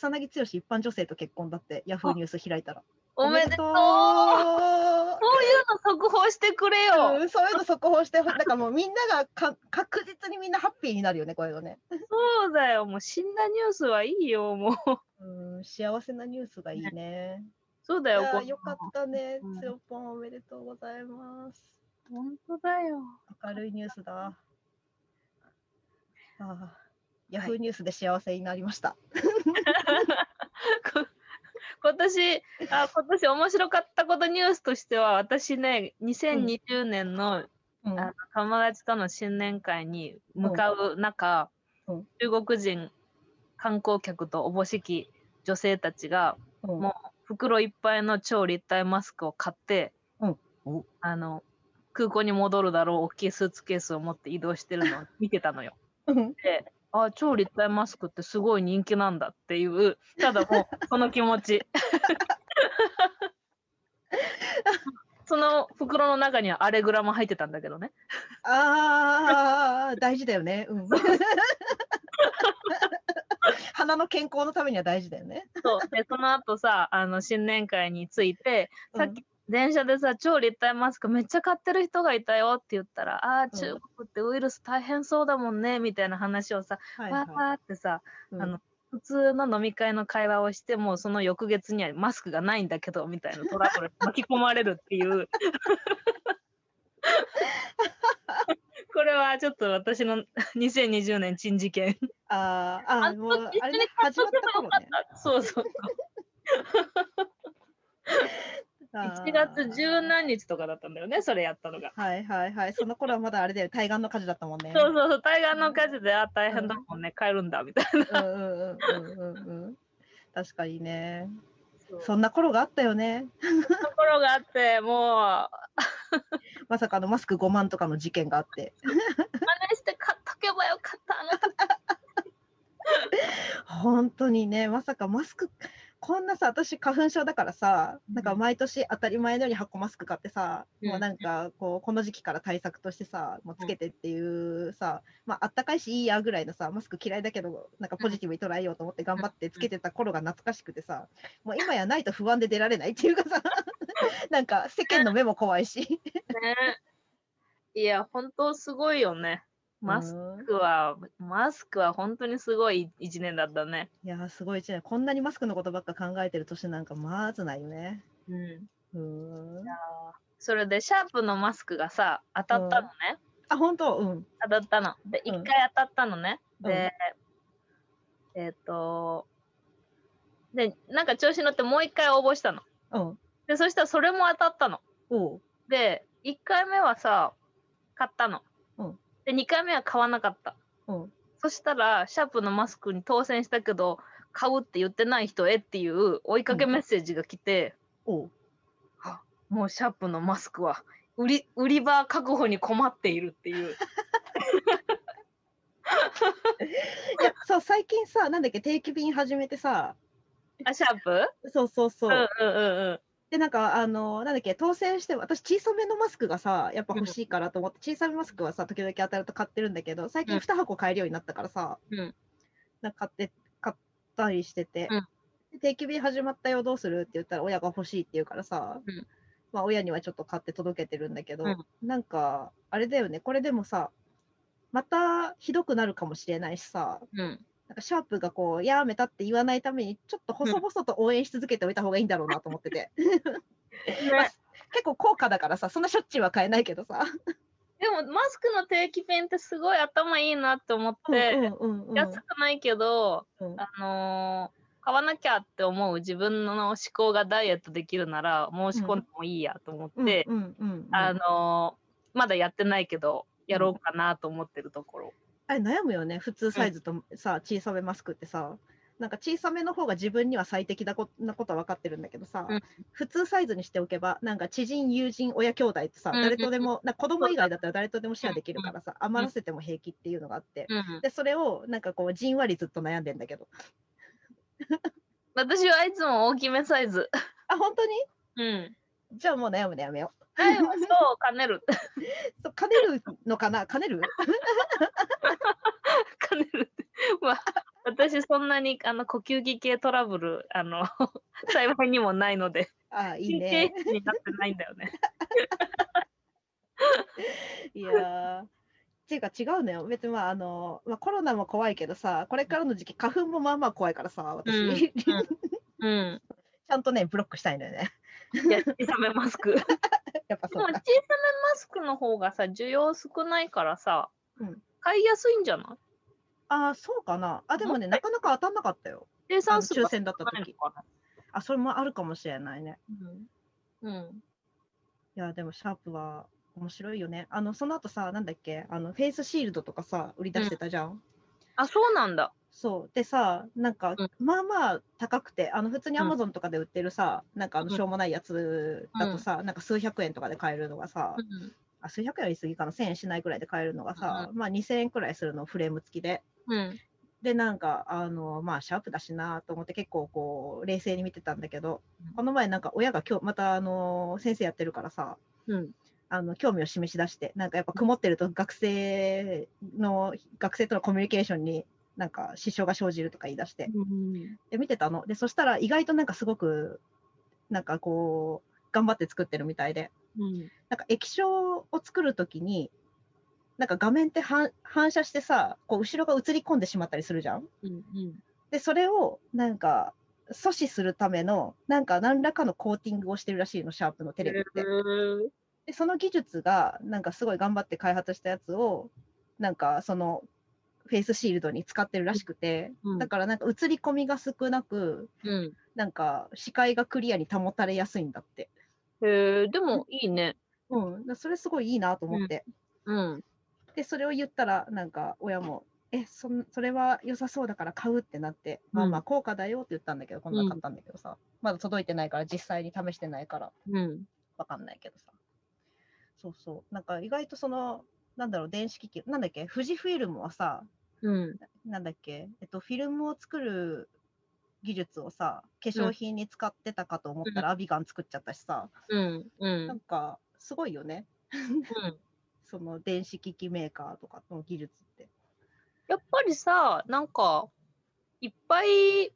草薙剛一般女性と結婚だって、ヤフーニュース開いたら。おめでとうおめでとうそういうの速報してくれよ、うん、そういうの速報して、なんかもうみんながか確実にみんなハッピーになるよね、こういうのね。そうだよもう死んだニュースはいいよもううん、幸せなニュースがいいね。そうだよこよかったねうん。つよぽんおめでとうございます。本当だよ明るいニュースだ。ああ、ヤフーニュースで幸せになりました。こ 今年あ今年面白かったことニュースとしては私ね2020年の,、うん。あの友達との新年会に向かう中、うん。中国人観光客とおぼしき女性たちがうん。もう袋いっぱいの超立体マスクを買って、うん。お。あの空港に戻るだろう大きいスーツケースを持って移動してるのを見てたのよ。うん。であ超立体マスクってすごい人気なんだっていうただもう その気持ち その袋の中にはアレグラも入ってたんだけどねああ、大事だよね。うん。鼻の健康のためには大事だよね。そうでその後さあの新年会についてさっき電車でさ超立体マスクめっちゃ買ってる人がいたよって言ったらあー中国ってウイルス大変そうだもんねみたいな話をさはいわーはってさい。うん。あの普通の飲み会の会話をしてもその翌月にはマスクがないんだけどみたいなトラブルに巻き込まれるっていう。これはちょっと私の2020年珍事件。あーあー、あのもう、あれ始まった頃ね。そうそう1月十何日とかだったんだよねそれやったのが。はいはいはい。その頃はまだあれだよ、対岸の火事だったもんね。そうそうそう対岸の火事であ大変だもんね帰るんだみたいな。うんうんうんうんうんうん。確かにね。そうそんな頃があったよね。ところがあってもまさかのマスク5万とかの事件があって。う真似して買っとけばよかったあの時 本当にね、まさかマスク、こんなさ、私花粉症だからさ、なんかうん毎年当たり前のように箱マスク買ってさ、うんもうなんかこう、この時期から対策としてさ、もうつけてっていうさ、まああったかいしいいやぐらいのさ、マスク嫌いだけど、なんかポジティブに捉えようと思って頑張ってつけてた頃が懐かしくてさ、もう今やないと不安で出られないっていうかさ、なんか世間の目も怖いし。ね。いや本当すごいよね。マスうんクは、マスクは本当にすごい一年だったね。いやー、すごい一年。こんなにマスクのことばっか考えてる年なんかまずないよね。うん。うーん。それでシャープのマスクがさ、当たったのね。あ、本当？うん。当たったの。で、うん一回当たったのね。うんで、えっ、と、で、なんか調子乗ってもう一回応募したの。うん。で、そしたらそれも当たったの。で、1回目はさ、買ったの。うんで、2回目は買わなかった。うん。そしたら、シャープのマスクに当選したけど、買うって言ってない人へっていう追いかけメッセージが来て、おう。もうシャープのマスクは売り売り場確保に困っているっていう。いや、そう、最近さ、なんだっけ、定期便始めてさ、あ、シャープ？そうそうそう。うんうんうんうん。で、なんか、あの、なんだっけ、当選して、私、小さめのマスクがさ、やっぱ欲しいからと思って、小さめマスクはさ、時々当たると買ってるんだけど、最近うん。2箱買えるようになったからさ、うん。なんか買って、買ったりしてて、うん。で定期便始まったよ、どうするって言ったら、親が欲しいって言うからさ、うん。まあ、親にはちょっと買って届けてるんだけど、うん。なんか、あれだよね、これでもさ、またひどくなるかもしれないしさ、うん。なんかシャープがこう、やめたって言わないために、ちょっと細々と応援し続けておいた方がいいんだろうなと思ってて。まあね、結構高価だからさ、そんなしょっちゅうは買えないけどさ。でもマスクの定期便ってすごい頭いいなって思って、うんうんうん安くないけど、うんあのー買わなきゃって思う自分の思考がダイエットできるなら申し込んでもいいやと思って、うんうんうんうんあのーまだやってないけどやろうかなと思ってるところ。あれ悩むよね、普通サイズとさ、小さめマスクってさ。なんか小さめの方が自分には最適だこなことは分かってるんだけどさ、うん。普通サイズにしておけば、なんか知人、友人、親兄弟ってさ、誰とでも、なんか子供以外だったら誰とでもシェアできるからさ、余らせても平気っていうのがあって、うん、で、それをなんかこう、じんわりずっと悩んでんだけど。私はいつも大きめサイズ。あ、本当に？うん。じゃあもう悩むのやめよう。はい、そう、兼ねる。そう兼ねるのかな？兼ねる？兼ねるって。まあ、私私そんなにあの呼吸器系トラブルあの 幸いにもないのであいい神経ね。質になってないんだよね。いやー。っていうか違うのよ。別にまああの、まあ、コロナも怖いけどさ、これからの時期、花粉もまあまあ怖いからさ、私、うんちうん。ゃんとね、ブロックしたいのよね。いや小さめマスク。やっぱでそう小さめマスクの方がさ需要少ないからさ、うん買いやすいんじゃない？ああ、そうかな。あ、でもね、なかなか当たんなかったよ。あの生産数が抽選だった時。少ないのかな？あ、それもあるかもしれないね。うん。うん。いや、でもシャープは面白いよね。あの、その後さ、なんだっけ、あの、フェイスシールドとかさ、売り出してたじゃん。あ、そうなんだ。そう。でさ、なんか、うんまあまあ高くて、あの、普通にうんアマゾンとかで売ってるさ、なんかあの、うんしょうもないやつだとさ、なんか数百円とかで買えるのがさ、うん。あ、数百円は言い過ぎかな、1000円しないくらいで買えるのがさ、まあ2000円くらいするの、フレーム付きで。うん。で、なんか、あの、まあ、シャープだしなと思って結構こう、冷静に見てたんだけど、うんこの前なんか親が今日、またあの、先生やってるからさ、うん。あの興味を示し出して、なんかやっぱ曇ってると学生の、学生とのコミュニケーションになんか支障が生じるとか言い出して、うん。で見てたの。で、そしたら意外となんかすごく、なんかこう、頑張って作ってるみたいで、うん。なんか液晶を作るときに、なんか画面って反反射してさ、こう後ろが映り込んでしまったりするじゃん。うん。で、それをなんか阻止するための、なんか何らかのコーティングをしてるらしいの、シャープのテレビって。で、その技術が、なんかすごい頑張って開発したやつを、なんかそのフェイスシールドに使ってるらしくて、うんだからなんか映り込みが少なく、うん。なんか視界がクリアに保たれやすいんだって。へえ、でもいいね。うん、だそれすごいいいなと思って。うん。で、それを言ったら、なんか親も、え、そんそれは良さそうだから買うってなって、まあまあ効果だよって言ったんだけど、こんな買ったんだけどさ、まだ届いてないから実際に試してないからうん。わかんないけどさ。そうそう。なんか意外とその、なんだろう、電子機器、なんだっけ、富士フイルムはさ、うん。なんだっけ、えっと、フィルムを作る技術をさ、化粧品に使ってたかと思ったら、アビガン作っちゃったしさ、うん。うなんん。か、すごいよね。うん。その電子機器メーカーとかの技術って。やっぱりさ、なんか、いっぱい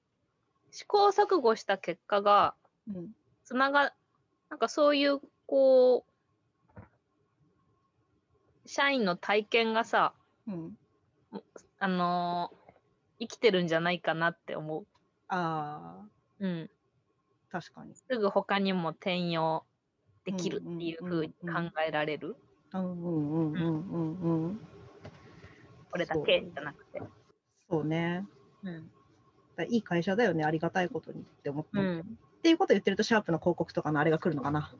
試行錯誤した結果が、うん。つなが、なんかそういう、こう、社員の体験がさ、うん。あのー生きてるんじゃないかなって思う。ああ、うん。確かに。すぐ他にも転用できるっていううんふうに考えられる？うんうんうんうんうんうん。これだけじゃなくて。そうね。うん。だいい会社だよね、ありがたいことにって思って。っうん。ていうこと言ってると、シャープの広告とかのあれが来るのかな。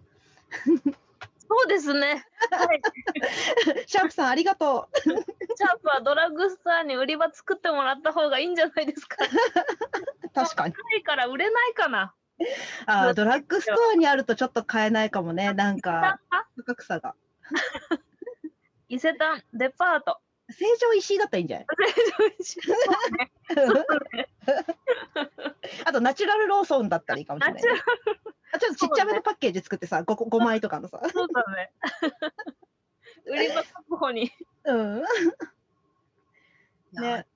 そうですね。はい。シャープさん、ありがとう。シャープはドラッグストアに売り場作ってもらった方がいいんじゃないですか。確かに。高いから売れないかな。あードラッグストアにあるとちょっと買えないかもね、なんか価格差が。伊勢丹デパート。成城石井だったらいいんじゃない？あと、ナチュラルローソンだったらいいかもしれないね、あちょっとちっちゃめのパッケージ作ってさ、5, 5枚とかのさ。そうだね。売り場確保に。うん。ねね。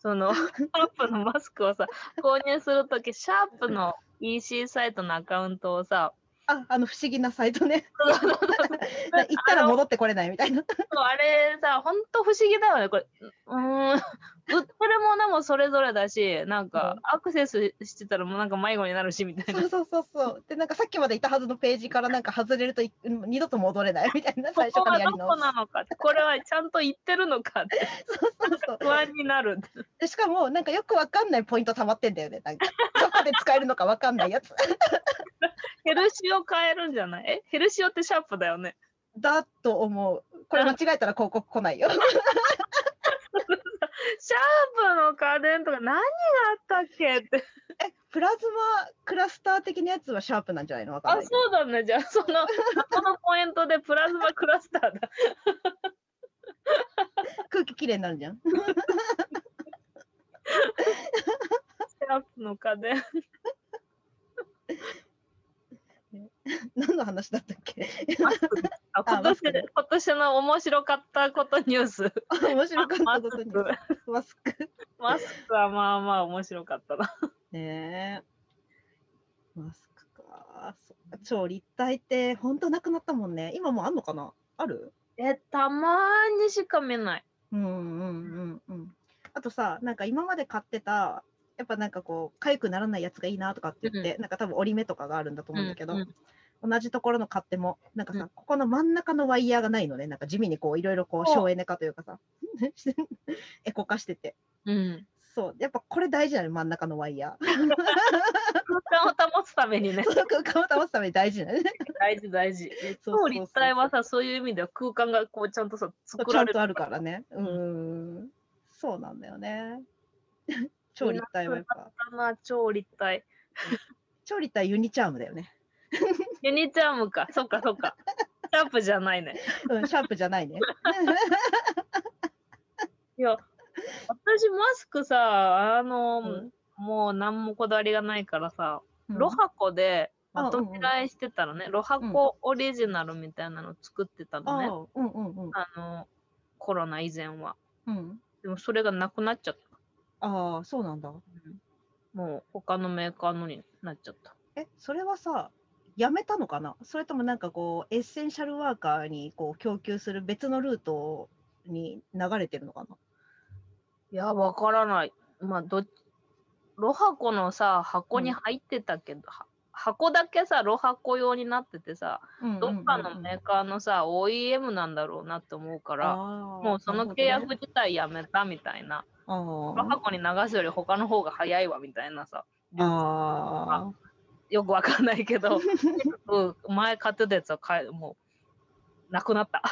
その、シャープのマスクをさ、購入するとき、シャープの EC サイトのアカウントをさ、あ、あの不思議なサイトね。行ったら戻ってこれないみたいな。あれさ、ほんと不思議だよね。これ、うーん、売ってるものもそれぞれだし、なんか、アクセスしてたらもうなんか迷子になるし、みたいなそ。うそうそうそう。で、なんかさっきまでいたはずのページからなんか外れると二度と戻れないみたいな、こ最初からやり直し。こなのかこれはちゃんと言ってるのかって、そうそうそう不安になる。で。しかも、なんかよくわかんないポイント溜まってんだよね。なんか、どこで使えるのかわかんないやつ。ヘルシオ変えるんじゃない？え？ヘルシオってシャープだよね。だと思う。これ間違えたら広告来ないよ。シャープの家電とか何があったっけって。プラズマクラスター的なやつはシャープなんじゃないの？わかんあ。そうだね。じゃあ、その、このポイントでプラズマクラスターだ。空気きれいになるじゃん。シャープの家電。何の話だったっけ？あ今年今年の面白かったことニュース。面白かったことにマスクマスク。マスクはまあまあ面白かったな。ねえ。マスクか。超立体って本当なくなったもんね。今もうあんのかな？ある？え、たまーにしか見ない。うんうんうんうん。あとさ、なんか今まで買ってた、やっぱなんかこう、痒くならないやつがいいなとかって言って、なんか多分折り目とかがあるんだと思うんだけど、うんうん同じところの買っても、なんかさ、うんここの真ん中のワイヤーがないのね。なんか地味にこう、いろいろこう、省エネ化というかさ、エコ化してて。うん。そう、やっぱこれ大事なの、真ん中のワイヤー。空間を保つためにね、空間を保つために大事なのね。大事大事。そう立体はさ、そういう意味では空間がこうちゃんとさ、作られるちゃんとあるからね。うーん。そうなんだよね。超立体はやっぱ。な、超立体。超立体ユニチャームだよね。ユニチャームか、そっかそっか。シャープじゃないね。うん、シャープじゃないね。いや、私マスクさ、あの、うんもう何もこだわりがないからさ、うんロハコであまとめ買いしてたらね、ロハコオリジナルみたいなの作ってたのね、うんうんうん。あの、コロナ以前は。うん、でもそれがなくなっちゃった。ああ、そうなんだ。もう他のメーカーのになっちゃった。え、それはさ、やめたのかな？それともなんかこう、エッセンシャルワーカーにこう供給する別のルートに流れてるのかな？いや、わからない。まあ、どっロハコのさ、箱に入ってたけど、は箱だけさ、ロハコ用になっててさ、どっかのメーカーのさ、OEM なんだろうなって思うから、ももうその契約自体やめたみたいな。あローハコに流すより他の方が早いわみたいなさ。あー。よくわかんないけど、うん、前買ってたやつは買えもう、なくなった。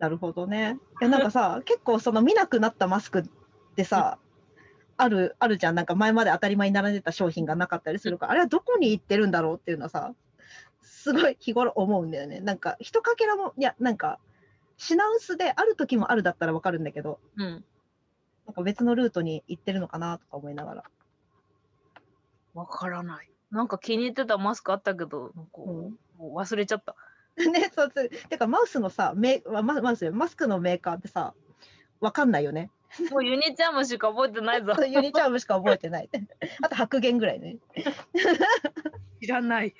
なるほどね。え、なんかさ、結構その見なくなったマスクってさ、ある、あるじゃん。なんか前まで当たり前に並んでた商品がなかったりするから、あれはどこに行ってるんだろうっていうのはさ、すごい日頃思うんだよね。なんか、一かけらも、いや、なんか、品薄である時もあるだったらわかるんだけど、うん。なんか別のルートに行ってるのかなとか思いながら。わからない。なんか気に入ってたマスクあったけど、なんかうんもう忘れちゃった。ね、そうつてかマウスのさメママウスよマスクのメーカーってさわかんないよね。もうユニチャームしか覚えてないぞ。ユニチャームしか覚えてない。あと白弦ぐらいね。知らない。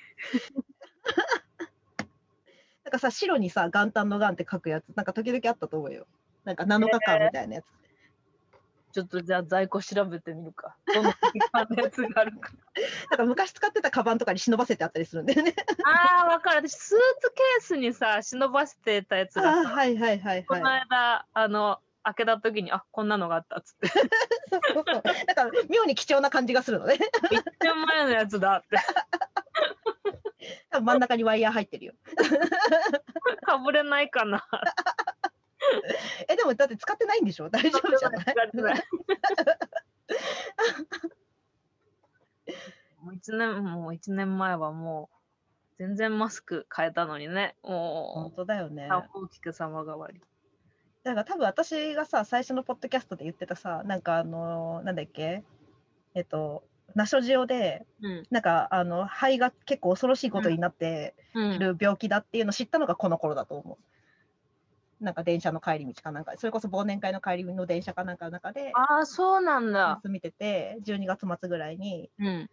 なんかさ白にさ元旦の元って書くやつなんか時々あったと思うよ。なんか7日間みたいなやつ。ちょっとじゃあ在庫調べてみるか。どのやつがあるか。なんか昔使ってたカバンとかに忍ばせてあったりするんだよね。ああ、わかる。私、スーツケースにさ、忍ばせてたやつあがさ、ーはいはいはいこのはい。間、あの、開けた時に、あこんなのがあったっつって。そうそうなんか妙に貴重な感じがするのね。一年前のやつだって。多分真ん中にワイヤー入ってるよ。かぶれないかな。えでもだって使ってないんでしょ？大丈夫じゃない？もう一年、もう一年前はもう、全然マスク変えたのにね。本も当だよねう、。大きく様変わり。だから多分私がさ、最初のポッドキャストで言ってたさ、なんかあのーなんだっけ？えっと、ナショジオで、うん。なんかあの肺が結構恐ろしいことになってる病気だっていうのを知ったのがこの頃だと思う。なんか電車の帰り道かなんか、それこそ忘年会の帰りの電車かなんかの中で、ああ、そうなんだ。ス見てて、12月末ぐらいに、うん。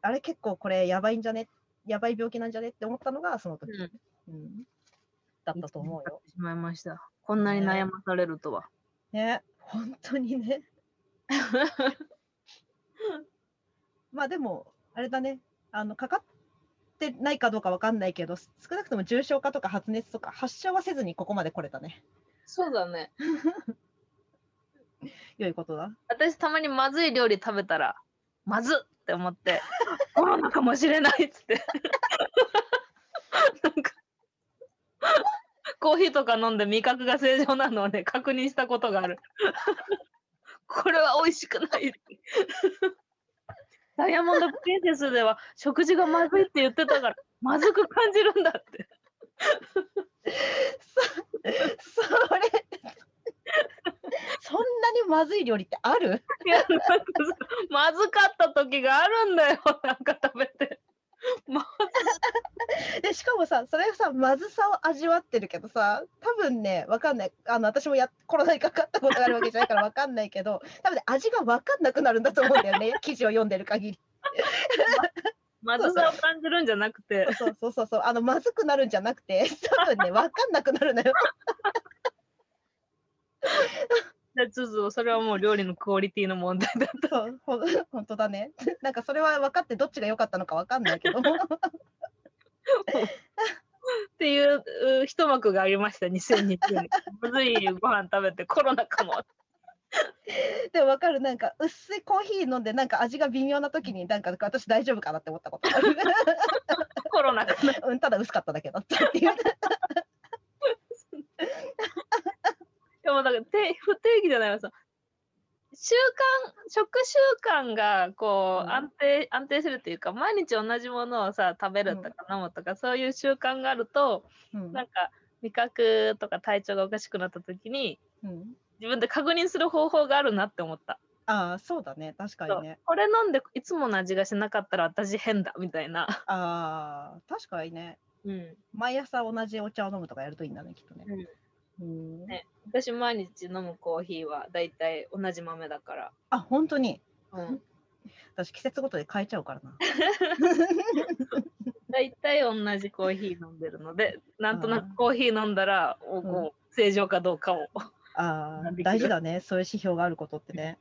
あれ結構これやばいんじゃね？やばい病気なんじゃね？って思ったのがその時、うんうんだったと思うよ。しまいました。こんなに悩まされるとは。ね、本当にね。まあでも、あれだね、あのかかってないかどうかわかんないけど、す少なくとも重症化とか発熱とか発症はせずにここまで来れたね。そうだね。良いことだ。私たまにまずい料理食べたら、まずっって思って、コロナかもしれないっつって。なんか、コーヒーとか飲んで味覚が正常なのをね、確認したことがある。これは美味しくない。ダイヤモンドプリンセスでは食事がまずいって言ってたから、まずく感じるんだって。それ、そんなにまずい料理ってある？いや、なんかさまずかった時があるんだよ、なんか食べて。でしかもさそれさまずさを味わってるけどさ多分ねわかんない。あの私もやコロナにかかったことがあるわけじゃないからわかんないけど多分ね味がわかんなくなるんだと思うんだよね 記事を読んでる限り。まずさを感じるんじゃなくて、そうそうそうそう。あのまずくなるんじゃなくて多分ねわかんなくなるのよでちょっとそれはもう料理のクオリティの問題だった。そうほん 本当だね なんかそれは分かってどっちが良かったのかわかんないけどっていうう一幕がありました、2020年。まずいご飯食べてコロナかも。でも分かるなんか薄いコーヒー飲んでなんか味が微妙な時になんか私大丈夫かなって思ったことあるコロナかな。うんただ薄かっただけだったっていうでもだからて不定期じゃないわさ。習慣食習慣がこう、うん。安定安定するっていうか毎日同じものをさ食べるとか飲むとか、そういう習慣があるとうん。なんか味覚とか体調がおかしくなった時にうん。自分で確認する方法があるなって思った。ああそうだね。確かにね。これ飲んでいつもの味がしなかったら私変だみたいな。ああ確かにね。うん、毎朝同じお茶を飲むとかやるといいんだねきっとね。うんね私毎日飲むコーヒーはだいたい同じ豆だから。あ本当に？うん。私季節ごとで変えちゃうからな。大体同じコーヒー飲んでるので、なんとなくコーヒー飲んだら、おこう正常かどうかを。ああ大事だね。そういう指標があることってね。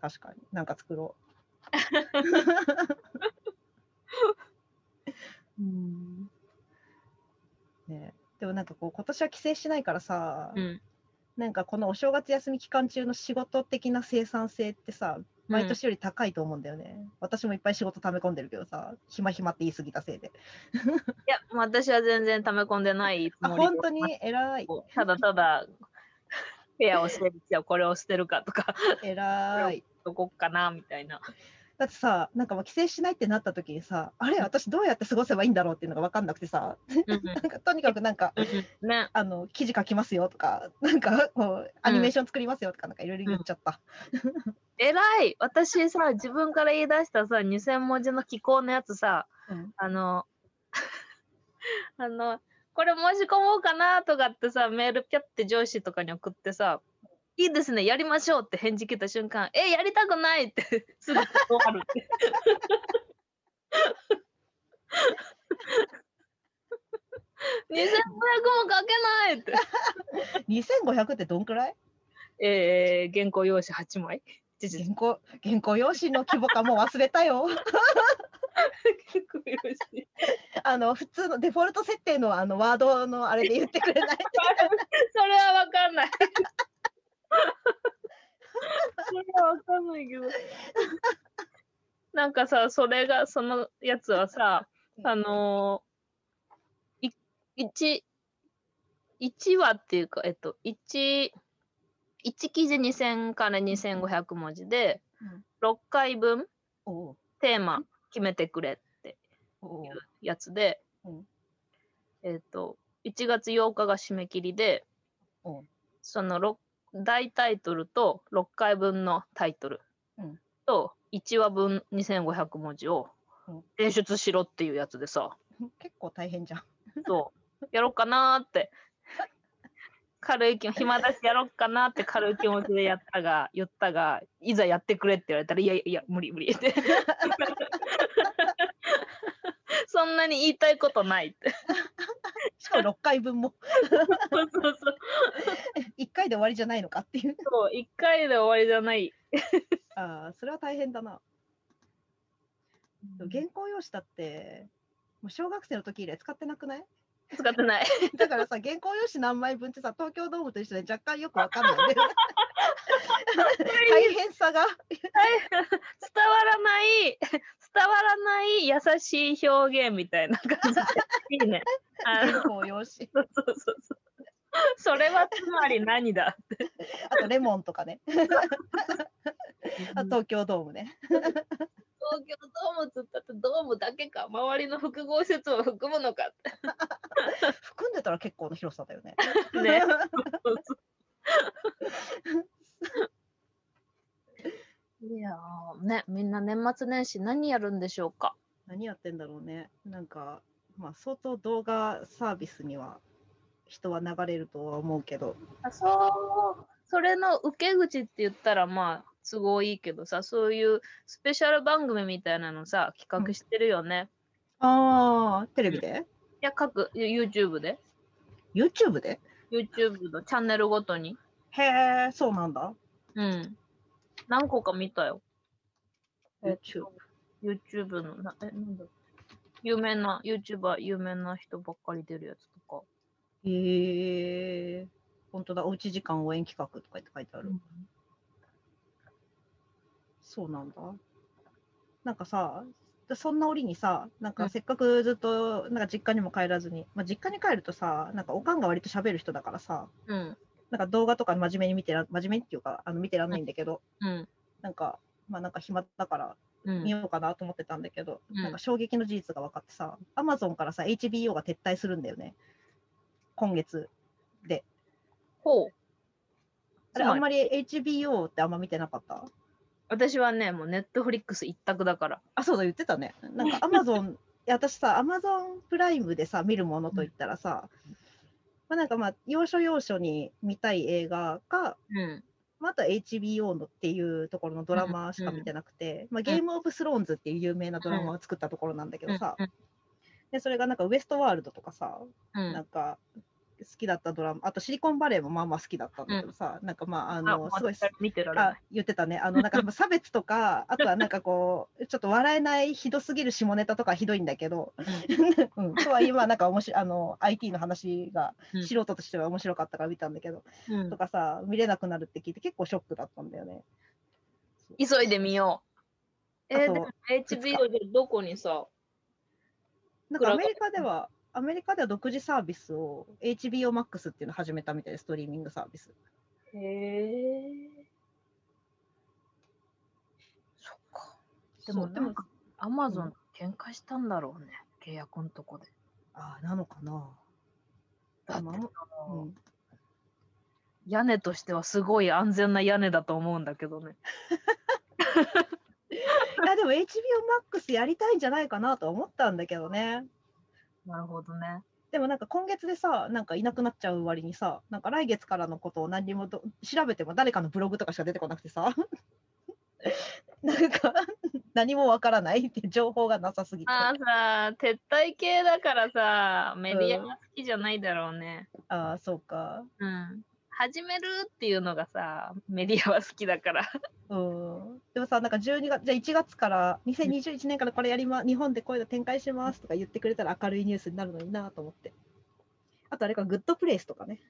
確かに。なんか作ろう。ん。うねでもなんかこう今年は帰省しないからさ、うん。なんかこのお正月休み期間中の仕事的な生産性ってさ毎年より高いと思うんだよね、私もいっぱい仕事溜め込んでるけどさ暇暇って言い過ぎたせいで。いや、もう私は全然溜め込んでないつあもりで。本当に？偉い。ただただ、ペアをしてるじゃあこれをしてるかとか、偉い。ど こかなみたいな。だってさなんかもう帰省しないってなった時にさあれ私どうやって過ごせばいいんだろうっていうのが分かんなくてさうん なんかとにかくなんかうんね。あの記事書きますよとかなんかこうアニメーション作りますよとかなんかいろいろ言っちゃった、偉い。私さ、自分から言い出したさ、2000文字の気候のやつさ、うん。あの、あの、これ申し込もうかなとかってさ、メールピャって上司とかに送ってさ、いいですね、やりましょうって返事来た瞬間、え、やりたくないって すぐ断るって。2500も書けないって。2500ってどんくらい？えー、原稿用紙8枚。原稿原稿用紙の規模かもう忘れたよ原稿用紙あの普通のデフォルト設定のあのワードのあれで言ってくれない？それはわかんない。それはわかんないけど。なんかさ、それが、そのやつはさ、あのー、い一1話っていうか、えっと、1、一記事2000から2500文字で、うん。6回分テーマ決めてくれっておう。やつで、うん。えっ、と、1月8日が締め切りで、う。んそのろ大タイトルと6回分のタイトルうん。と1話分2500文字をうん。演出しろっていうやつでさ、結構大変じゃん。そう、やろうかなーって、軽い気持ち、暇だしやろうかなって軽い気持ちでやったが、言ったが、いざやってくれって言われたら、いやいやいや、無理無理。って。そんなに言いたいことないって。しかも6回分も。そうそうそう。1回で終わりじゃないのかっていう。そう、一回で終わりじゃない。ああそれは大変だな。原稿用紙だってもう小学生の時以来使ってなくない？使ってない。だからさ原稿用紙何枚分ってさ東京ドームと一緒で若干よくわかんないね。大変さが。伝わらない、伝わらない優しい表現みたいな感じで。いいね。あの用紙そうそうそうそう。それはつまり何だって。あとレモンとかねあ東京ドームね東京ドームつったってドームだけか周りの複合施設を含むのかっ含んでたら結構な広さだよねてね。いやーねみんな年末年始何やるんでしょうか？何やってんだろうねなんかまあ、相当動画サービスには人は流れるとは思うけど。あそう、それの受け口って言ったらまあ、都合いいけどさ、そういうスペシャル番組みたいなのさ、企画してるよね。ああ、テレビで？いや、各 YouTube で。?YouTube で？YouTube のチャンネルごとに。へえ、そうなんだ。うん。何個か見たよ。YouTube と YouTube の、なえ、なんだ？有名な、YouTuber、有名な人ばっかり出るやつとか。へえ、本当だ、おうち時間応援企画とかって書いてある。そうなんだ。なんかさ、そんな折にさ、なんうんかせっかくずっとなんか実家にも帰らずに、まあ、実家に帰るとさ、なんかおかんが割と喋る人だからさ、うん。なんか動画とか真面目に見てら、真面目にっていうか、あの見てらんないんだけど、うん。なんか、まあなんか暇だからうん。見ようかなと思ってたんだけど、うんなんか衝撃の事実が分かってさ、アマゾンからさ、HBO が撤退するんだよね。今月で。ほう。あれ、あんまり HBO ってあんま見てなかった？私はね、もうネットフリックス一択だから。あ、そうだ、言ってたね。なんかアマゾン、いや私さ、アマゾンプライムでさ、見るものといったらさ、まあ、なんかまあ、要所要所に見たい映画か、うん。まあ、あとは HBO のっていうところのドラマしか見てなくて、まあ、ゲームオブスローンズっていう有名なドラマを作ったところなんだけどさ、うん。でそれがなんかウエストワールドとかさ、うん。なんか好きだったドラマ、あとシリコンバレーもまあまあ好きだったんだけどさ、なんかまあ、ああの、すごい私見てら。言ってたね、あのなんか 差別とか、あとはなんかこう、ちょっと笑えないひどすぎる下ネタとかひどいんだけど、うん、とはいえ、まあなんか面白いあの IT の話がうん。素人としては面白かったから見たんだけど、うん。とかさ、見れなくなるって聞いて結構ショックだったんだよね。急いでみよう。えー、HBO でどこにさ、なんかアメリカでは、アメリカでは独自サービスを HBO Max っていうのを始めたみたいで、ストリーミングサービス。へえ。そっか。でも、でも、アマゾン喧嘩したんだろうね、契約のとこで。ああ、なのかな。だってうん、屋根としてはすごい安全な屋根だと思うんだけどね。いやでも HBO Max やりたいんじゃないかなとは思ったんだけどね。なるほどね。でもなんか今月でさ、なんかいなくなっちゃう割にさ、なんか来月からのことを何にもど調べても誰かのブログとかしか出てこなくてさ、なんか何もわからないって情報がなさすぎて。ああさ、撤退系だからさ、メディアが好きじゃないだろうね。ああ、そうか。うん。始めるっていうのがさ、メディアは好きだから。うん。でもさ、なんか12月、じゃあ1月から、2021年からこれやりま、日本でこういうの展開しますとか言ってくれたら明るいニュースになるのになと思って。あとあれか、グッドプレイスとかね。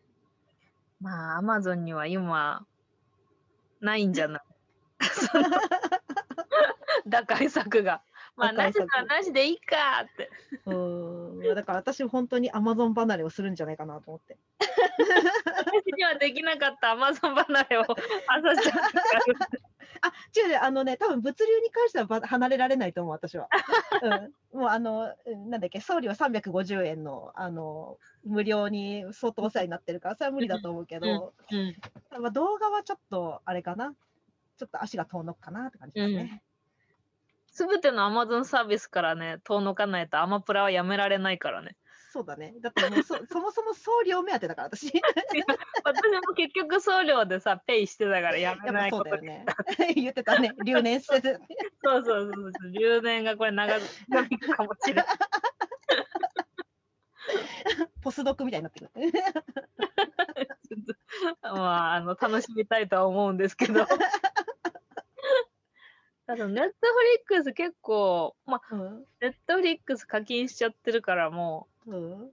まあ、アマゾンには今、ないんじゃない？打開策が。まあ、なしならなしでいいかって。うん。だから私本当に Amazon 離れをするんじゃないかなと思って。私にはできなかったアマゾン離れを朝ちゃんあ、違う違う、あのね、多分物流に関してはば離れられないと思う、私は。うん、もうあの、うんなんだっけ、送料350円の、あの、無料に相当お世話になってるから、それは無理だと思うけど、うん。まあ、動画はちょっと、あれかな。ちょっと足が遠のくかなって感じですね。すべてのアマゾンサービスからね、遠のかないとアマプラはやめられないからね。そうだね。だってもうそ そもそも送料目当てだから、私。私も結局送料でさ、ペイしてたからやめないことそうだよね。言ってたね。留年してて。そうそうそうそう。留年がこれ長引くかもしれない。ポスドクみたいになってくる。まあ、あの、楽しみたいとは思うんですけど。ただ、ネットフリックス結構、まあ、うん。ネットフリックス課金しちゃってるから、もうん。う、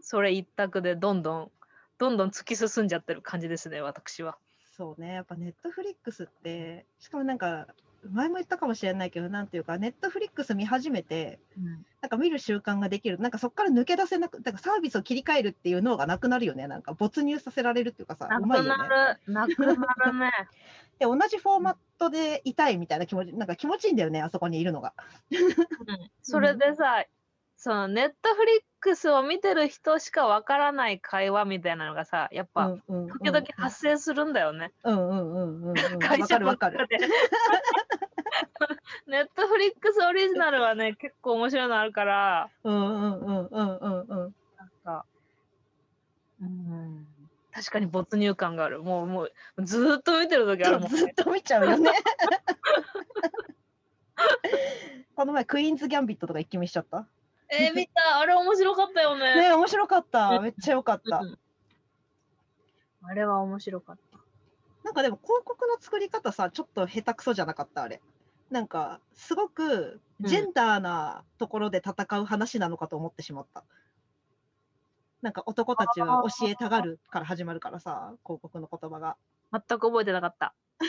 それ一択でどんどん、どんどん突き進んじゃってる感じですね、私は。そうね、やっぱネットフリックスって、しかもなんか、前も言ったかもしれないけど、なんていうか、ネットフリックス見始めて、なんか見る習慣ができる、なんかそこから抜け出せなく、なんかサービスを切り替えるっていう脳がなくなるよね、なんか没入させられるっていうかさ、なくうまいよね。なる、なくなるね。で、同じフォーマットでいたいみたいな気持ち、なんか気持ちいいんだよね、あそこにいるのが。うんそれでさ、そのネットフリックスを見てる人しかわからない会話みたいなのがさ、やっぱ、時々発生するんだよね。うんうんうんうんうん。会わ社わかる。で。ネットフリックスオリジナルはね、結構面白いのあるから、うんうんうんうんうんうん。なんか、うん、確かに没入感がある。もう、もう、ずーっと見てる時あるもん、ね。ずっと見ちゃうよね。この前、クイーンズ・ギャンビットとか一気見しちゃった？えー、見た。あれ面白かったよね。ね面白かった。うんめっちゃ良かった。うんあれは面白かった。なんかでも広告の作り方さ、ちょっと下手くそじゃなかった、あれ。なんか、すごくジェンダーなところで戦う話なのかと思ってしまった。なんか男たちは教えたがるから始まるからさ、広告の言葉が。全く覚えてなかった。で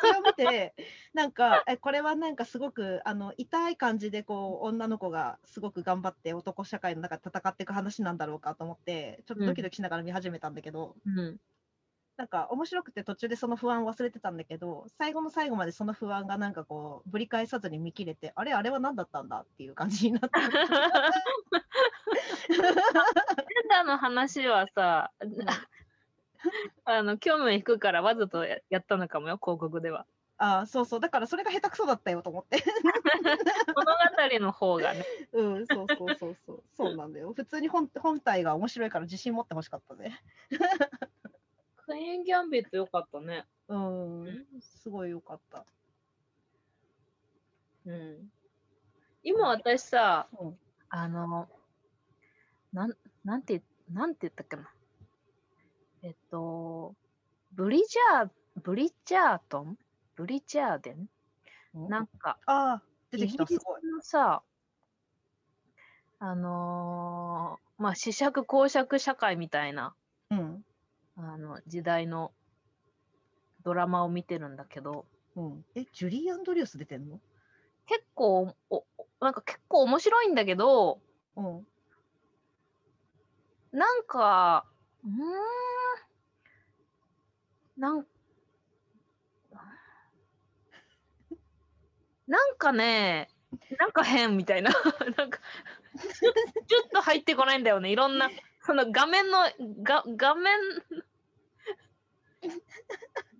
それを見てなんかえこれはなんかすごくあの痛い感じでこう女の子がすごく頑張って男社会の中で戦っていく話なんだろうかと思ってちょっとドキドキしながら見始めたんだけど、うん。なんか面白くて途中でその不安を忘れてたんだけど最後の最後までその不安がなんかこうぶり返さずに見切れてあれあれは何だったんだっていう感じになってジェンダーの話はさ、あの興味引くからわざとややったのかもよ、広告では。あそうそうだからそれが下手くそだったよと思って 物語の方がね。うんそうそうそうそうそうなんだよ普通に本本体が面白いから自信持ってほしかったねクイーンギャンビットよかったね。うんすごいよかったうん。今私さ、うんあの、なん、なんて、なんて言ったっけな。えっと、ブリジャー、ブリジャートン？ブリジャーデン？なんか、ああ、出てイギリスきた、すごい。のさ、あのーまあ、試釈公爵社会みたいな、うん。あの、時代のドラマを見てるんだけど、うん、え、ジュリー・アンドリュース出てんの？結構、おなんか結構面白いんだけど、うん。なんか、うーん、なん、なんかね、なんか変みたいな、なんか、ちょっと入ってこないんだよね、いろんな、その画面の、が画面、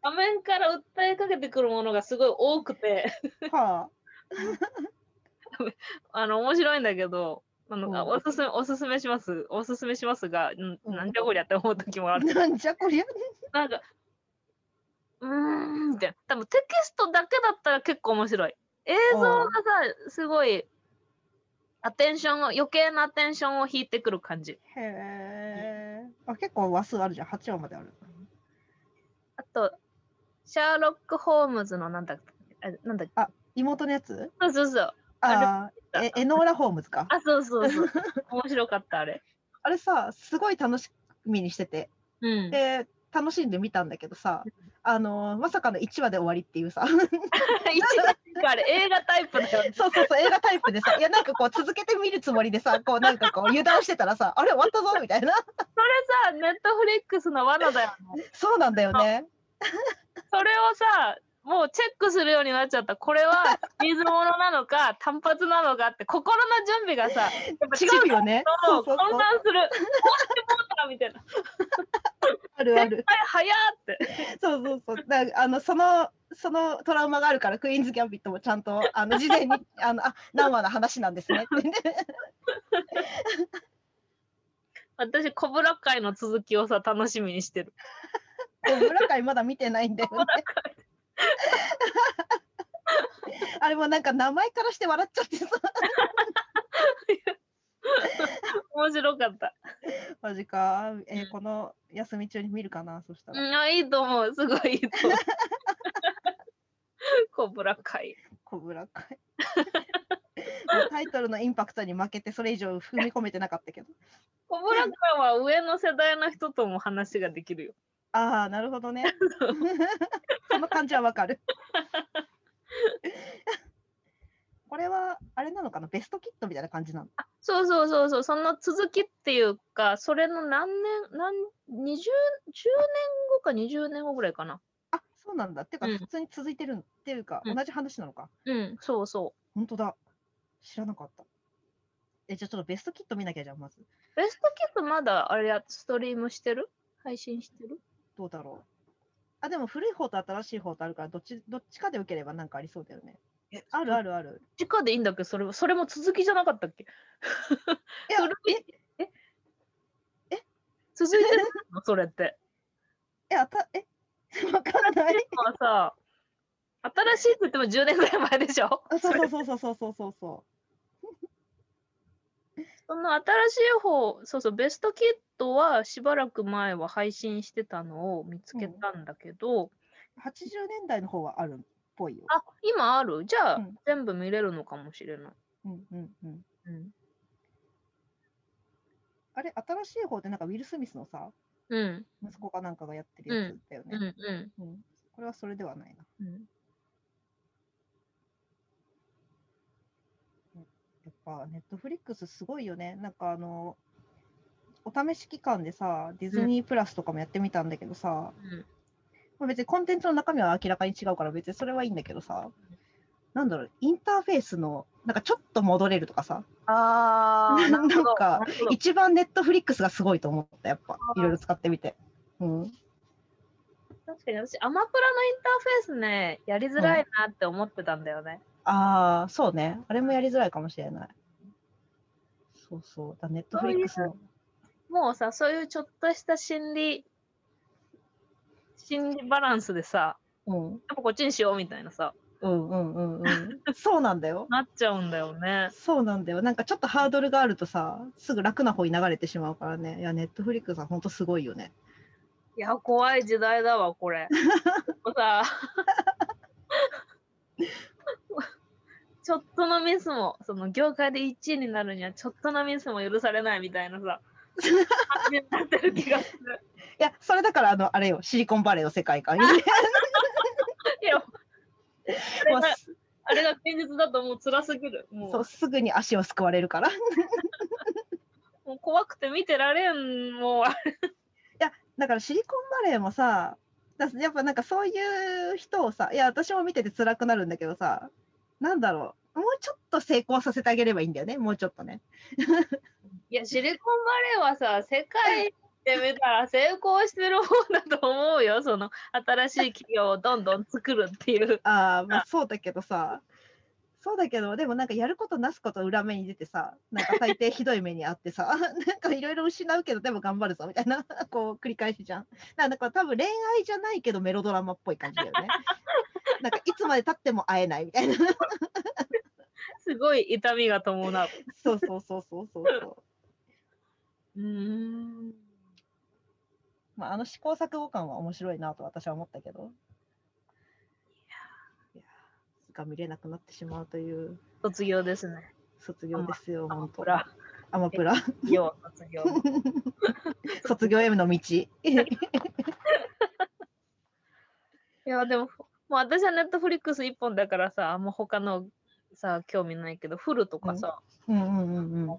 画面から訴えかけてくるものがすごい多くて、はあ の、面白いんだけど、あの、おすすめ、おすすめします、おすすめしますが、んうんなんじゃこりゃって思う時もああ。る。なんじゃこりゃ？なんか、うーん、みたいな。多分テキストだけだったら結構面白い。映像がさ、すごい、アテンションを、余計なアテンションを引いてくる感じ。へえ。あ、結構話数あるじゃん。8話まである。あと、シャーロック・ホームズのなんだっけ、あなんだっけ、あ妹のやつ？そうそうそう。ああ、え、エノーラ・ホームズか？あ、そうそうそう。面白かった、あれ。あれさ、すごい楽しみにしてて。うん。で、楽しんで見たんだけどさ、あのまさかの1話で終わりっていうさ。一番あれ、映画タイプだよね。そうそうそう、映画タイプでさ、いや、なんかこう、続けて見るつもりでさ、こう、なんかこう、油断してたらさ、あれ、終わったぞみたいな。それさ、ネットフリックスの罠だよね。そうなんだよね。それをさ、もうチェックするようになっちゃった。これは 水物なのか、単発なのかって、心の準備がさ、やっぱ違うよね。そそう。混乱する。終わってみたいな。あるある。はい、早って。そうそうそう。だあのそのそのトラウマがあるからクイーンズ・ギャンビットもちゃんとあの事前に あのあ何話の話なんですねってね。私、コブラ会の続きをさ、楽しみにしてる。村会まだ見てないんだよね。あれもなんか名前からして笑っちゃってさ。面白かった。マジか。えーうんこの休み中に見るかなそしたら。うん、あいいと思う。すごいいいと思う。コブラ会。コブラ会。タイトルのインパクトに負けてそれ以上踏み込めてなかったけど。コブラ会は上の世代の人とも話ができるよ。ああ、なるほどね。その感じはわかる。これは、あれなのかな？ベストキットみたいな感じなの？そうそうそうそう、その続きっていうか、それの何年、何、20、10年後か20年後ぐらいかな。あ、そうなんだ。っていうか、うん普通に続いてるんっていうか、うん同じ話なのか？うん、そうそ本当だ。知らなかった。え、じゃあちょっとベストキット見なきゃじゃん、まず。う。ベストキットまだあれや、ストリームしてる？配信してる？どうだろう。あ、でも古い方と新しい方とあるから、どっちどっちかで受ければなんかありそうだよね。えあるあるある。直でいいんだっけ？それそれも続きじゃなかったっけ？いやええ？え？続いてるの？それって。えあたえ？わかんない。新しいって言っても10年ぐらい前でしょ？あそうそうそうそうそうそうそうそその新しい方、そうそう、ベストキットはしばらく前は配信してたのを見つけたんだけど、う。80年代の方はあるっぽいよ。あ、今ある？じゃあ、うん全部見れるのかもしれない。うんうんうん。うん。あれ新しい方ってなんかウィル・スミスのさうん。息子かなんかがやってるやつだようん。ね。うん。うんこれはそれではないな。うん。やっぱネットフリックスすごいよね。なんかあの、お試し期間でさ、ディズニープラスとかもやってみたんだけどさ、うんまあ、別にコンテンツの中身は明らかに違うから別にそれはいいんだけどさ、なんだろう、インターフェースの、なんかちょっと戻れるとかさ、あー、なんか一番ネットフリックスがすごいと思った、やっぱ、いろいろ使ってみて。うん。確かに私、アマプラのインターフェースね、やりづらいなって思ってたんだよね。ああ、そうね。あれもやりづらいかもしれない。そうそう。だネットフリックスの。もうさ、そういうちょっとした心理、心理バランスでさ、うん。やっぱこっちにしようみたいなさ、うんうんうんうん。そうなんだよ。なっちゃうんだよね。そうなんだよ。なんかちょっとハードルがあるとさ、すぐ楽な方に流れてしまうからね。いや、ネットフリックスは本当すごいよね。いや、怖い時代だわ、これ。さ、ちょっとのミスも、その業界で1位になるには、ちょっとのミスも許されないみたいなさ、感じになってる気がする。いや、それだから、あの、あれよ、シリコンバレーの世界観。いや、あれもうがあれが現実だともう辛すぎる。もうそう、すぐに足をすくわれるから。いもう怖くて見てられん、もう。や、だからシリコンバレーもさ、だやっぱなんかそういう人をさ、いや、私も見てて辛くなるんだけどさ、なんだろう、もうちょっと成功させてあげればいいんだよね、もうちょっとね。いや、シリコンバレーはさ、世界で見たら成功してる方だと思うよ。その新しい企業をどんどん作るっていう。ああ、まあそうだけどさ、そうだけど、でもなんかやることなすこと裏目に出てさ、なんか大抵ひどい目にあってさ、なんかいろいろ失うけど、でも頑張るぞみたいな、こう繰り返しじゃん。なんか多分恋愛じゃないけどメロドラマっぽい感じだよね。なんかいつまでたっても会えないみたいな。すごい痛みが伴う。そうそうそうそうそうそう。うーん。まあ、あの試行錯誤感は面白いなと私は思ったけど。いやーが見れなくなってしまうという卒業ですね。卒業ですよ、本当アマプラ。要卒業。卒業への道。いや、でも、もう私はネットフリックス一本だからさ、あんま他のさ、興味ないけど、フルとかさ、うんうんうんう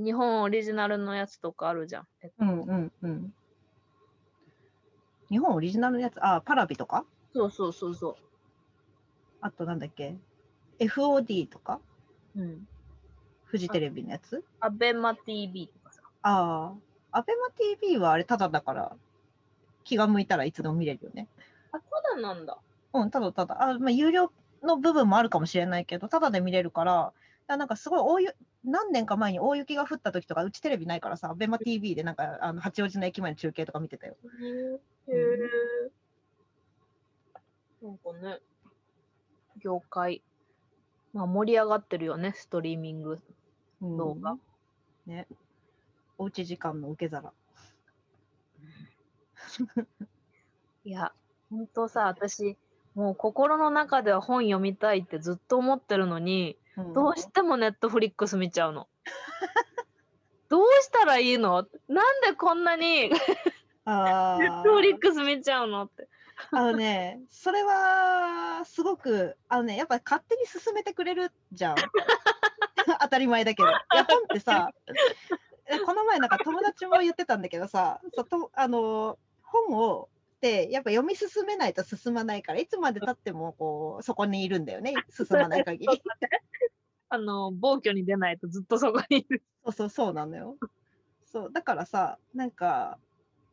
ん。日本オリジナルのやつとかあるじゃん。えっとうんうんうん。日本オリジナルのやつ、あ、パラビとか？そうそうそうそあとなんだっけ ?FOD とか？う。うん。フジテレビのやつ？アベマ TV とかさ。ああ。アベマ TV はあれただだから気が向いたらいつでも見れるよね。だなんだ。うん、ただただ。あ、まあ、有料の部分もあるかもしれないけど、ただで見れるから、あなんかすごい大ゆ何年か前に大雪が降った時とか、うちテレビないからさ、アベマ TV でなんかあの八王子の駅前の中継とか見てたよ。へえ。なんかね、業界、まあ盛り上がってるよね、ストリーミングうん動画。ね。おうち時間の受け皿。いや、ほんとさ、私、もう心の中では本読みたいってずっと思ってるのに、うんどうしてもネットフリックス見ちゃうの。どうしたらいいの？なんでこんなにネあットフリックス見ちゃうのって。あのね、それはすごく、あのね、やっぱり勝手に進めてくれるじゃん。当たり前だけど。いや、本ってさ、えこの前なんか友達も言ってたんだけどさ、そうとあの本をでやっぱ読み進めないと進まないから、いつまでたってもこうそこにいるんだよね、進まない限り。あの、暴挙に出ないとずっとそこにいる。そうそうそうなのよ。そうだからさ、なんか、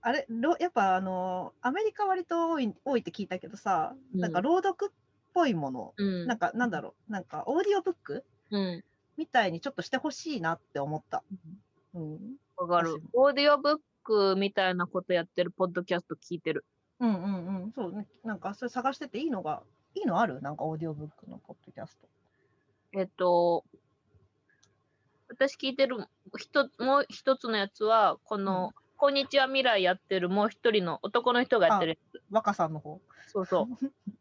あれ、ろやっぱあの、アメリカ割と多い多いって聞いたけどさ、なんかうん朗読っぽいもの、うん。なんかなんだろう、なんかオーディオブックうん。みたいにちょっとしてほしいなって思った。うん、わかる。オーディオブックみたいなことやってるポッドキャスト聞いてる。うんうんうん。そうね。なんかそれ探してていいのが、いいのある？なんかオーディオブックのポッドキャスト。えっと、私聞いてるひともう一つのやつは、この、こんにちは未来やってるもう一人の男の人がやってるやつ。若さんの方？そうそう。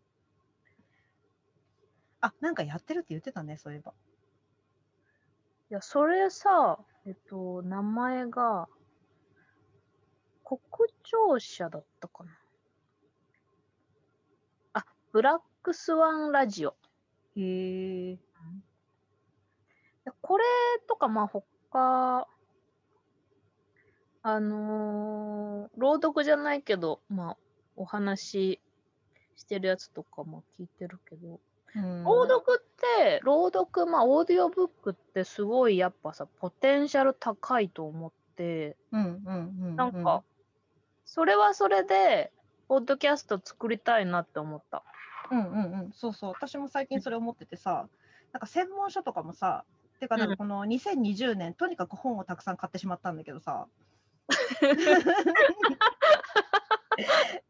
あ、なんかやってるって言ってたね、そういえば。いや、それさ、えっと、名前が、国庁舎だったかな。あ、ブラックスワンラジオ。へえ。でこれとか、まあ、他、あのー朗読じゃないけど、まあ、お話してるやつとかも聞いてるけど、うん朗読って、朗読、まあ、オーディオブックってすごいやっぱさ、ポテンシャル高いと思って。なんか、それはそれで、ポッドキャスト作りたいなって思った。うんうんうん、そうそう、私も最近それ思っててさ、なんか専門書とかもさ、てか、なんかこの2020年、とにかく本をたくさん買ってしまったんだけどさ、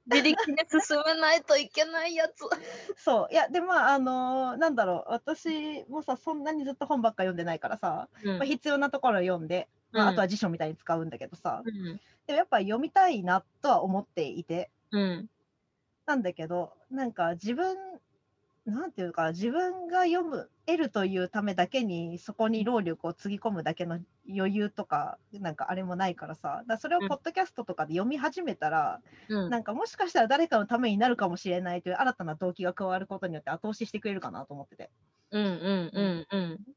自力で進めないといけないやつ。そう、いや、で、まあ、あのーなんだろう、私もさ、そんなにずっと本ばっか読んでないからさ、うん。まあ、必要なところを読んで、まあ、あとは辞書みたいに使うんだけどさ、うん。でもやっぱ読みたいなとは思っていて、うん。なんだけど、なんか自分、なんていうか、自分が読む、得るというためだけに、そこに労力をつぎ込むだけの余裕とか、なんかあれもないからさ、だそれをうんポッドキャストとかで読み始めたら、うん。なんかもしかしたら誰かのためになるかもしれないという新たな動機が加わることによって後押ししてくれるかなと思ってて。うん。うん。うん。うん。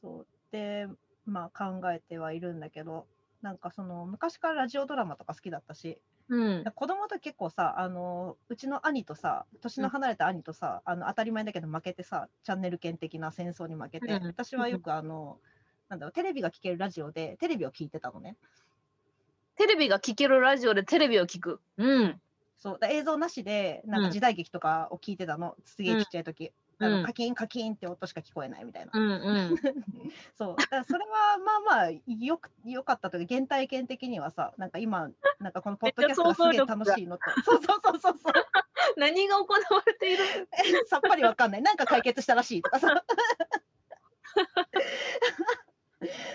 そうで、まあ考えてはいるんだけど、なんかその昔からラジオドラマとか好きだったし、うん。子供と結構さ、あのうちの兄とさ、年の離れた兄とさ、あの当たり前だけど負けてさ、チャンネル権的な戦争に負けて、うん私はよくあの、なんだろう、テレビが聞けるラジオでテレビを聞いてたのね。テレビが聞けるラジオでテレビを聞く。うん。そうだ映像なしで、なんうんか時代劇とかを聞いてたの、すげえちっちゃい時、あうんのカキンカキンって音しか聞こえないみたいな。うん。うん。そう、だからそれはまあまあよくよかったというか、原体験的にはさ、なんか今、なんかこのポッドキャストがすげえ楽しいのと、そ うそうそうそうそう、何が行われている？さっぱりわかんない、なんか解決したらしいとかさ。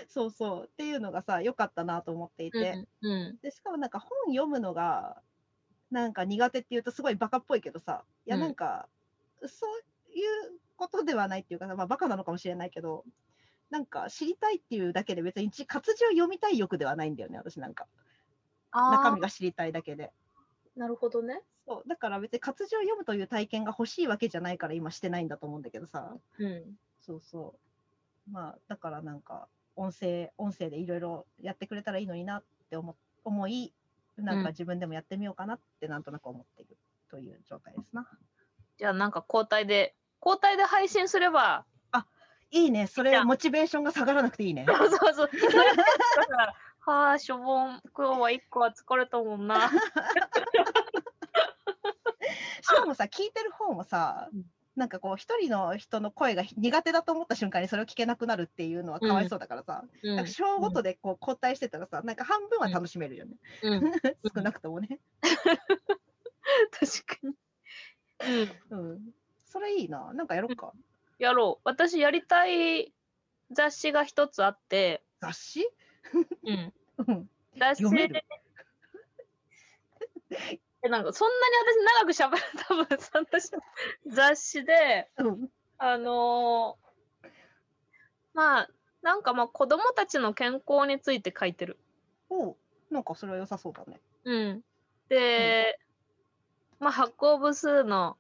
そうそうっていうのがさ、良かったなと思っていて、うん。うん。でしかもなんか本読むのがなんか苦手っていうとすごいバカっぽいけどさ、いやうんなんか、そういうことではないっていうか、まあ、バカなのかもしれないけど、なんか知りたいっていうだけで別に一活字を読みたい欲ではないんだよね、私なんか。中あ身が知りたいだけで。あ、なるほどね。そうだから別に活字を読むという体験が欲しいわけじゃないから今してないんだと思うんだけどさ。うん。そうそう。まあ、だからなんか、音声、音声でいろいろやってくれたらいいのになって思思い、なんうんか自分でもやってみようかなってなんとなく思っているという状態ですな。じゃあなんか交代で、交代で配信すれば、いいね、それモチベーションが下がらなくていいね。そうそうそう。はあ、しょぼん、今日は一個は疲れたもんな。しかもさ、聞いてる方もさうん、なんかこう、一人の人の声が苦手だと思った瞬間にそれを聞けなくなるっていうのはかわいそうだからさ、うんなんか章ごとでこう交代してたらさ、なんか半分は楽しめるよね。うん、少なくともね。確かに。うん、うん。それいいな。なんかやろうか。やろう。私やりたい雑誌が一つあって、雑誌？うん、うん。雑誌読める えなんかそんなに私長く喋る 多分私雑誌でうん。あのーまあなんかまあ子供たちの健康について書いてる。おうなんかそれは良さそうだね。うん、で、まあ発行部数の、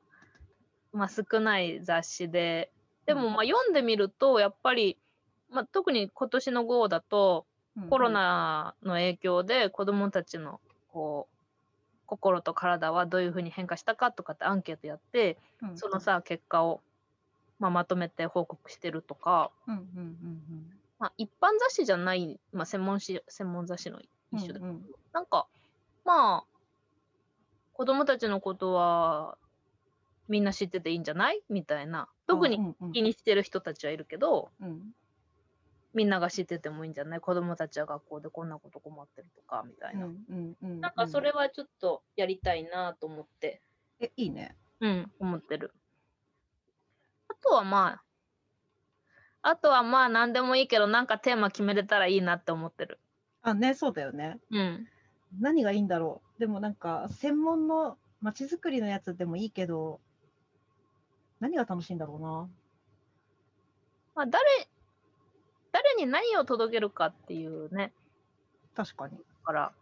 まあ、少ない雑誌で。でもまあ読んでみるとやっぱり、まあ、特に今年の号だとうんコロナの影響で子どもたちのこう心と体はどういうふうに変化したかとかってアンケートやってうん。そのさ結果を、まあ、まとめて報告してるとか、まあ、一般雑誌じゃない、まあ、専門誌専門雑誌のうん。一種だけど、うんうん。なんかまあ子どもたちのことはみんな知ってていいんじゃない？みたいな。特にうんうん気にしてる人たちはいるけど、うんみんなが知っててもいいんじゃない？子供たちは学校でこんなこと困ってるとか、みたいな。うんうんうんなんかそれはちょっとやりたいなと思って、えいいねうん、思ってる。あとはまあ、あとはまあ何でもいいけど、なんかテーマ決めれたらいいなって思ってる。あねそうだよねうん。何がいいんだろうでもなんか専門のまちづくりのやつでもいいけど何が楽しいんだろうな。まあ誰、誰に何を届けるかっていうね、確かに。だから、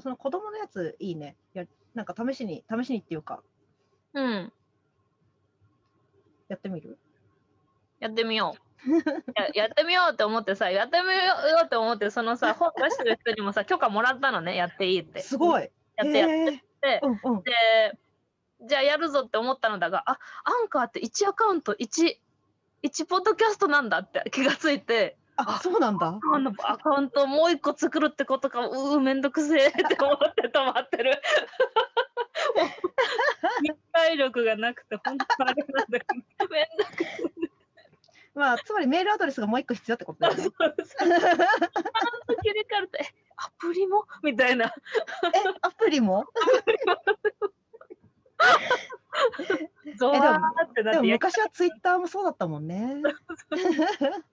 その子供のやついいね。やなんか試しに試しにっていうか。うん、やってみる？やってみよう。ややってみようって思ってさ、やってみようって思って、そのさ、本出してる人にもさ、許可もらったのね、やっていいって。すごい。やってやってへって。ー、うんうん。で、じゃあやるぞって思ったのだが、あアンカーって1アカウント1、1ポッドキャストなんだって気がついて、あそうなんだあのアカウントをもう一個作るってことか、うー、めんどくせえって思って止まってる。もう忍耐力がなくて、本当あれなんだけど、めんどくせえ。まあつまりメールアドレスがもう一個必要ってことだよね切り替えると、え、アプリも？みたいな。えアプリも ゾワーってなって、でもや昔はツイッターもそうだったもんね。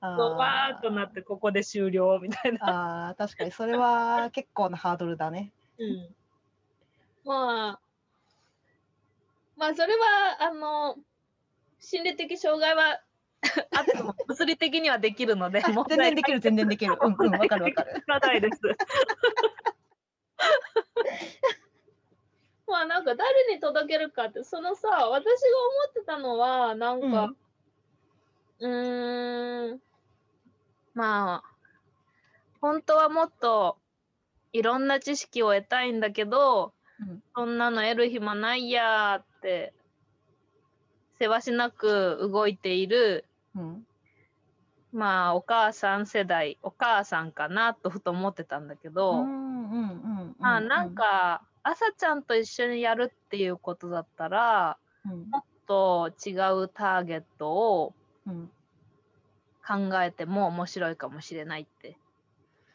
あゾワーっとなって、ここで終了みたいな。あー確かにそれは結構なハードルだね。うん。まあ、まあ、それは、あの、心理的障害は あっても、物理的にはできるので、問全然できる全然できる。うんうんわかるわかる。ないです。まあなんか誰に届けるかってそのさ私が思ってたのはなんかうーんまあ本当はもっといろんな知識を得たいんだけど、うん。そんなの得る暇ないやーってせわしなく動いているうん。まあお母さん世代お母さんかなとふと思ってたんだけど、うんうんうん。まあなんか朝ちゃんと一緒にやるっていうことだったらうん。もっと違うターゲットをうん。考えても面白いかもしれないって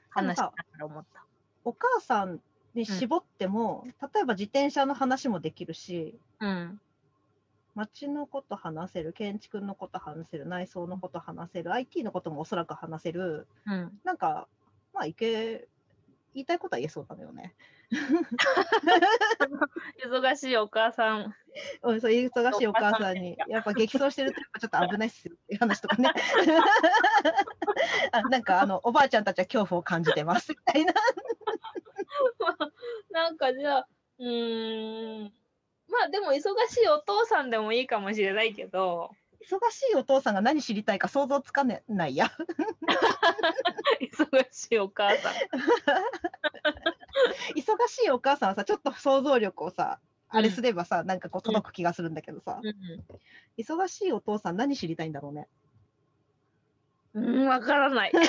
話しながら思った。お母さんに絞っても、例えば自転車の話もできるしうん。街のこと話せる建築のこと話せる内装のこと話せる IT のこともおそらく話せる。うん、なんかまあいけ言いたいことは言えそうだよね。忙しいお母さんうん、そう忙しいお母さんに、やっぱ激走してるとやっぱちょっと危ないっすよっていう話とかね。あなんかあのおばあちゃんたちは恐怖を感じてますみたいな。なんかじゃあうーんまあでも忙しいお父さんでもいいかもしれないけど忙しいお父さんが何知りたいか想像つかねないや。忙しいお母さん。忙しいお母さんはさ、ちょっと想像力をさ、あれすればさ、なんかこう届く気がするんだけどさ、忙しいお父さん何知りたいんだろうね。うん、うん、わからない。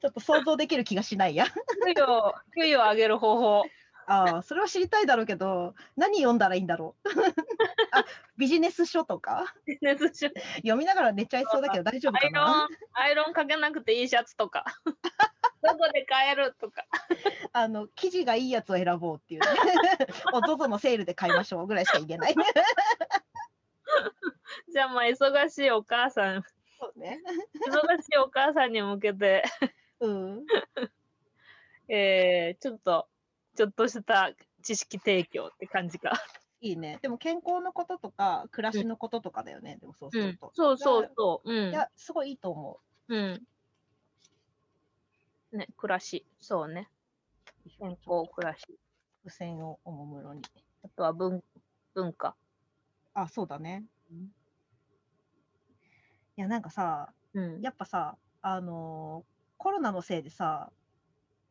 ちょっと想像できる気がしないや。給与、給与を上げる方法。ああ、それは知りたいだろうけど、何読んだらいいんだろう？あ、ビジネス書とか？ビジネス書読みながら寝ちゃいそうだけど大丈夫かアイロンな、アイロンかけなくていいシャツとか。どこで買えるとか。あの、生地がいいやつを選ぼうっていうね。お ZOZO のセールで買いましょうぐらいしか言えない。じゃあまあ忙しいお母さん、そうね。忙しいお母さんに向けて、うん。えー、ちょっと、ちょっとした知識提供って感じか。いいね。でも健康のこととか、暮らしのこととかだよね。でもそうすうんると。、そうそうそう。うんい。や、すごいいいと思うん。ね、暮らし。そうね。う。健康、暮らし。付箋をおもむろに。あとは文文化。あ、そうだね。うんいや、なんかさ、うん。やっぱさ、あのーコロナのせいでさ、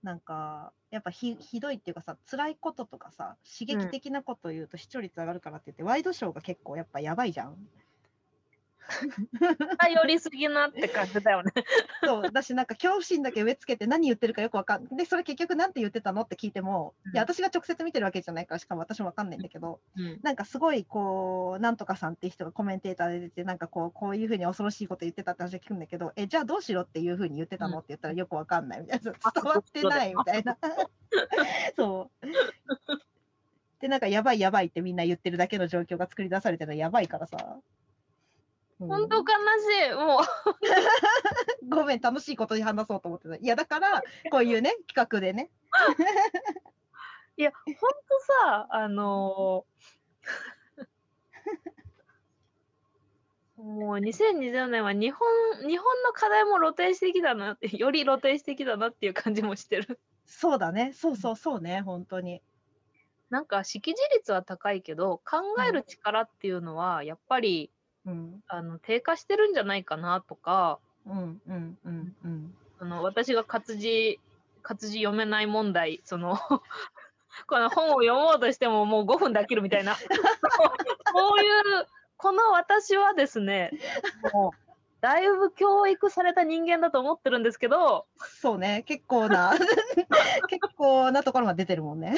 なんか、やっぱひひどいっていうかさ、辛いこととかさ、刺激的なことを言うと視聴率上がるからって言って、ワイドショーが結構やっぱやばいじゃん。頼りすぎなって感じだよね。そう私なんか恐怖心だけ植え付けて何言ってるかよくわかんないでそれ結局なんて言ってたのって聞いても、うん。いや私が直接見てるわけじゃないからしかも私もわかんないんだけど、うん。なんかすごいこうなんとかさんっていう人がコメンテーターで出てなんかこうこういうふうに恐ろしいこと言ってたって話を聞くんだけどえじゃあどうしろっていうふうに言ってたのって言ったらよくわかんないみたいな。あ伝わってないみたいな。そう。でなんかやばいやばいってみんな言ってるだけの状況が作り出されてるのやばいからさ、うん本当悲しい。もう、ごめん楽しいことに話そうと思ってた。いやだからこういうね 企画でね。いや、ほんとさ、あのーもう2020年は日本日本の課題も露呈してきたなって、より露呈してきたなっていう感じもしてる。そうだね。そうそうそうね本当に。なんか識字率は高いけど、考える力っていうのはやっぱりうん。あの低下してるんじゃないかなとか、うんうんうんうん。あの私が活字活字読めない問題、その この本を読もうとしてももう5分で飽きるみたいな、こういう、この私はですね、もうだいぶ教育された人間だと思ってるんですけど、そうね結構な 結構なところが出てるもんね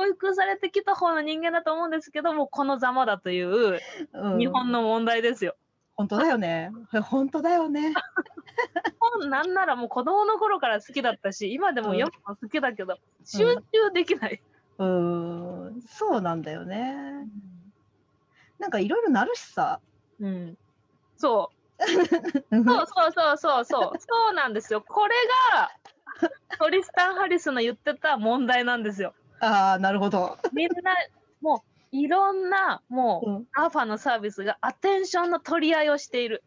教育されてきた方の人間だと思うんですけども、このざまだといううん日本の問題ですよ。本当だよね 本当だよね本なんならもう子供の頃から好きだったし、今でも読むの好きだけど、集中できない。うーんそうなんだよねなんかいろいろなるしさうん。そう。う んそうそうそうそうそう。そうなんですよ。これがトリスタン・ハリスの言ってた問題なんですよ。ああなるほど、みんなもういろんなもううん、アーファのサービスがアテンションの取り合いをしている。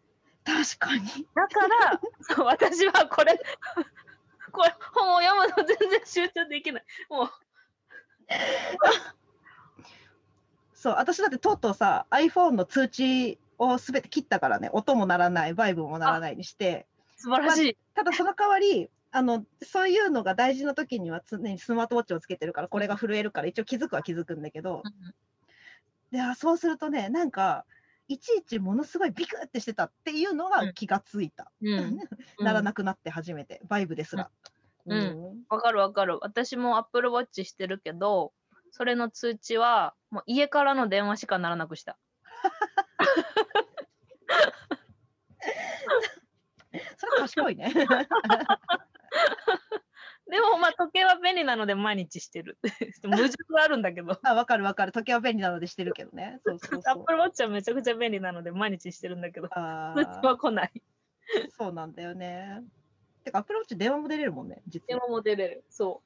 確かにだから そう私はこれ これ本を読むの全然集中できない。もうそう私だってとうとうさ iPhone の通知をすべて切ったからね音も鳴らないバイブも鳴らないにして素晴らしい。ただその代わりあのそういうのが大事な時には常にスマートウォッチをつけてるからこれが震えるから一応気づくは気づくんだけどであそうするとねなんかいちいちものすごいビクってしてたっていうのが気がついた、うん。ならなくなって初めてバイブですら。うんわかるわかる。私も Apple Watch してるけど、それの通知はもう家からの電話しかならなくした。それ賢いね。でもまあ時計は便利なので毎日してる。矛盾があるんだけど。あ分かる分かる時計は便利なのでしてるけどね。そうそうそう。Apple Watch はめちゃくちゃ便利なので毎日してるんだけど、あ通知は来ない。ーそうなんだよね。てか、アプローチ電話も出れるもんね、実は。電話も出れる。そ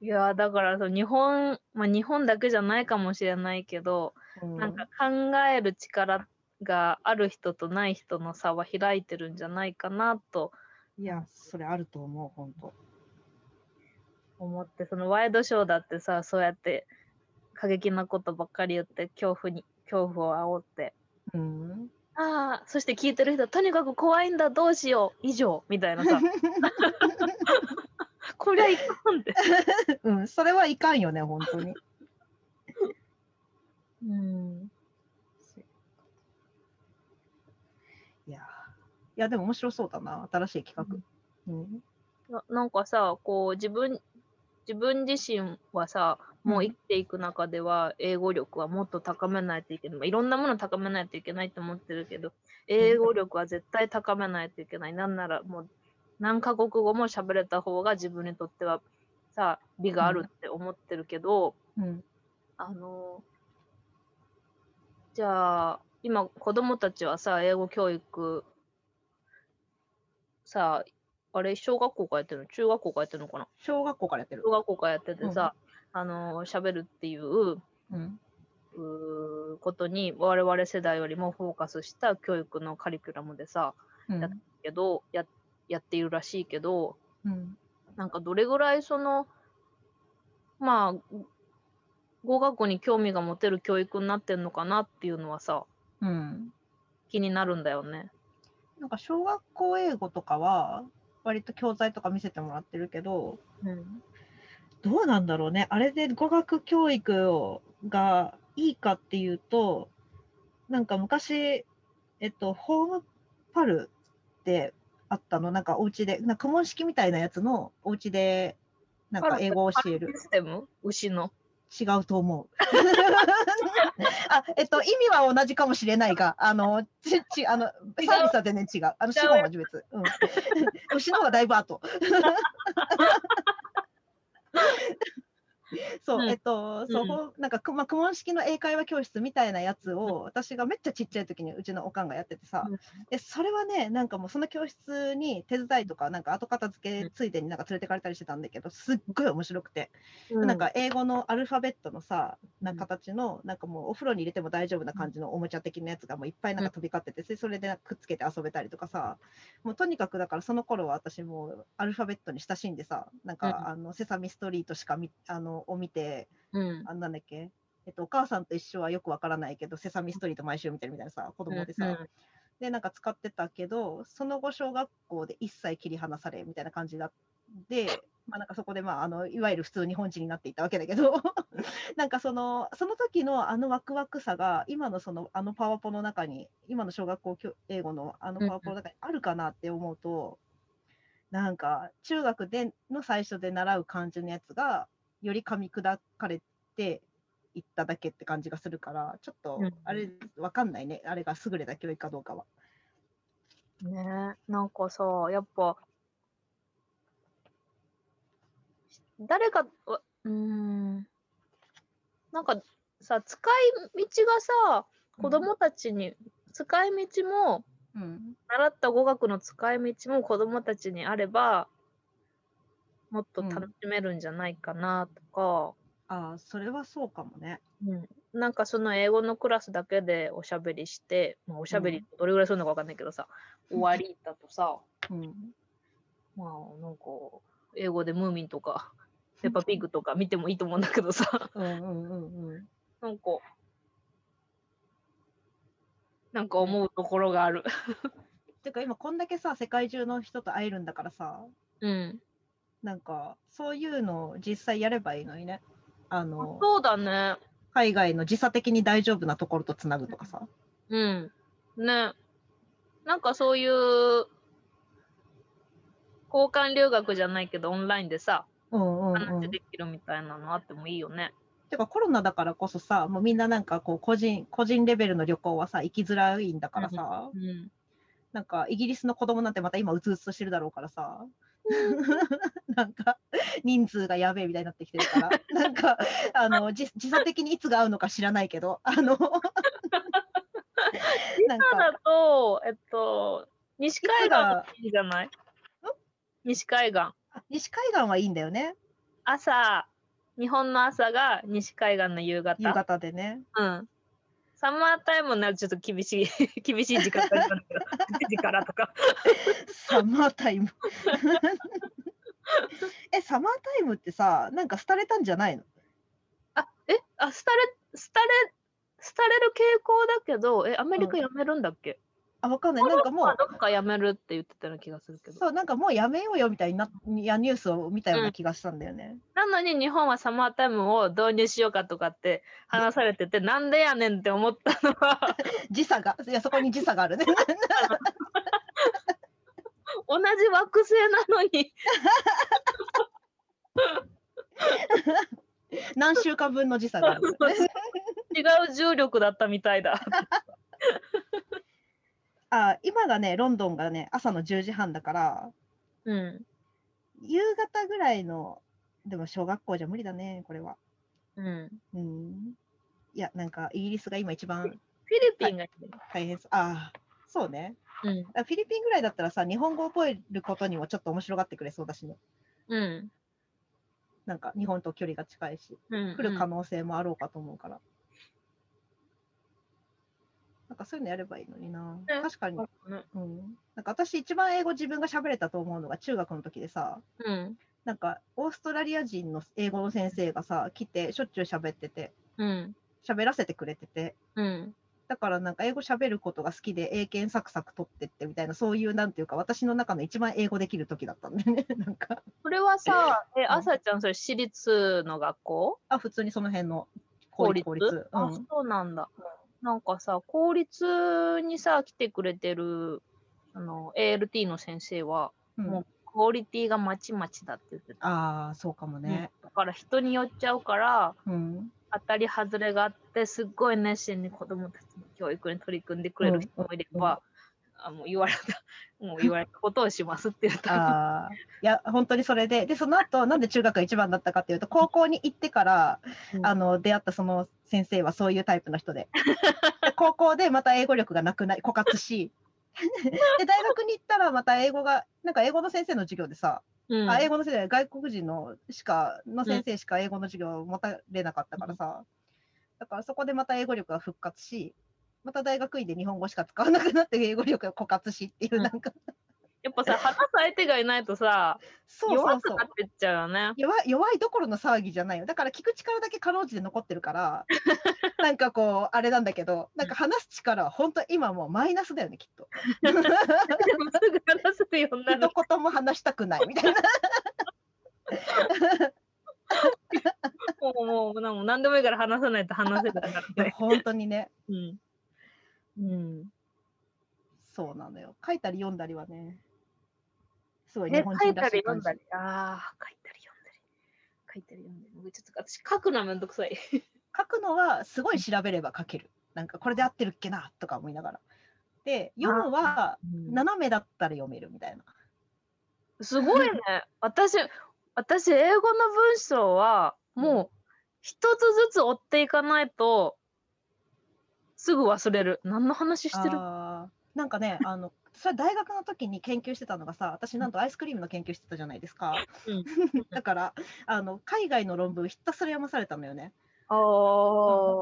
う。いやーだからそう日本、まあ、日本だけじゃないかもしれないけど、うんなんか考える力がある人とない人の差は開いてるんじゃないかなといや、それあると思う、本当。思って、そのワイドショーだってさ、そうやって過激なことばっかり言って、恐怖に、恐怖を煽って、うん。ああ、そして聞いてる人、とにかく怖いんだ、どうしよう、以上、みたいなさ、こりゃいかんって。うん、それはいかんよね、本当に。うん。いや、いや、でも面白そうだな、新しい企画。うん。ななんかさ、こう、自分、自分自身はさ、もう生きていく中では、英語力はもっと高めないといけない。まあいろんなものを高めないといけないと思ってるけど、英語力は絶対高めないといけない。なんならもう、何カ国語も喋れた方が自分にとってはさ、美があるって思ってるけど、うん。あの、じゃあ、今、子供たちはさ、英語教育、さ、あれ、小学校からやってるの？中学校からやってるのかな？小学校からやってる小。学校からやっててさ、あの、喋るっていううん。うーことに、我々世代よりもフォーカスした教育のカリキュラムでさ、うんやけど、や、やっているらしいけど、うん。なんかどれぐらいその、まあ、語学に興味が持てる教育になってんのかなっていうのはさ、うん。気になるんだよね。なんか小学校英語とかは、割と教材とか見せてもらってるけど、うん。どうなんだろうね。あれで語学教育をがいいかっていうと、なんか昔、えっと、ホームパルってあったの、なんかお家で、なんか公文式みたいなやつのお家で、なんか英語を教えるシ。ステム？牛の？違うと思う。あ、えっと、意味は同じかもしれないが、あの、ち、ち、あの、サービスは全然違う。あの、死後は別。うん。牛の方がだいぶ後。そう、うん。えっと、そう、うん。ほんなんか、くまあ、公文式の英会話教室みたいなやつを、私がめっちゃちっちゃい時にうちのおかんがやっててさ、うん。で、それはね、なんかもうその教室に手伝いとか、なんか後片付けついでになんか連れてかれたりしてたんだけど、すっごい面白くて、なんか英語のアルファベットのさ、なうん形の、なんかもうお風呂に入れても大丈夫な感じのおもちゃ的なやつがもういっぱいなんか飛び交ってて、それでくっつけて遊べたりとかさ、もうとにかくだからその頃は私もうアルファベットに親しんでさ、なんか、うん。あのセサミストリートしかみあのを見て、うん。あなんだっけ、えっと、お母さんと一緒はよくわからないけど、セサミストリート毎週見てるみたいなさ、子供でさ、うんで、なんか使ってたけど、その後、小学校で一切切り離されみたいな感じだって、まあ、なんかそこで、まあ、あのいわゆる普通日本人になっていったわけだけど、なんかそのその時のあのワクワクさが、今のそのあのパワポの中に、今の小学校教英語のあのパワポの中にあるかなって思うと、なんか中学での最初で習う漢字のやつが、より噛み砕かれていっただけって感じがするから、ちょっとうん。あれ、わかんないね、あれが優れた教育かどうかは。ねなんかさ、やっぱ、誰か、わうーん、なんかさ、使い道がさ、子供たちに、使い道も、うん、習った語学の使い道も子供たちにあれば、もっとうん楽しめるんじゃないかなとああ、それはそうかもね。か、うん、なんかその英語のクラスだけでおしゃべりして、まあ、おしゃべりどれぐらいするのかわかんないけどさ、終わりだとさ、うん、まあなんか英語でムーミンとか、ペッパーピッグとか見てもいいと思うんだけどさ、うん、うん、うん、うん。なんか、なんか思うところがある。てか今こんだけさ、世界中の人と会えるんだからさ、うん。なんかそういうのを実際やればいいのにね。あの、そうだね。海外の時差的に大丈夫なところとつなぐとかさ。うん。ね。なんかそういう、交換留学じゃないけど、オンラインでさ、うんうんう話ん。できるみたいなのあってもいいよね。てかコロナだからこそさ、もうみんななんかこう個人、個人レベルの旅行はさ、行きづらいんだからさ、うん。なんかイギリスの子供なんてまた今うつうつとしてるだろうからさ、なんか人数がやべえみたいになってきてるから、なんかあの時時差的にいつが合うのか知らないけど、あの、なんだと、えっと、西海岸がいいじゃない？西海岸。西海岸はいいんだよね、朝、日本の朝が西海岸の夕方。夕方でね。うん。サマータイムになるとちょっと厳しい、厳しい時間帯なんだけど、9時からとか。サマータイム。え、サマータイムってさ、なんか廃れたんじゃないの？あ、え、あ、廃れ、廃れ、廃れる傾向だけど、え、アメリカうんやめるんだっけ、あ、わかんない。なんかもう、どっかやめるって言ってたような気がするけど。そう、なんかもうやめようよみたいにな、やニュースを見たような気がしたんだよね。なのに日本はサマータイムを導入しようかとかって話されてて、なんでやねんって思ったのは、時差が、いや、そこに時差があるね。同じ惑星なのに、何週間分の時差がある、違う重力だったみたいだ。あ、今がね、ロンドンがね、朝の10時半だから、うん。夕方ぐらいの、でも小学校じゃ無理だね、これは。うん。うん。いや、なんかイギリスが今一番フィリピンが。大変そう。ああ、そうね。うん。あフィリピンぐらいだったらさ、日本語を覚えることにもちょっと面白がってくれそうだしね。うん。なんか日本と距離が近いし、うん。来る可能性もあろうかと思うから。かそういうのやればいいのにな。ね確かに。うん。うん。なんか私一番英語自分が喋れたと思うのが中学の時でさ、うん。なんかオーストラリア人の英語の先生がさ、来てしょっちゅう喋ってて、うん。喋らせてくれてて、うん。だからなんか英語喋ることが好きで英検サクサク取ってってみたいな、そういうなんていうか、私の中の一番英語できる時だったんでね。なんか、それはさ、え、んあさちゃん、それ私立の学校？あ、普通にその辺の公立公立？うあ、ん。そうなんだ。なんかさ、公立にさ、来てくれてる、あの、ALT の先生は、うんもうクオリティがまちまちだって言ってた。ああ、そうかもね。だから人によっちゃうから、うん。当たり外れがあって、すっごい熱心に子供たちの教育に取り組んでくれる人もいれば、あもう言われた、もう言われたことをしますって言った。ああ、いや、本当にそれで、で、その後、なんで中学が一番だったかっていうと、高校に行ってから、うん。あの、出会ったその先生はそういうタイプの人で。で高校でまた英語力がなくなり、枯渇し、で、大学に行ったらまた英語が、なんか英語の先生の授業でさ、うん。あ英語の先生、外国人のしか、の先生しか英語の授業を持たれなかったからさ、だからそこでまた英語力が復活し、また大学院で日本語しか使わなくなって英語力が枯渇しっていう、うんなんか、やっぱさ、話す相手がいないとさ、そうそうそう弱くな。ってっちゃうよね。弱い弱いどころの騒ぎじゃないよ。だから聞く力だけかろうじて残ってるから、なんかこう、あれなんだけど、なんか話す力は本当今もうマイナスだよね、きっと。でもすぐ話せるようになる。一言も話したくないみたいな。もう、もう、なんも何でもいいから話さないと話せるからね。本当にね、うん。うん。そうなのよ。書いたり読んだりはね、すごい日ね、本書い人らしい感じたり読んだ。り。ああ、書いたり読んだり。書いたり読んだり。僕ちょっと私書くのめんどくさい。書くのはすごい調べれば書ける。なんかこれで合ってるっけなとか思いながら。で、読むは斜めだったら読めるみたいな。すごいね。私、私、英語の文章は、もう、一つずつ追っていかないと、すぐ忘れる。何の話してる？あー。なんかね、あの、それ大学の時に研究してたのがさ、私なんとアイスクリームの研究してたじゃないですか。うん。だから、あの、海外の論文ひたすら読まされたのよね。あうん。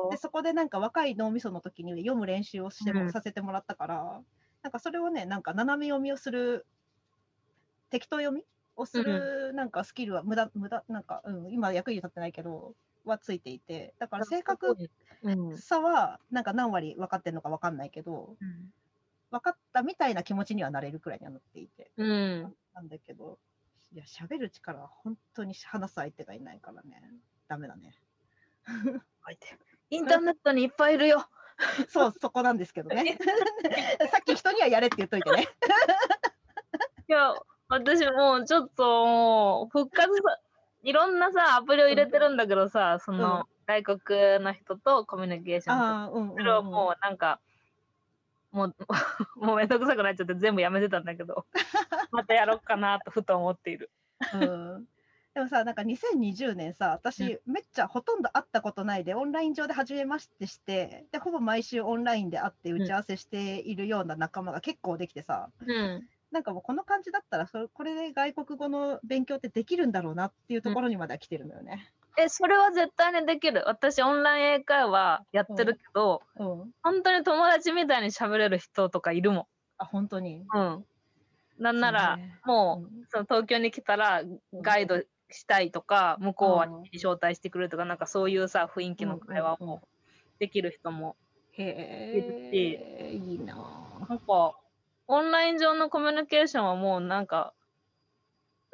ーでそこでなんか若い脳みその時に読む練習をしても、うん。させてもらったから、なんかそれをね、なんか斜め読みをする、適当読みをするなんかスキルは無駄、無駄、なんか、うん、今役に立ってないけど、はついていて、だから正確うん。さはなんか何割分かってるのか分かんないけど、分かったみたいな気持ちにはなれるくらいにはなっていて、うん。なんだけど、いや、喋る力は本当に話す相手がいないからね、ダメだね。インターネットにいっぱいいるよ。そう、そこなんですけどね。さっき人にはやれって言っといてね。いや、私もうちょっともう復活さ、いろんなさ、アプリを入れてるんだけどさ、その、外国の人とコミュニケーションとうん、うん。それをもうなんか、もう、もうめんどくさくなっちゃって全部やめてたんだけど、またやろうかなとふと思っている。うん。でもさ、なんか2020年さ、私、めっちゃほとんど会ったことないで、オンライン上で初めましてして、で、ほぼ毎週オンラインで会って打ち合わせしているような仲間が結構できてさ、うん。なんかもうこの感じだったらそれ、これで外国語の勉強ってできるんだろうなっていうところにまでは来てるのよね。え、それは絶対にできる。私、オンライン英会話やってるけど、うん。本当に友達みたいに喋れる人とかいるもあ、本当に？ん。うん。なんなら、もう、うんその東京に来たらガイドしたいとか、向こうはうん招待してくれるとか、なんかそういうさ、雰囲気の会話うんうんうんもできる人も。へえ、いいなぁなんか、オンライン上のコミュニケーションはもうなんか、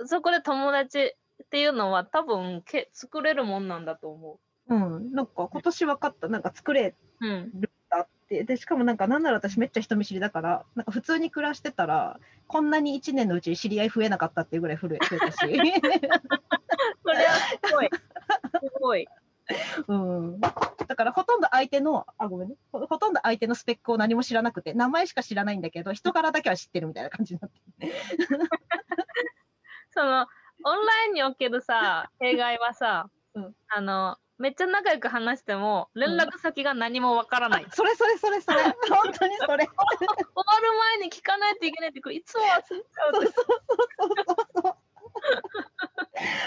そこで友達っていうのは多分け作れるもんなんだと思うん、なんか今年分かった、なんか作れう。うん。たって、で、しかもなんか、なんなら私めっちゃ人見知りだから、なんか普通に暮らしてたら、こんなに1年のうちに知り合い増えなかったっていうぐらい増えたし、それはすごい。すごい。うん、だからほとんど相手の、あ、ごめんねほ、ほとんど相手のスペックを何も知らなくて、名前しか知らないんだけど、人柄だけは知ってるみたいな感じになってる。その、オンラインにおけるさ、弊害はさ、うんあの、めっちゃ仲良く話しても、連絡先が何もわからない。それそれそれそれ、本当にそれ。終わる前に聞かないといけないって、これいつも忘れちゃうそうそうそうそうそう。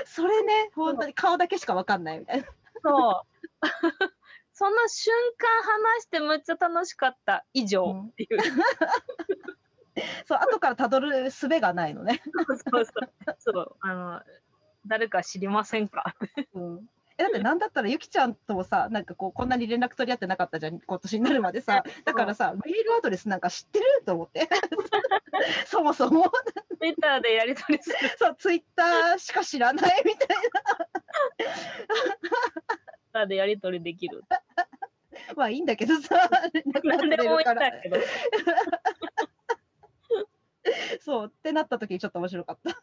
それね、本当に顔だけしか分かんないみたいな。そう。その瞬間話してむっちゃ楽しかった以上っていう。そう、後からたどる術がないのね。そうそうそう。あの、誰か知りませんか？うんえだってなんだったらゆきちゃんともさなんかこうこんなに連絡取り合ってなかったじゃん今年になるまでさだからさメールアドレスなんか知ってると思って そもそも ?Twitter でやり取りする。そうツイッターしか知らないみたい Twitter でやり取りできる。な まあいいんだけどさ。そうってなった時にちょっと面白かった。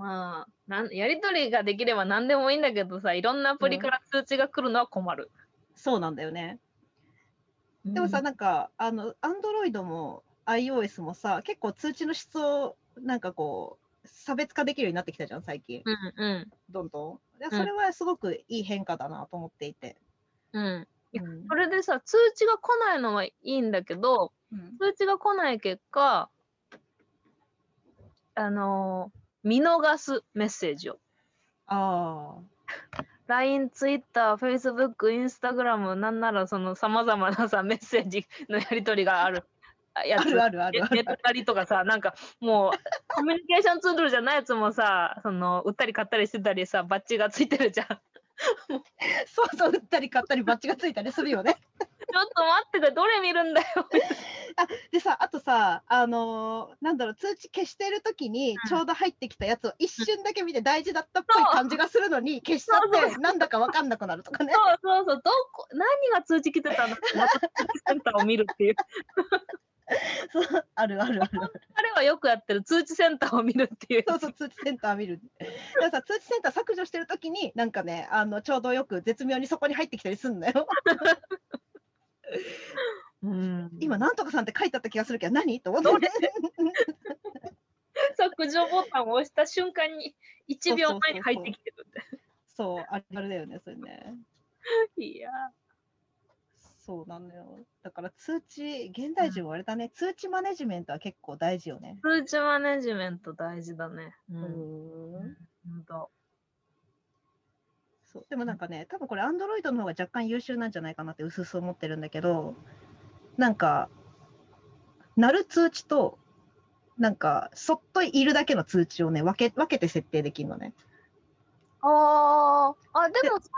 まあ、なんやりとりができれば何でもいいんだけどさ、いろんなアプリから通知が来るのは困る。そうなんだよね。でもさ、うんなんか、あの、Android も iOS もさ、結構通知の質を、なんかこう、差別化できるようになってきたじゃん、最近。うんうんどんどん。でんそれはすごくいい変化だなと思っていて。うん。うんそれでさ、通知が来ないのはいいんだけど、うん通知が来ない結果、あのー見逃すメッセージを。あ LINE、Twitter、Facebook、Instagram、なんならその様々なさ、メッセージのやり取りがある ああ、やつ。あるあるあるあるネット借りとかさ、なんかもうコミュニケーションツールじゃないやつもさ、その売ったり買ったりしてたりさ、バッジがついてるじゃん。そうそう、売ったり買ったりバッチがついたりするよね。っと待ってて、どれ見るんだよ。でさ、あとさ、あのーなんだろう、通知消してる時にちょうど入ってきたやつを一瞬だけ見て大事だったっぽい感じがするのに 消しちゃって、なんだかわかんなくなるとかね。そうそうそう、どこ、何が通知来てたの？ってまたセンターを見るっていう。そうあるあるある。彼はよくやってる通知センターを見るっていう。そうそう、通知センター見る。だからさ、通知センター削除してる時に、なんかね、あのちょうどよく絶妙にそこに入ってきたりするんだよ。うん今、なんとかさんって書いてあった気がするけど、何？と思って。削除ボタンを押した瞬間に1秒前に入ってきてるって。そう、あれだよね、それね。いやそうなのよ。だから通知、現代人はあれだね、通知マネジメントは結構大事よね。通知マネジメント大事だね。う。うんんほんとそうでもなんかね、多分これ、アンドロイドの方が若干優秀なんじゃないかなって、うすうす思ってるんだけど、なんか、鳴る通知と、なんか、そっといるだけの通知をね、分け分けて設定できるのね。あーあ、でもそ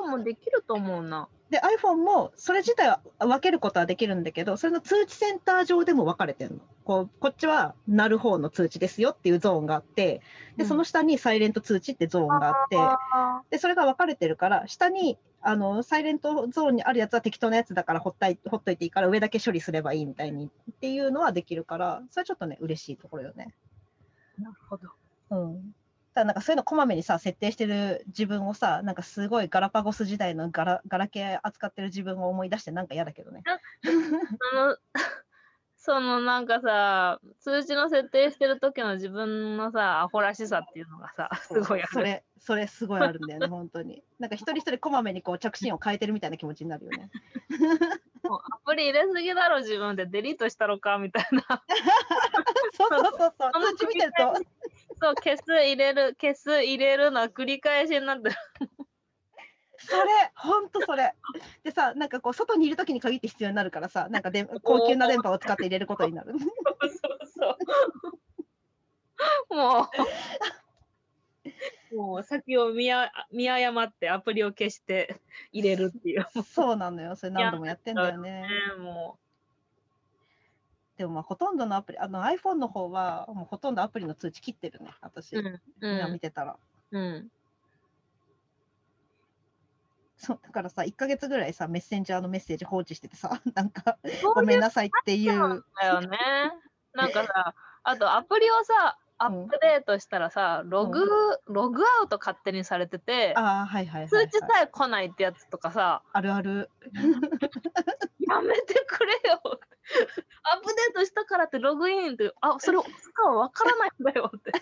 れ iPhone もできると思うな。で、iPhone もそれ自体は分けることはできるんだけど、それの通知センター上でも分かれてるの。こうこっちは鳴る方の通知ですよっていうゾーンがあって、で、その下にサイレント通知ってゾーンがあって、あで、それが分かれてるから、下にあのサイレントゾーンにあるやつは適当なやつだからほったいほっといていいから、上だけ処理すればいいみたいにっていうのはできるから、それはちょっとね、嬉しいところよね。ーなるほど。うん。ただなんかそういうのこまめにさ、設定してる自分をさ、なんかすごいガラパゴス時代のガラガラケー扱ってる自分を思い出してなんか嫌だけどね。あの、そのなんかさ、通知の設定してる時の自分のさ、アホらしさっていうのがさ、すごいある。それ、それすごいあるんだよね、本当に。なんか一人一人こまめにこう着信を変えてるみたいな気持ちになるよね。もうアプリ入れすぎだろ、自分でデリートしたろか、みたいな。そうそうそうそう通知見てると、そう、消す、入れる、消す、入れるの繰り返しになってる。それ、本当それ。でさ、なんかこう外にいるときに限って必要になるからさ、なんかで高級な電波を使って入れることになる。そうそう。もう、もう先を見あ見誤ってアプリを消して入れるっていう。そうなのよ、それ何度もやってんだよね。ね、もでもまあほとんどのアプリ、あの iPhone の方はもうほとんどアプリの通知切ってるね、私。う。うん。今うん。見てたら。うん。そうだからさ、1ヶ月ぐらいさ、メッセンジャーのメッセージ放置しててさ、なんか、そうごめんなさいっていう。だよね。なんかさ、あとアプリをさ、アップデートしたらさ、ログ、ログアウト勝手にされてて、ああ、はいはい。通知さえ来ないってやつとかさ、あるある。やめてくれよ。アップデートしたからってログインって、あ、それ かはわからないんだよって。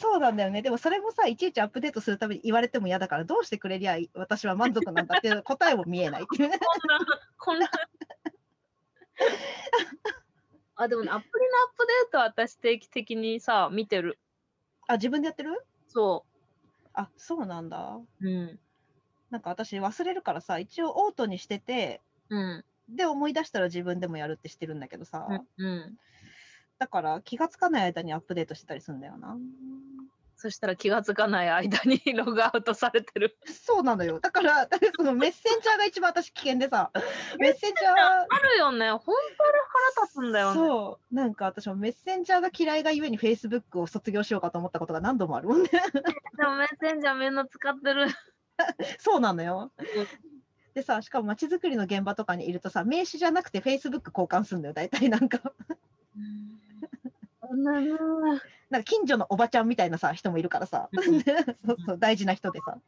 そうなんだよね。でもそれもさ、いちいちアップデートするために言われても嫌だから、どうしてくれりゃ私は満足なんだっていう答えも見えないっていうね。こんな、こんな。あ、でもね、アプリのアップデートは私定期的にさ、見てる。あ、自分でやってる？そあ、そうなんだ。う。うん。なんか私忘れるからさ、一応オートにしてて、うん。で思い出したら自分でもやるってしてるんだけどさ、うん。うん。だから気がつかない間にアップデートしてたりするんだよな。そしたら気がつかない間にログアウトされてる。そうなのよ。だから、だからそのメッセンジャーが一番私危険でさ、メッセンジャー、あるよね。本当に腹立つんだよね。そう、なんか私もメッセンジャーが嫌いがゆえに Facebook を卒業しようかと思ったことが何度もあるもんね。でもメッセンジャーみんな使ってる。そうなのよ。でさ、しかも街づくりの現場とかにいるとさ、名刺じゃなくて Facebook 交換するんだよ、大体なんか。なんか近所のおばちゃんみたいなさ、人もいるからさ、うん そうそう大事な人でさ。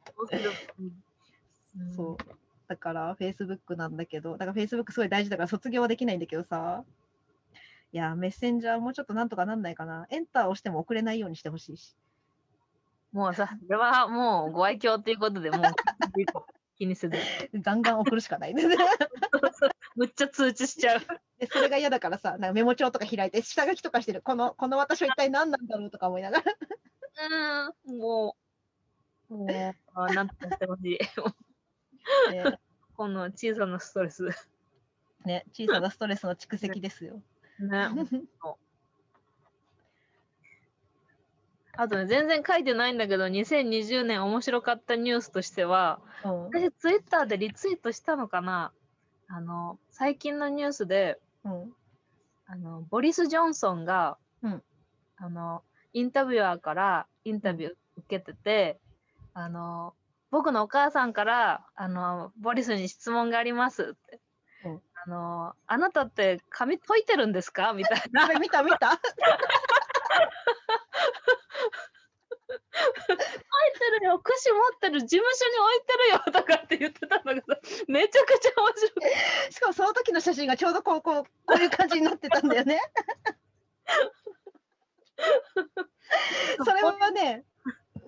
うんそう。だから Facebook なんだけど、だから Facebook すごい大事だから卒業はできないんだけどさ。いや、メッセンジャーもうちょっとなんとかなんないかな。エンターを押しても送れないようにしてほしいし。もうさ、それはもうご愛嬌っていうことでもう 気にせず。ガンガン送るしかない。で むっちゃ通知しちゃう。それが嫌だからさ、なんかメモ帳とか開いて、下書きとかしてる。この、この私は一体何なんだろうとか思いながら。うん、もう、もう、あなんて言ってほしい。ねこの小さなストレス。ね、小さなストレスの蓄積ですよ。ね。あとね、全然書いてないんだけど、2020年面白かったニュースとしては、うん私ツイッターでリツイートしたのかなあの、最近のニュースで、うん。あの、ボリス・ジョンソンが、うん。あの、インタビュアーからインタビュー受けてて、あの、僕のお母さんから、あの、ボリスに質問がありますって。うん。あの、あなたって髪解いてるんですか？みたいな。見た見た てるよ、櫛持ってる、事務所に置いてるよとかって言ってたんだけど、めちゃくちゃ面白い。しかもその時の写真がちょうどこうこうこういう感じになってたんだよね。それはね、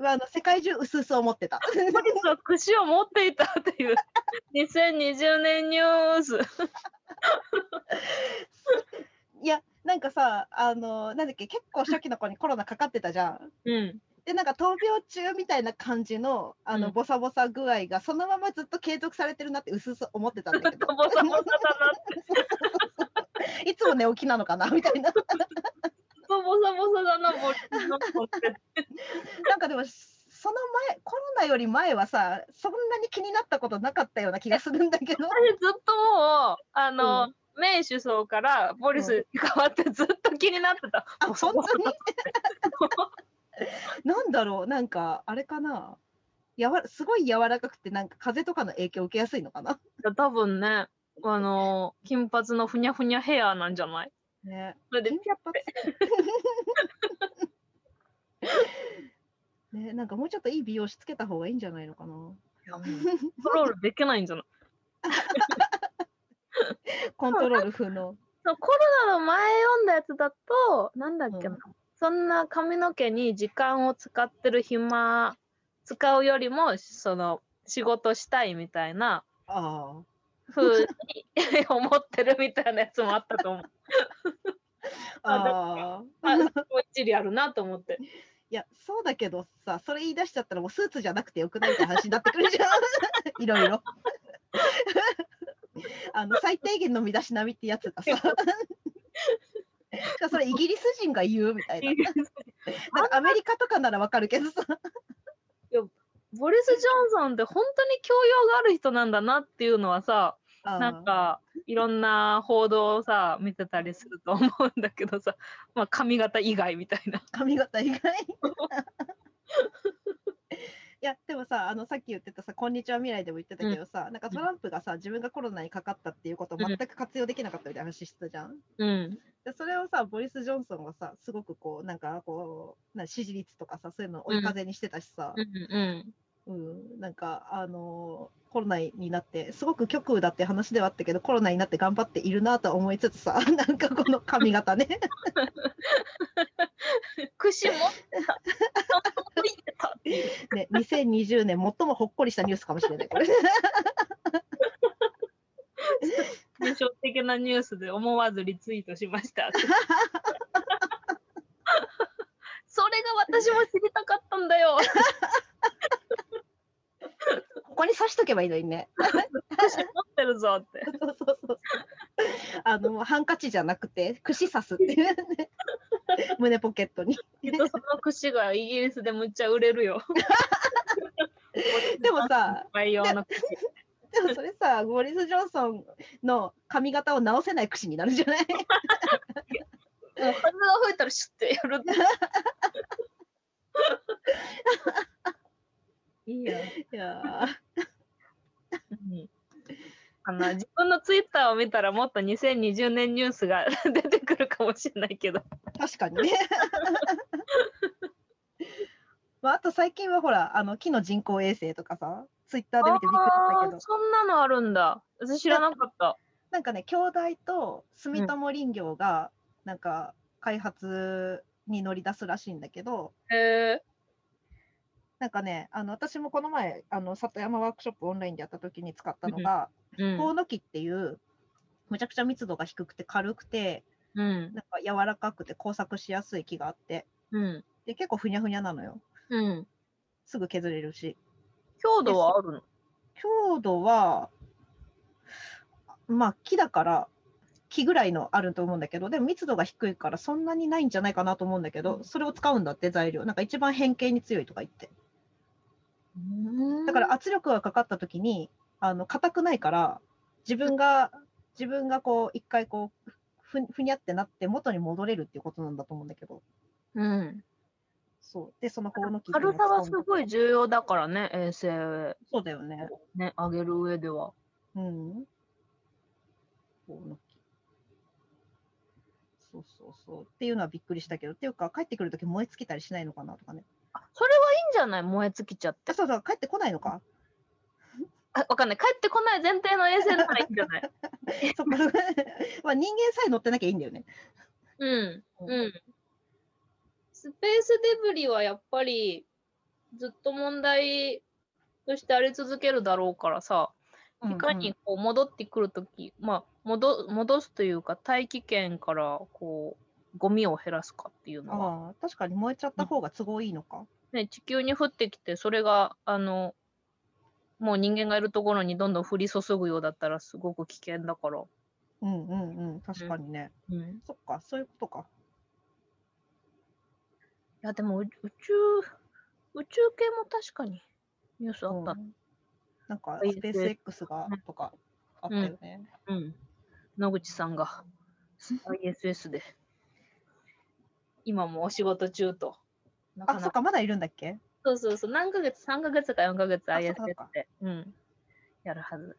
あの世界中うすうす思ってた。櫛を持っていたっていう2020年ニュース。いや、なんかさ、あの、なんだっけ、結構初期の子にコロナかかってたじゃん。うん。で、なんか闘病中みたいな感じの、あの、うんボサボサ具合が、そのままずっと継続されてるなって、うすうす思ってたんだけど。ボサボサだなって。いつも寝起きなのかなみたいな。ボサボサだな、ボリスの子って。なんかでも、その前、コロナより前はさ、そんなに気になったことなかったような気がするんだけど。私ずっともう、あの、メイ首相からボリスに変わってずっと気になってた。あ、本当に？なんだろう、なんか、あれかな。やわすごい柔らかくて、なんか風邪とかの影響を受けやすいのかな。多分ね、あの、金髪のふにゃふにゃヘアなんじゃない？ね。それで金髪？ね、なんかもうちょっといい美容師つけた方がいいんじゃないのかな。コントロールできないんじゃない？コントロール不能。コロナの前読んだやつだと、なんだっけな、うんそんな髪の毛に時間を使ってる暇、使うよりも、その、仕事したいみたいなあ風に思ってるみたいなやつもあったと思う。あ。あもう一理あるなと思って。いや、そうだけどさ、それ言い出しちゃったらもうスーツじゃなくてよくないって話になってくるじゃん。いろいろ。あの最低限の身だしなみってやつがさ。それイギリス人が言うみたいな。なんかアメリカとかならわかるけどさ。ボリス・ジョンソンって本当に教養がある人なんだなっていうのはさ、なんかいろんな報道をさ見てたりすると思うんだけどさ、まあ、髪型以外みたいな。髪型以外？いやでもさあのさっき言ってたさ「こんにちは未来」でも言ってたけどさ、なんかトランプがさ自分がコロナにかかったっていうことを全く活用できなかったみたいな話してたじゃん。うん。でそれをさボリス・ジョンソンがさすごくこうなんかこうな支持率とかさそういうのを追い風にしてたしさ、うんうん。うんなんかあのーコロナになってすごく極右だって話ではあったけどコロナになって頑張っているなとは思いつつさ なんかこの髪型ね 串持ってた。て。ね2020年最もほっこりしたニュースかもしれないこれ。印象的なニュースで思わずリツイートしました。それが私も知りたかったんだよ。ここに刺しとけばいいのにね。串持ってるぞって。そうそうそう。あのハンカチじゃなくて串刺すっていうね。胸ポケットに。きっとその串がイギリスでむっちゃ売れるよ。でもさ。でもそれさ、ボリス・ジョンソンの髪型を直せない串になるじゃない？風が吹いたらシュッてやる。いや。いやうんあの自分のツイッターを見たらもっと2020年ニュースが 出てくるかもしれないけど。ー確かにね。まあ、あと最近はほら、あの木の人工衛星とかさ、ツイッターで見てびっくりしたけど、そんなのあるんだ。私知らなかった。なんかね、兄弟と住友林業が、なんか開発に乗り出すらしいんだけど、へえなんかね、あの私もこの前、あの里山ワークショップオンラインでやった時に使ったのが、うんコウノキっていう、むちゃくちゃ密度が低くて軽くて、うんなんか柔らかくて工作しやすい木があって、うんで結構ふにゃふにゃなのよ。うん。すぐ削れるし。強度はあるの？強度は、まあ木だから木ぐらいのあると思うんだけど、でも密度が低いからそんなにないんじゃないかなと思うんだけど、それを使うんだって材料。なんか一番変形に強いとか言って。だから圧力がかかった時に、あの硬くないから、自分が、自分がこう一回こうふふにゃってなって元に戻れるっていうことなんだと思うんだけど、うん。そう。で、そのコウノキっていう軽のを使うんださはすごい重要だからね、衛星そうだよね。ね、上げる上では。うん。コウノキ。そうそうそう。っていうのはびっくりしたけど、っていうか、帰ってくるとき燃え尽きたりしないのかなとかね。あそれはいいんじゃない？燃え尽きちゃってあ、。そうだ、帰ってこないのか？あわかんない。帰ってこない前提の衛星ならいいんじゃない？そっか、まあ人間さえ乗ってなきゃいいんだよね。うん。うんうん。スペースデブリはやっぱりずっと問題としてあり続けるだろうからさ、いかにこう戻ってくるとき、まあ戻、戻すというか、大気圏からこうゴミを減らすかっていうのは、確かに燃えちゃった方が都合いいのか。ね、地球に降ってきて、それがあのもう人間がいるところにどんどん降り注ぐようだったらすごく危険だから。うんうんうん、確かにね。うん、そっか、そういうことか。いや、でもう宇宇宙、宇宙系も確かにニュースあったうんなんか、スペース X がとかあったよね。うん。野口さんが ISS で、今もお仕事中と。なかあ、なかそっか、まだいるんだっけ？そうそうそう、何ヶ月、3ヶ月か4ヶ月あそっかそっで、うん、やるはず。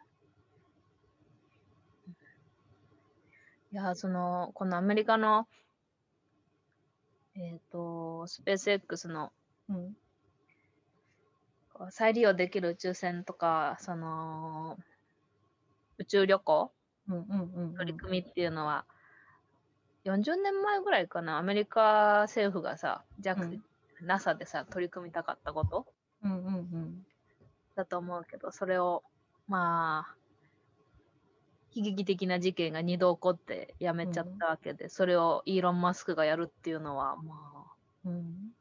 いや、その、このアメリカの、えっ、と、スペース X のうん。再利用できる宇宙船とか、その、宇宙旅行？うんうんうんうん。取り組みっていうのは、40年前ぐらいかな、アメリカ政府がさ、うん。NASA でさ、取り組みたかったこと。うんうんうん。だと思うけど、それを、まあ、悲劇的な事件が2度起こってやめちゃったわけで、それをイーロン・マスクがやるっていうのは、まあ、うん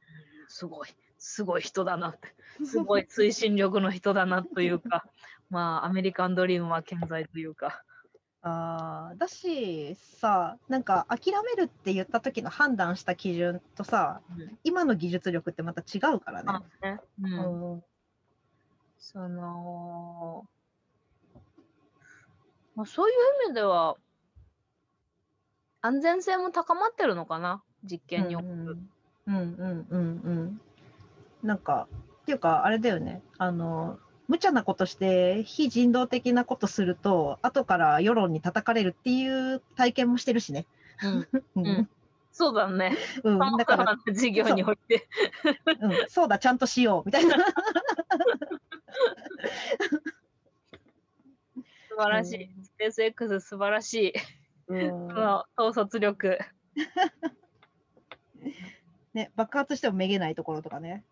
すごい、すごい人だなって、すごい推進力の人だなというか、まあ、アメリカンドリームは健在というか、あーだしさなんか諦めるって言った時の判断した基準とさうん。今の技術力ってまた違うからね。ね、うん。うん。その、まあ、そういう意味では、安全性も高まってるのかな、実験におうんうんうん。うんなんかっていうかあれだよね。あの無茶なことして非人道的なことすると後から世論に叩かれるっていう体験もしてるしね。うん うんうんそうだね。うんだから、様々な事業において。うん、そうだちゃんとしようみたいな。素晴らしい。スペース X 素晴らしい。うんその統率力。ね、爆発してもめげないところとかね。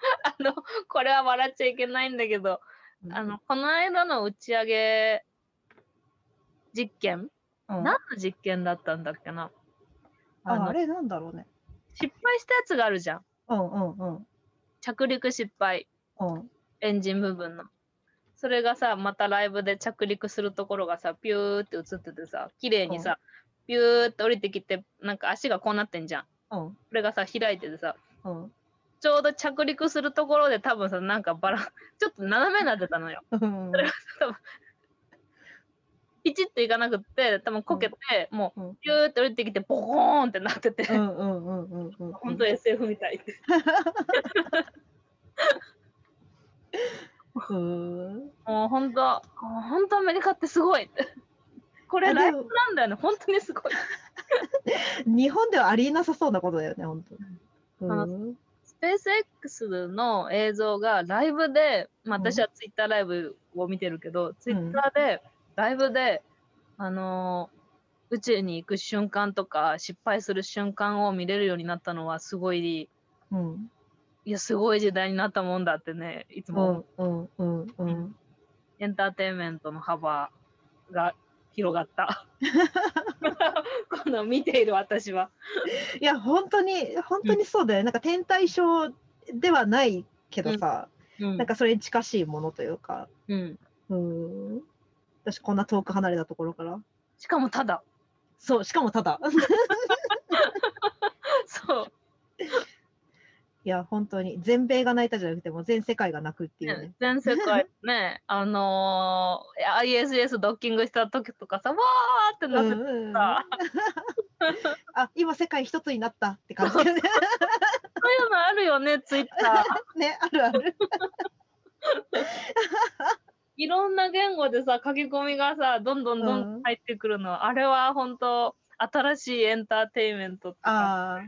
あの、これは笑っちゃいけないんだけど、あの、この間の打ち上げ実験、うん、何の実験だったんだっけな？あのああれなんだろうね。失敗したやつがあるじゃん。うんうんうん。着陸失敗、うん。エンジン部分の。それがさ、またライブで着陸するところがさ、ピューって映っててさ、綺麗にさ、ピューって降りてきて、なんか足がこうなってんじゃん。うん。これがさ、開いててさ、うんちょうど着陸するところで多分さなんかバラ ちょっと斜めになってたのよ。ピチっていかなくって多分こけて、うん、もうピューって降りてきてボコーンってなってて。本当 SF みたい。もう本当本当アメリカってすごい。って。これライブなんだよね。本当にすごい。日本ではありえなさそうなことだよね本当、うん、ペース X の映像がライブで、まあ、うん。私はツイッターライブを見てるけど、ツイッターでライブで、あのー宇宙に行く瞬間とか失敗する瞬間を見れるようになったのはすごいうん。いやすごい時代になったもんだってねいつうも思う、んうんうんうん。エンターテインメントの幅が広がった。この見ている私は。いや本当に本当にそうだよ、なんか天体ショーではないけどさ、うん。なんかそれに近しいものというか。うん、うん。私こんな遠く離れたところから。しかもただ。そうしかもただ。そう。いや本当に全米が泣いたじゃなくてもう全世界が泣くっていうねね全世界 ね、あのー ISS ドッキングした時とかさ、わーってなってうんうんうんた。あ今世界一つになったって感じだよねそういうのあるよね、ツイッター。ねあるあるいろんな言語でさ、書き込みがさ、どんどんどん入ってくるの。あれは本当、新しいエンターテインメントってか。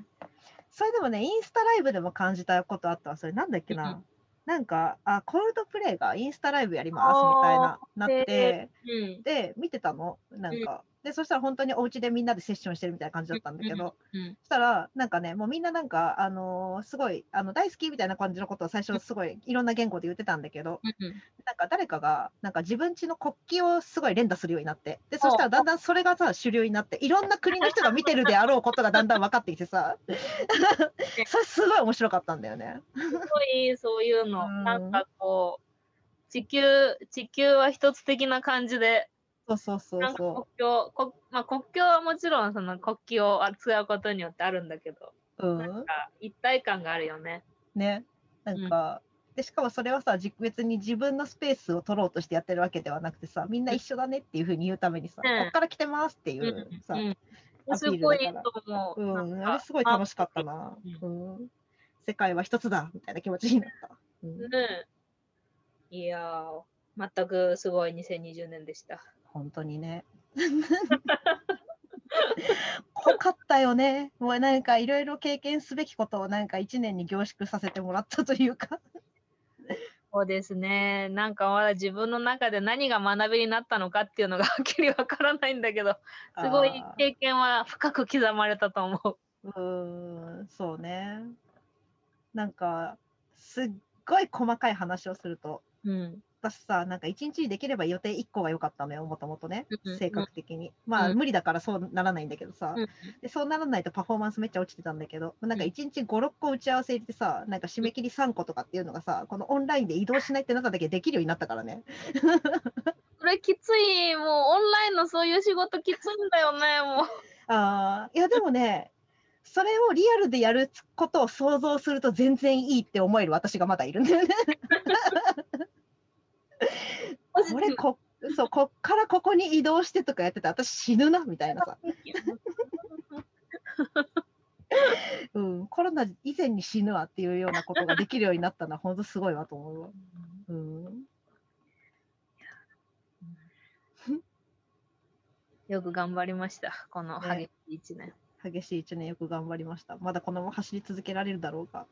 それでもねインスタライブでも感じたことあったわそれ。なんだっけな、うんなんかあコールドプレイがインスタライブやりますみたいななって。うん。で見てたの？なんか、でそしたら本当にお家でみんなでセッションしてるみたいな感じだったんだけど、うん。そしたらなんかねもうみんななんかあのーすごいあの大好きみたいな感じのことを最初すごいいろんな言語で言ってたんだけど、うん。なんか誰かがなんか自分家の国旗をすごい連打するようになってでそしたらだんだんそれがさ主流になっていろんな国の人が見てるであろうことがだんだん分かってきてさ それすごい面白かったんだよね。すごい、そういうの。うんなんかこう、地球、地球は一つ的な感じで、そうそうそうなんか国そ境、こまあ、国境はもちろんその国旗を扱うことによってあるんだけど、う。うなんん、か一体感があるよね。ねなんか、でしかもそれはさじ別に自分のスペースを取ろうとしてやってるわけではなくてさみんな一緒だねっていうふうに言うためにさ、うんこっから来てますっていうんうさ、うんアピう。うん、あれすごい楽しかったな。うん、世界は一つだみたいな気持ちになった。うん、いやー、全くすごい2020年でした。本当にね。濃かったよね。もうなんかいろいろ経験すべきことをなんか一年に凝縮させてもらったというか。そうですね。なんかまだ自分の中で何が学びになったのかっていうのが はっきりわからないんだけど、すごいあ経験は深く刻まれたと思う。ーうーん、そうね。なんか、すっごい細かい話をすると、うん。私さ、なんか一日にできれば予定1個が良かったのよ、もともとねうん、性格的に。まあ、うん無理だからそうならないんだけどさ、うんで、そうならないとパフォーマンスめっちゃ落ちてたんだけど、なんかうん1日5、6個打ち合わせ入れてさ、なんか締め切り3個とかっていうのがさ、このオンラインで移動しないってなっただけできるようになったからね。それきつい。もうオンラインのそういう仕事きついんだよね、もう。ああ、いやでもね、それをリアルでやることを想像すると全然いいって思える私がまだいるんだよね。これこ、そう、こっからここに移動してとかやってたら私死ぬなみたいなさ。うん、コロナ以前に死ぬわっていうようなことができるようになったのは本当すごいわと思うわ。うん、よく頑張りました。このね激しい1年。激しい一年よく頑張りました。まだこのまま走り続けられるだろうか。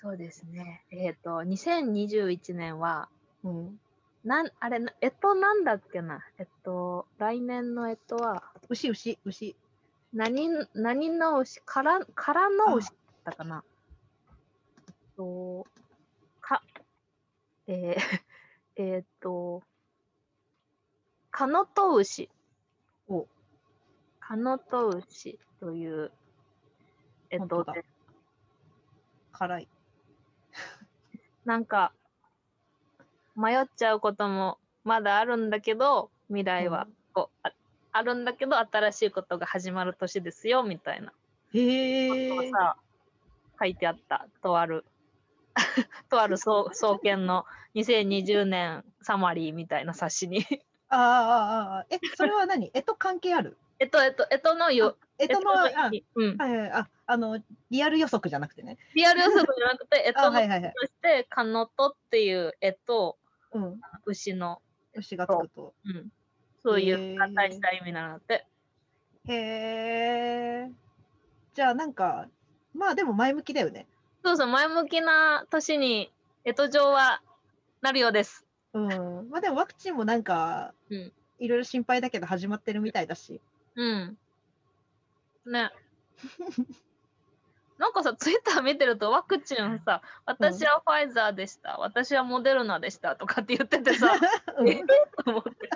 そうですね。えっ、と、2021年は、うん、なん、あれ、えっと、なんだっけな？えっと、来年のえっとは、牛、牛、牛。何、何の牛、から、からの牛だったかな？えっと、か、えー えーっと、カノトウシ。おカノトウシという、えっと辛い。なんか、迷っちゃうこともまだあるんだけど、未来はこう、ああるんだけど、新しいことが始まる年ですよ、みたいな。へえ。さ、書いてあった、とある、とある総総研の2020年サマリーみたいな冊子に。あああああえ、それは何？えと関係ある？えっと、えっと、えっとのよ、えとの、あ、うん、はいはい、あ、あの、リアル予測じゃなくてね。リアル予測じゃなくて、え っあ、とのはいはいはい。として、カノトっていう絵と、うん。牛の、牛がつくと。うん、そういう合体した意味なんだって。へえ。じゃあなんか、まあでも前向きだよね。そうそう、前向きな年に、えと上はなるようです。うん。まあでもワクチンもなんか、うんいろいろ心配だけど始まってるみたいだし。うん。ね。なんかさ、ツイッター見てるとワクチンさ、私はファイザーでした、私はモデルナでしたとかって言っててさ、うんえ？と思って。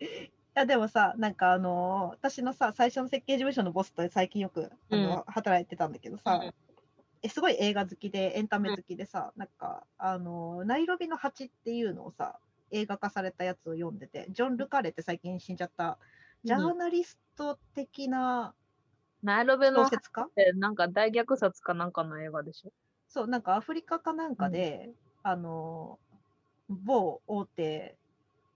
いやでもさ、なんかあのー私のさ、最初の設計事務所のボスと最近よくあの、働いてたんだけどさ、うんえすごい映画好きで、エンタメ好きでさ、なんか、あのーナイロビの蜂っていうのをさ、映画化されたやつを読んでて、ジョン・ルカレって最近死んじゃった、ジャーナリスト的なナイロビのっ小説なんか大虐殺かなんかの映画でしょ？そう、なんかアフリカかなんかで、あのー某大手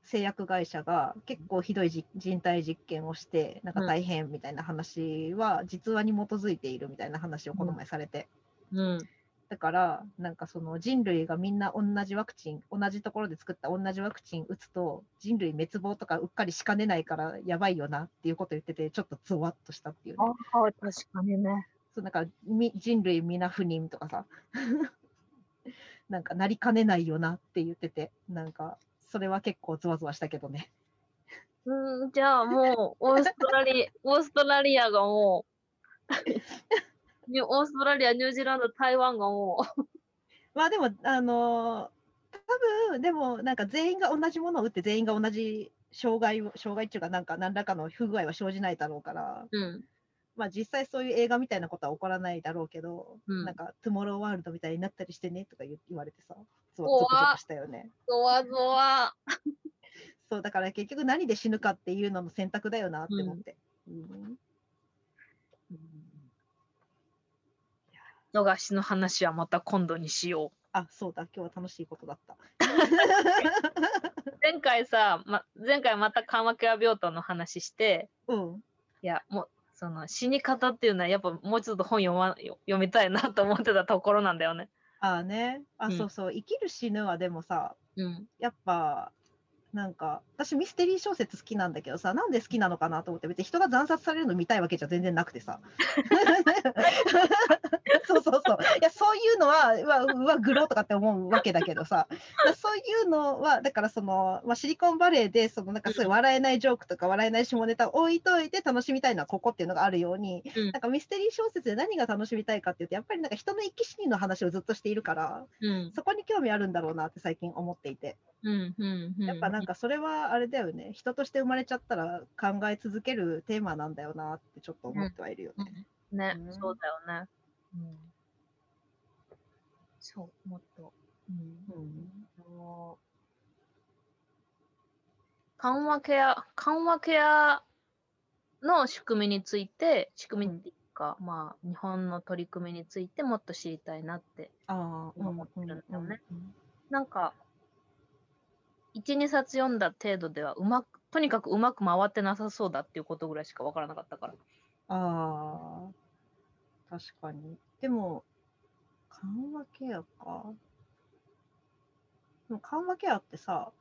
製薬会社が結構ひどいじ人体実験をして、なんか大変みたいな話は実話に基づいているみたいな話をこの前されて、うん。だから、なんかその人類がみんな同じワクチン、同じところで作った同じワクチン打つと、人類滅亡とかうっかりしかねないからやばいよなっていうこと言ってて、ちょっとゾワッとしたっていうね。ああ、確かにね。そうなんかみ人類皆不妊とかさ、なんかなりかねないよなって言ってて、なんかそれは結構ゾワゾワしたけどね。うん、じゃあもう、オーストラリオーストラリアがもう、ニュオーストラリア、ニュージーランド、台湾がもう、まあでも、あのー多分でもなんか全員が同じものを打って全員が同じ障害を、障害っていうかなんか何らかの不具合は生じないだろうから、うん、まあ実際そういう映画みたいなことは起こらないだろうけど、うんなんかトゥモローワールドみたいになったりしてねとか言言われてさ、ゾクゾクしたよね。ゾワゾワ。そうだから結局何で死ぬかっていうのの選択だよなって思って。うんのがしの話はまた今度にしよあ、そうだ、今日は楽しいことだった。う。前回さ、ま、前回また緩和ケア病棟の話して、うん。いや、もう、その死に方っていうのはやっぱもうちょっと本読,、ま、読みたいなと思ってたところなんだよね。ああね。あ、うんそうそう。生きる死ぬはでもさ、うん。やっぱ、なんか、私ミステリー小説好きなんだけどさ、なんで好きなのかなと思って、別に人が惨殺されるの見たいわけじゃ全然なくてさ。そうそうそう。いや、そういうのは、うわ、うわ、グロとかって思うわけだけどさ、だそういうのは、だからその、まあ、シリコンバレーで、そのなんかそういう笑えないジョークとか笑えない下ネタを置いといて楽しみたいのはここっていうのがあるように、うんなんかミステリー小説で何が楽しみたいかっていうと、やっぱりなんか人の生き死にの話をずっとしているから、うん。そこに興味あるんだろうなって最近思っていて。うん。うん。うんやっぱなんかそれはあれだよね、人として生まれちゃったら考え続けるテーマなんだよなってちょっと思ってはいるよね。ね、うんそうだよね。うん。そう、もっと。うん。うん緩和ケア、緩和ケアの仕組みについて、仕組みっていうか、まあ、日本の取り組みについてもっと知りたいなって。思ってるんだよねうんなんか、1、2冊読んだ程度では、うまく、とにかくうまく回ってなさそうだっていうことぐらいしかわからなかったから。ああ、確かに。でも、緩和ケアか。でも緩和ケアってさ、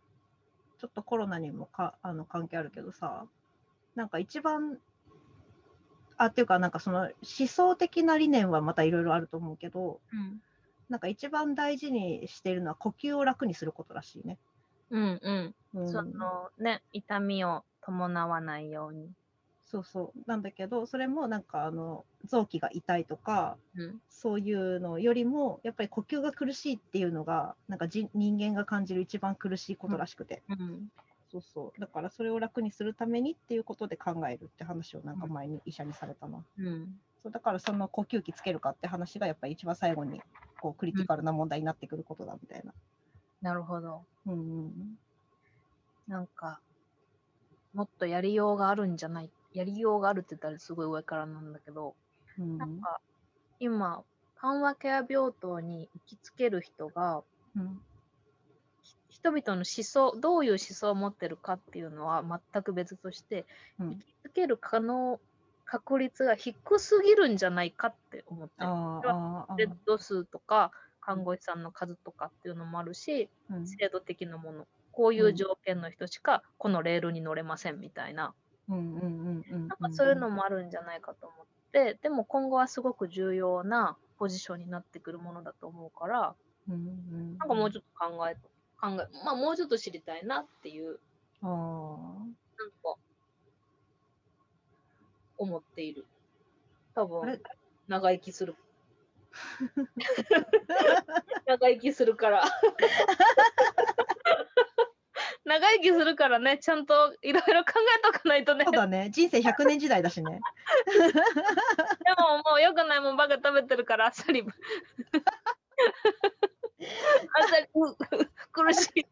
ちょっとコロナにもかあの関係あるけどさ、なんか一番、あ、っていうか、なんかその思想的な理念はまたいろいろあると思うけど、うん。なんか一番大事にしているのは呼吸を楽にすることらしいね。うんうん。うん、そのね、痛みを伴わないように。そうそう。なんだけど、それもなんかあの臓器が痛いとか、うん。そういうのよりも、やっぱり呼吸が苦しいっていうのが、なんかじ人間が感じる一番苦しいことらしくて、うん。そうそう。だからそれを楽にするためにっていうことで考えるって話をなんか前に医者にされたな。うん。そうだからその呼吸器つけるかって話がやっぱり一番最後にこうクリティカルな問題になってくることだみたいな。なるほど。うんうんなんか、もっとやりようがあるんじゃないやりようがあるって言ったらすごい上からなんだけど、うん。なんか、今、緩和ケア病棟に行きつける人が、うん。ひ人々の思想、どういう思想を持ってるかっていうのは全く別として、うん。行きつける可能、確率が低すぎるんじゃないかって思ってる。あーあーあー。ベッド数とか看護師さんの数とかっていうのもあるし、うん制度的なもの。こういう条件の人しかこのレールに乗れませんみたいな。なんかそういうのもあるんじゃないかと思って、でも今後はすごく重要なポジションになってくるものだと思うから、うんうんなんかもうちょっと考え、考え、まあもうちょっと知りたいなっていう、あーなんか、思っている。多あ分れ、長生きする。長生きするから。長生きするからね、ちゃんといろいろ考えとかないとね。でそうだね人生100年時代だしね ももう良くないもんばっか食べてるから、あっさり。あっさり、う苦しい。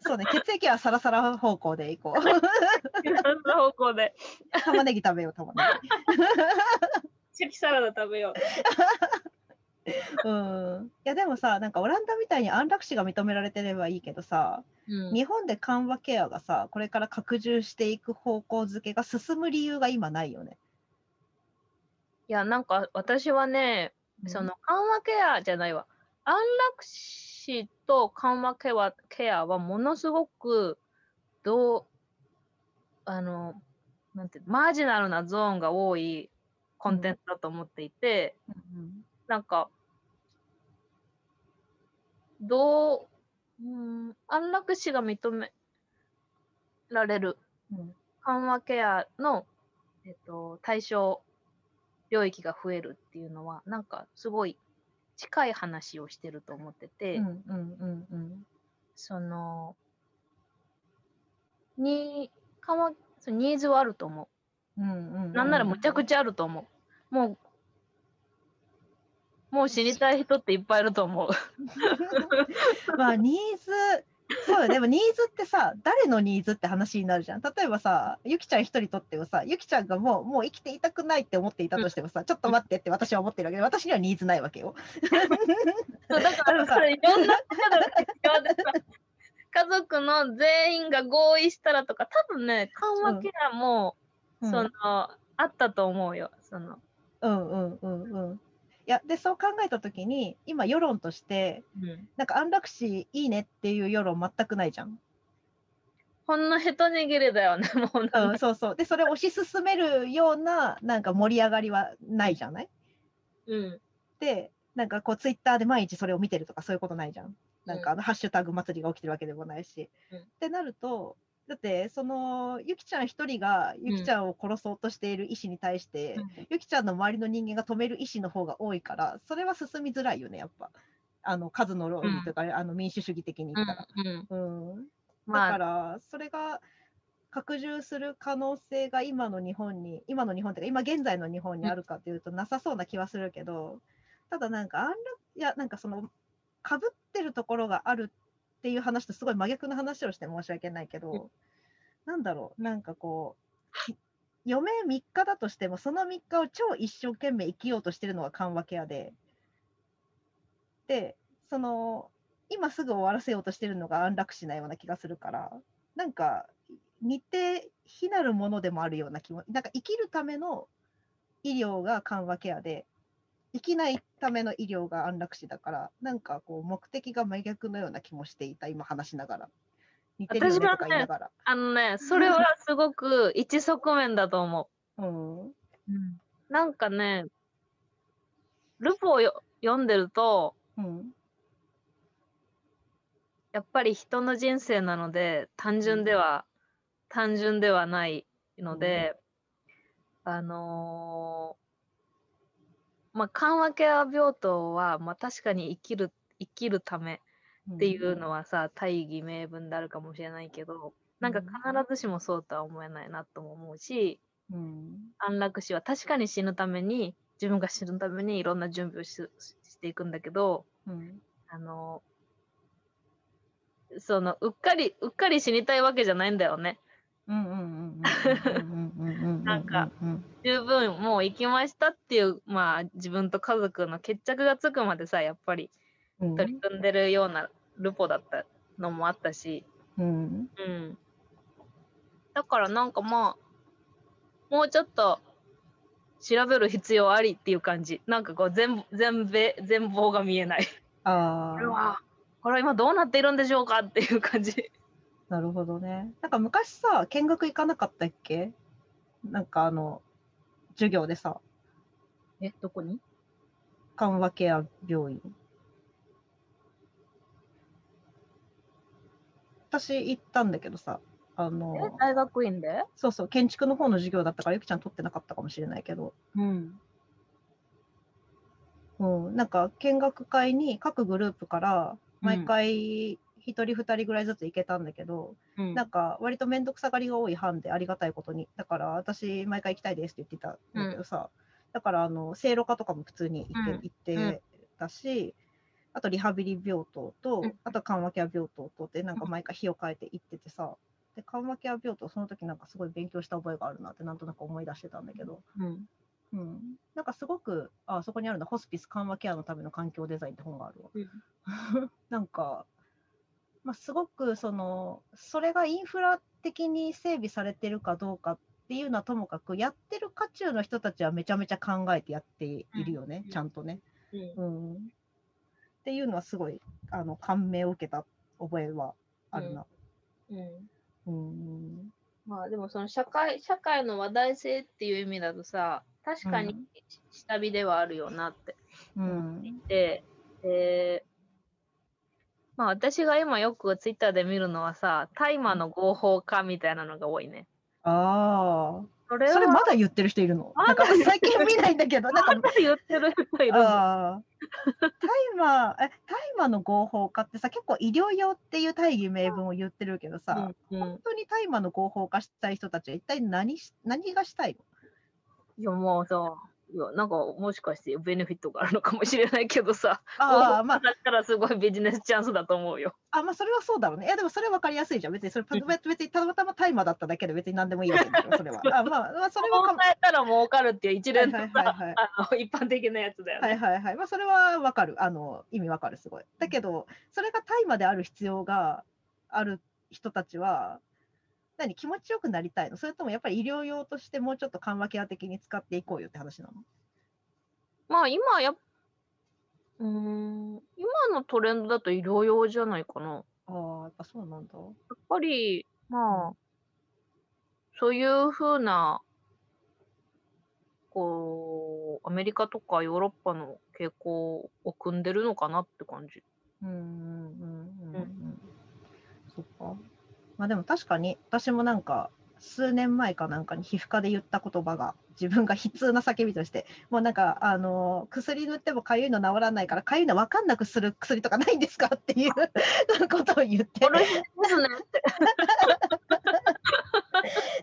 そうね血液はサラサラ方向でいこういろんな方向で。玉ねぎ食べよう玉ねチェキサラダ食べよう。ぎうんいやでもさなんかオランダみたいに安楽死が認められてればいいけどさうん日本で緩和ケアがさこれから拡充していく方向づけが進む理由が今ないよね。いや、なんか私はね、その緩和ケアじゃないわ。安楽死と緩和ケアケアはものすごく、どう、あの、なんていうのマージナルなゾーンが多いコンテンツだと思っていて、うんなんか、どう、うん、安楽死が認められるうん緩和ケアの、えっと、対象領域が増えるっていうのは、なんかすごい近い話をしてると思ってて、うんうんうんうんその、に、緩和、ニーズはあると思うんうんう。なんならむちゃくちゃあると思う。もう、もう死にたい人っていっぱいいると思う。まあニーズそうよでもニーズってさ誰のニーズって話になるじゃん。例えばさゆきちゃん一人とってもさゆきちゃんがもうもう生きていたくないって思っていたとしてもさ、ちょっと待ってって私は思ってるわけ。で私にはニーズないわけよ。そうだからそれいろんな家族の全員が合意したらとか多分ね緩和ケアも、うん。そのあったと思うよ。その、うんうんうんうん。いやでそう考えた時に今世論としてなんか安楽死いいねっていう世論全くないじゃん。ほんの一握りだよね もううん、そうそうでそれを推し進めるようななんか盛り上がりはないじゃない？うんでなんかこうツイッターで毎日それを見てるとかそういうことないじゃん。なんかうあのハッシュタグ祭りが起きてるわけでもないし。うんってなるとだってそのゆきちゃん一人がゆきちゃんを殺そうとしている意思に対して、うん。ゆきちゃんの周りの人間が止める意思の方が多いからそれは進みづらいよねやっぱ。あの数の論理というか、あの民主主義的に言ったら。うんうん。うん、だまあ。からそれが拡充する可能性が今の日本に今の日本というか今現在の日本にあるかというとなさそうな気はするけどただなんか安楽いやなんかそのかぶってるところがあるっていう話とすごい真逆の話をして申し訳ないけど、なんだろうなんかこう余命3日だとしてもその3日を超一生懸命生きようとしてるのが緩和ケアで。でその今すぐ終わらせようとしてるのが安楽死なような気がするからなんか似て非なるものでもあるような気もなんか生きるための医療が緩和ケアで生きないための医療が安楽死だからなんかこう目的が真逆のような気もしていた今話しながら。似てるよねとか言いながら、あのねそれはすごく一側面だと思う。ん。う、なんかねルポをよ読んでるとうん。やっぱり人の人生なので単純では、単純ではないので、あのーまあ緩和ケア病棟は、まあ、確かに生きる生きるためっていうのはさ、大義名分であるかもしれないけどなんか必ずしもそうとは思えないなとも思うしうん。安楽死は確かに死ぬために自分が死ぬためにいろんな準備をししていくんだけどうん。あのそのうっかりうっかり死にたいわけじゃないんだよね。なんか十分もう行きましたっていうまあ自分と家族の決着がつくまでさやっぱり取り組んでるようなルポだったのもあったし、うん、うん、だからなんかまあもうちょっと調べる必要ありっていう感じなんかこう全全米全貌が見えないああこれは今どうなっているんでしょうかっていう感じなるほどね。なんか昔さ、見学行かなかったっけ？なんかあの、授業でさ、え、どこに？緩和ケア病院。私行ったんだけどさ、あえの、大学院で？そうそう、建築の方の授業だったから、ゆきちゃん取ってなかったかもしれないけど、うん。うん、なんか見学会に各グループから毎回1人2人ぐらいずつ行けたんだけど、うん。なんか割と面倒くさがりが多い班でありがたいことに。だから私毎回行きたいですって言ってたんだけどさ、だからあの聖路科とかも普通に行って,、うん。行ってたしあとリハビリ病棟と、うん。あと緩和ケア病棟とってなんか毎回日を変えて行っててさで緩和ケア病棟その時なんかすごい勉強した覚えがあるなってなんとなく思い出してたんだけど、うん。うん、なんかすごくあそこにあるんだホスピス緩和ケアのための環境デザインって本があるわ。なんか、まあ、すごくそのそれがインフラ的に整備されてるかどうかっていうのはともかくやってる渦中の人たちはめちゃめちゃ考えてやっているよね、うん。ちゃんとね、うん。うん。っていうのはすごいあの感銘を受けた覚えはあるな。うん。うん。まあでもその社会社会の話題性っていう意味だとさ確かにうん。下火ではあるよなってうん。で、でまあ私が今よくツイッターで見るのはさ大麻の合法化みたいなのが多いね。ああ、それはそれまだ言ってる人いるの？なんか最近見ないんだけど、なんかまだ言ってる人いるの。ああ。大麻、え、大麻の合法化ってさ、結構医療用っていう大義名分を言ってるけどさ、うんうん。本当に大麻の合法化したい人たちは一体何し何がしたいの？いやもうさいやなんかもしかしてベネフィットがあるのかもしれないけどさああ、まあ、だったらすごいビジネスチャンスだと思うよ。あ、まあ、それはそうだろうね。いや、でもそれは分かりやすいじゃん。別にそれ、うん。別別にたまたま大麻だっただけで別に何でもいいわけでしょ、それは。あ まあ、まあ、それは。考えたら儲かるっていう。一連のはいさはいはいはいあの一般的なやつだよね。はいはいはい。まあ、それは分かる。あの、意味分かる、すごい。だけど、それが大麻である必要がある人たちは、何、気持ちよくなりたいの？それともやっぱり医療用としてもうちょっと緩和ケア的に使っていこうよって話なの？まあ今やっうーん今のトレンドだと医療用じゃないかな。ああ、やっぱそうなんだ。やっぱりまあ、そういうふうなこうアメリカとかヨーロッパの傾向を組んでるのかなって感じ。うんうんうんうんうん。そっか。まあでも確かに私もなんか数年前かなんかに皮膚科で言った言葉が自分が悲痛な叫びとしてもうなんかあの薬塗ってもかゆいの治らないからかゆいの分かんなくする薬とかないんですかっていう ことを言って。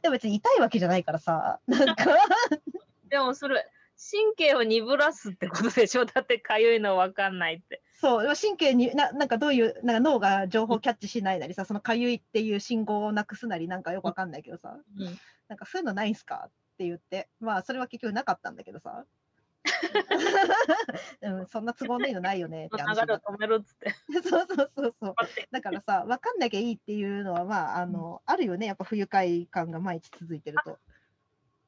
でも別に痛いわけじゃないからさなんかでもそれ神経を鈍らすってことでしょ？だってかゆいのわかんないって。そう神経にななんかどういうなんか脳が情報をキャッチしないなりさそのかゆいっていう信号をなくすなりなんかよくわかんないけどさうんなんかそういうのないんすか？って言って、まあそれは結局なかったんだけどさ。うん、そんな都合のいいのないよねって話流れを止めるっつって。そうそうそうそう。だからさ、分かんなきゃいいっていうのは、まあ、あの、あるよね、やっぱ不愉快感が毎日続いてると。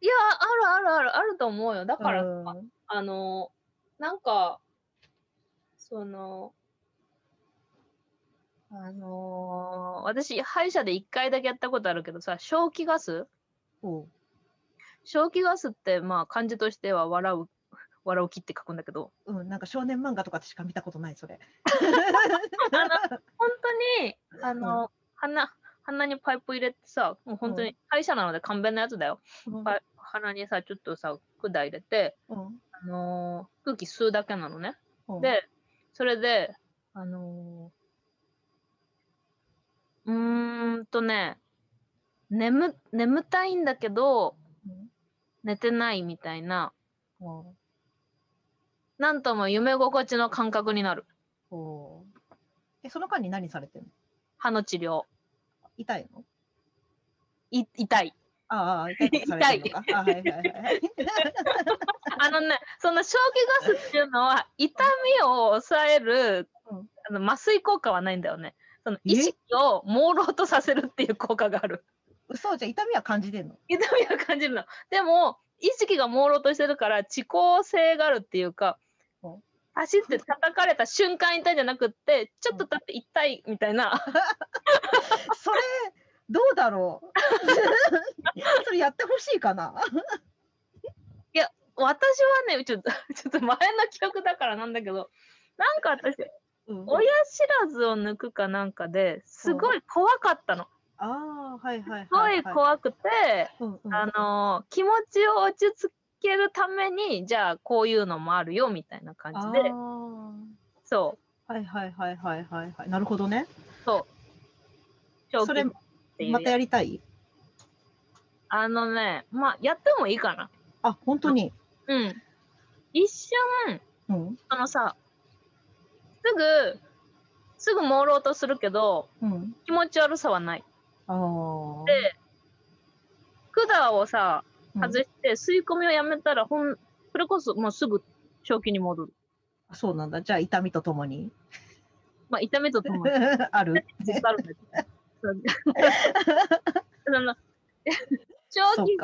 いやあるあるあるあると思うよ。だからさ、うん。あのなんかそのあのー私歯医者で1回だけやったことあるけどさ正気ガス？おう。正気ガスってまあ漢字としては笑う 笑う気って書くんだけど。うん、なんか少年漫画とかでしか見たことない、それ。本当にあの、鼻鼻にパイプ入れてさもう本当に歯医者なので簡便なやつだよ、うん。鼻にさちょっとさ管入れて、うん。あのー空気吸うだけなのね。うん。で、それで、あのーうーんとね、眠、眠たいんだけど、うん。寝てないみたいな、うん。なんとも夢心地の感覚になる。え、その間に何されてんの？歯の治療。痛いの？い痛い。ああ、痛い。あはいはいはいはい。あのね、その正気ガスっていうのは、痛みを抑える、うんあの麻酔効果はないんだよね。そのえ意識を朦朧とさせるっていう効果がある。嘘じゃあ痛みは感じてんの？痛みは感じるの。でも、意識が朦朧としてるから、遅効性があるっていうかうん、走って叩かれた瞬間痛いんじゃなくって、ちょっと経って痛いみたいな。それ、どうだろう？それやってほしいかな？私はね、ちょっと、ちょっと前の記憶だからなんだけど、なんか私、うん親知らずを抜くかなんかですごい怖かったの。ああ、はいはいすごはい、い怖くて、うんうん。あのー気持ちを落ち着けるために、じゃあこういうのもあるよみたいな感じで、そう、はいはいはいはいはいはい。なるほどね。そう。それまたやりたい？あのね、まあ、やってもいいかな。あ、本当に？うん。一瞬、うん。あのさ、すぐ、すぐ朦朧とするけど、うん。気持ち悪さはない。ああ。で、管をさ、うん外して、吸い込みをやめたら、ほん、それこそもうすぐ正気に戻る。そうなんだ。じゃあ痛みとともに。まあ、痛みとともに。ある。あるんだけど。その長期。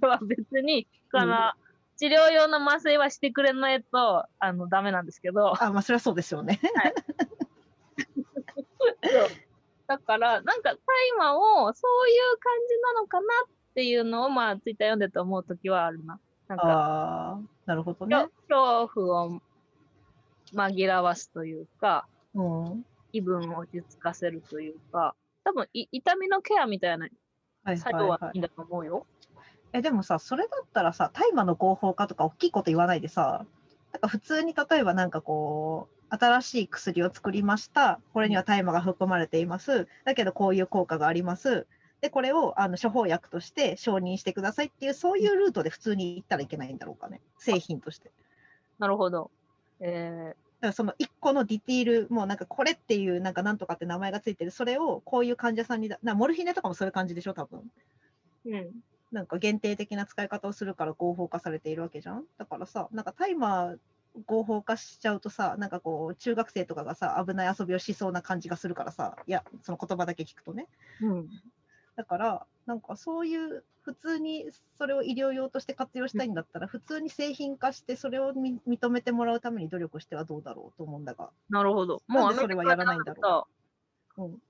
は別に、この、治療用の麻酔はしてくれないと、あの、ダメなんですけど、あ、まあそれはそうですよね。だから、なんか、大麻をそういう感じなのかなっていうのを、まあ、ツイッター読んでて思うときはあるな。なんか、ああ、なるほどね。恐怖を紛らわすというか、うん。気分を落ち着かせるというか、多分い痛みのケアみたいなはい作業はいいん。だと思うよ。え、でもさ、それだったらさ、大麻の合法化とか大きいこと言わないでさ、なんか普通に例えばなんかこう、新しい薬を作りました。これには大麻が含まれています。だけどこういう効果があります。で、これをあの処方薬として承認してくださいっていう、そういうルートで普通に行ったらいけないんだろうかね。製品として。なるほど。えだからその1個のディティール、もうなんかこれっていう、なんかなんとかって名前がついてる、それをこういう患者さんにだ、なモルヒネとかもそういう感じでしょ、多分。ー、うん。なんか限定的な使い方をするから合法化されているわけじゃん。だからさ、なんかタイマー合法化しちゃうとさ、なんかこう、中学生とかがさ、危ない遊びをしそうな感じがするからさ、いや、その言葉だけ聞くとね。うん。だから、なんかそういう、普通にそれを医療用として活用したいんだったら、普通に製品化して、それをみ認めてもらうために努力してはどうだろうと思うんだが。なるほど。もうそれはやらないんだろううん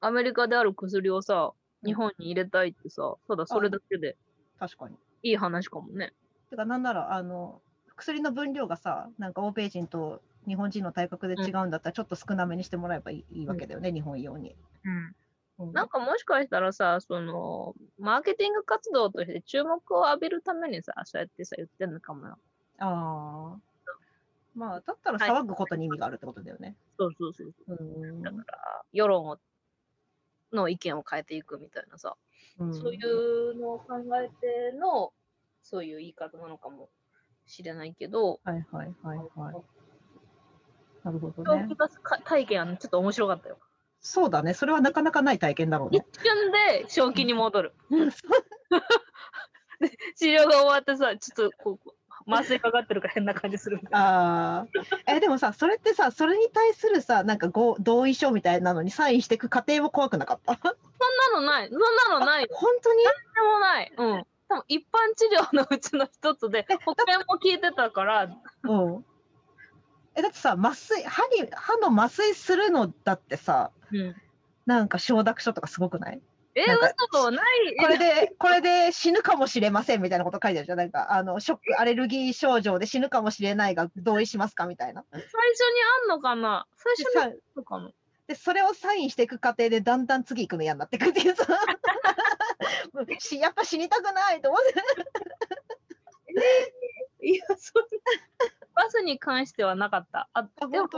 アメリカである薬をさ、うん日本に入れたいってさ、ただそれだけで確かに。いい話かもね。てか、なんなら、あの、薬の分量がさ、なんか欧米人と日本人の体格で違うんだったら、ちょっと少なめにしてもらえばいい,、いいわけだよね、日本用に。うん。うんなんかもしかしたらさ、その、マーケティング活動として注目を浴びるためにさ、そうやってさ、言ってんのかもよ。ああ。まあ、だったらはい騒ぐことに意味があるってことだよね。そうそうそう。うんだから、世論をの意見を変えていくみたいなさ、うんそういうのを考えての、そういう言い方なのかもしれないけど、はいはいはいはい。なるほどね体験はねちょっと面白かったよ。そうだね。それはなかなかない体験だろう一ね。瞬で正気に戻る。治療が終わってさ、ちょっとこう、麻酔かかってるから変な感じする。ああ。え、でもさ、それってさ、それに対するさ、なんかご同意書みたいなのにサインしていく過程も怖くなかった？そんなのない。そんなのない。本当に？でもない。うん。多分一般治療のうちの一つで、保険も聞いてたから、うん。え、だってさ、麻酔、歯に、歯の麻酔するのだってさ、うん。なんか承諾書とかすごくない？え、嘘ない。これで、これで死ぬかもしれませんみたいなこと書いてあるじゃん。なんか、あの、ショック、アレルギー症状で死ぬかもしれないが同意しますかみたいな。最初にあんのかな？最初にあんのかな？で、それをサインしていく過程でだんだん次行くの嫌になってくっていうさ。やっぱ死にたくないと思って。いや、そんな。バスに関してはなかった。あ、あでも。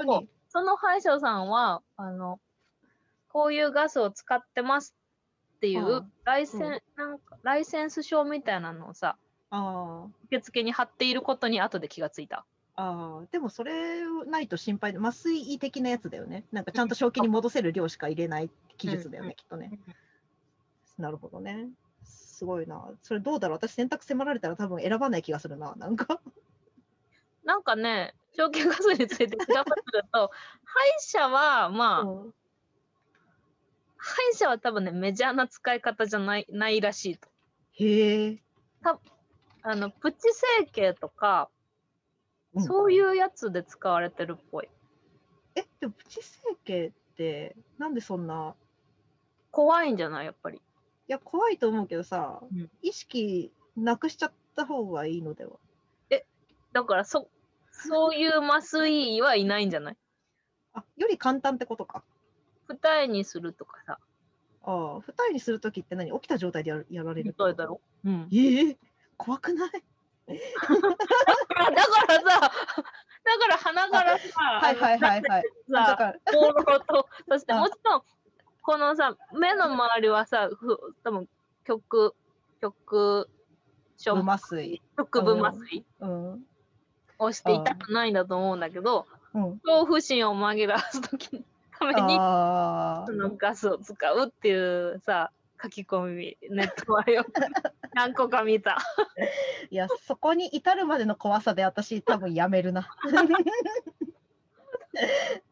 その歯医者さんは、あの、こういうガスを使ってますっていううんライセン、うんなんか、ライセンス証みたいなのをさ、あ受付に貼っていることに後で気がついた。あ、ああ、でもそれないと心配で、麻酔的なやつだよね。なんかちゃんと正気に戻せる量しか入れない技術だようんね、きっとね。なるほどね。すごいな。それどうだろう私選択迫られたら多分選ばない気がするな。なんか。なんかね、長期ガスについて調べてると、歯医者は、まあ、うん歯医者は多分ね、メジャーな使い方じゃないないらしいと。へえ。あの、プチ整形とか、うんそういうやつで使われてるっぽい。え、でもプチ整形って、なんでそんな、怖いんじゃない？やっぱり。いや、怖いと思うけどさ、うん意識なくしちゃった方がいいのでは？だから、そ、そういう麻酔はいないんじゃない？あ、より簡単ってことか。二重にするとかさ。ああ、二重にするときって何？起きた状態でやるやられるってこと？二重だろ？うん。ええ？怖くない？だからさ、だから鼻からさ、はいはいはいはい。さ、から、放浪と、そしてあもちろん、このさ、目の周りはさ、ふ多分極、極、しょ無麻酔。局部麻酔うん。をして痛くないんだと思うんだけど、うん。恐怖心を紛らわすときのために、あそのガスを使うっていうさ、書き込み、ネットはよく 何個か見た。あ。いや、そこに至るまでの怖さで私多分やめるな。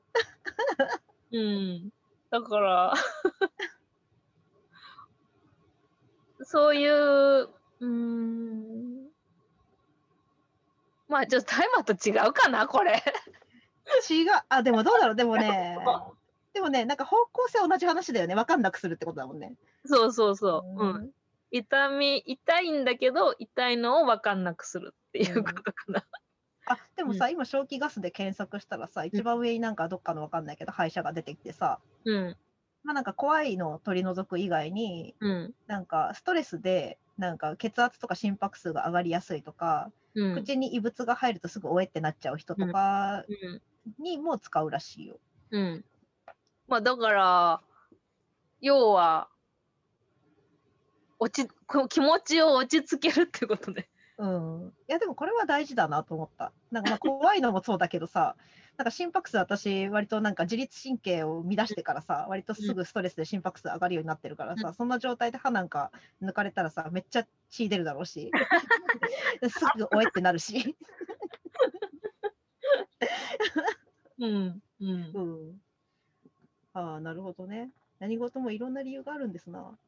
うん。だから、そういう、うーん。まあ、ちょっとタイマーと違うかな、これ。違う。あ、でもどうだろう。でもね、でもね、なんか方向性同じ話だよね。わかんなくするってことだもんね。そうそうそう。うん。ん。痛み、痛いんだけど、痛いのを分かんなくするっていうことかな。あ、でもさ、今、正気ガスで検索したらさ、一番上になんかどっかのわかんないけど、歯医者が出てきてさ、うん。まあなんか怖いのを取り除く以外に、うん。なんかストレスで、なんか血圧とか心拍数が上がりやすいとか、うん。口に異物が入るとすぐおえってなっちゃう人とかうん。にも使うらしいよ。うん。まあ、だから、要は、落ち、こ気持ちを落ち着けるってことで。うん。いや、でもこれは大事だなと思った。なんかまあ怖いのもそうだけどさ、なんか心拍数私、割となんか自律神経を乱してからさ、割とすぐストレスで心拍数上がるようになってるからさ、そんな状態で歯なんか抜かれたらさ、めっちゃ血出るだろうし、すぐおえってなるし。うん。うんう。ん。ああ、なるほどね。何事もいろんな理由があるんですな。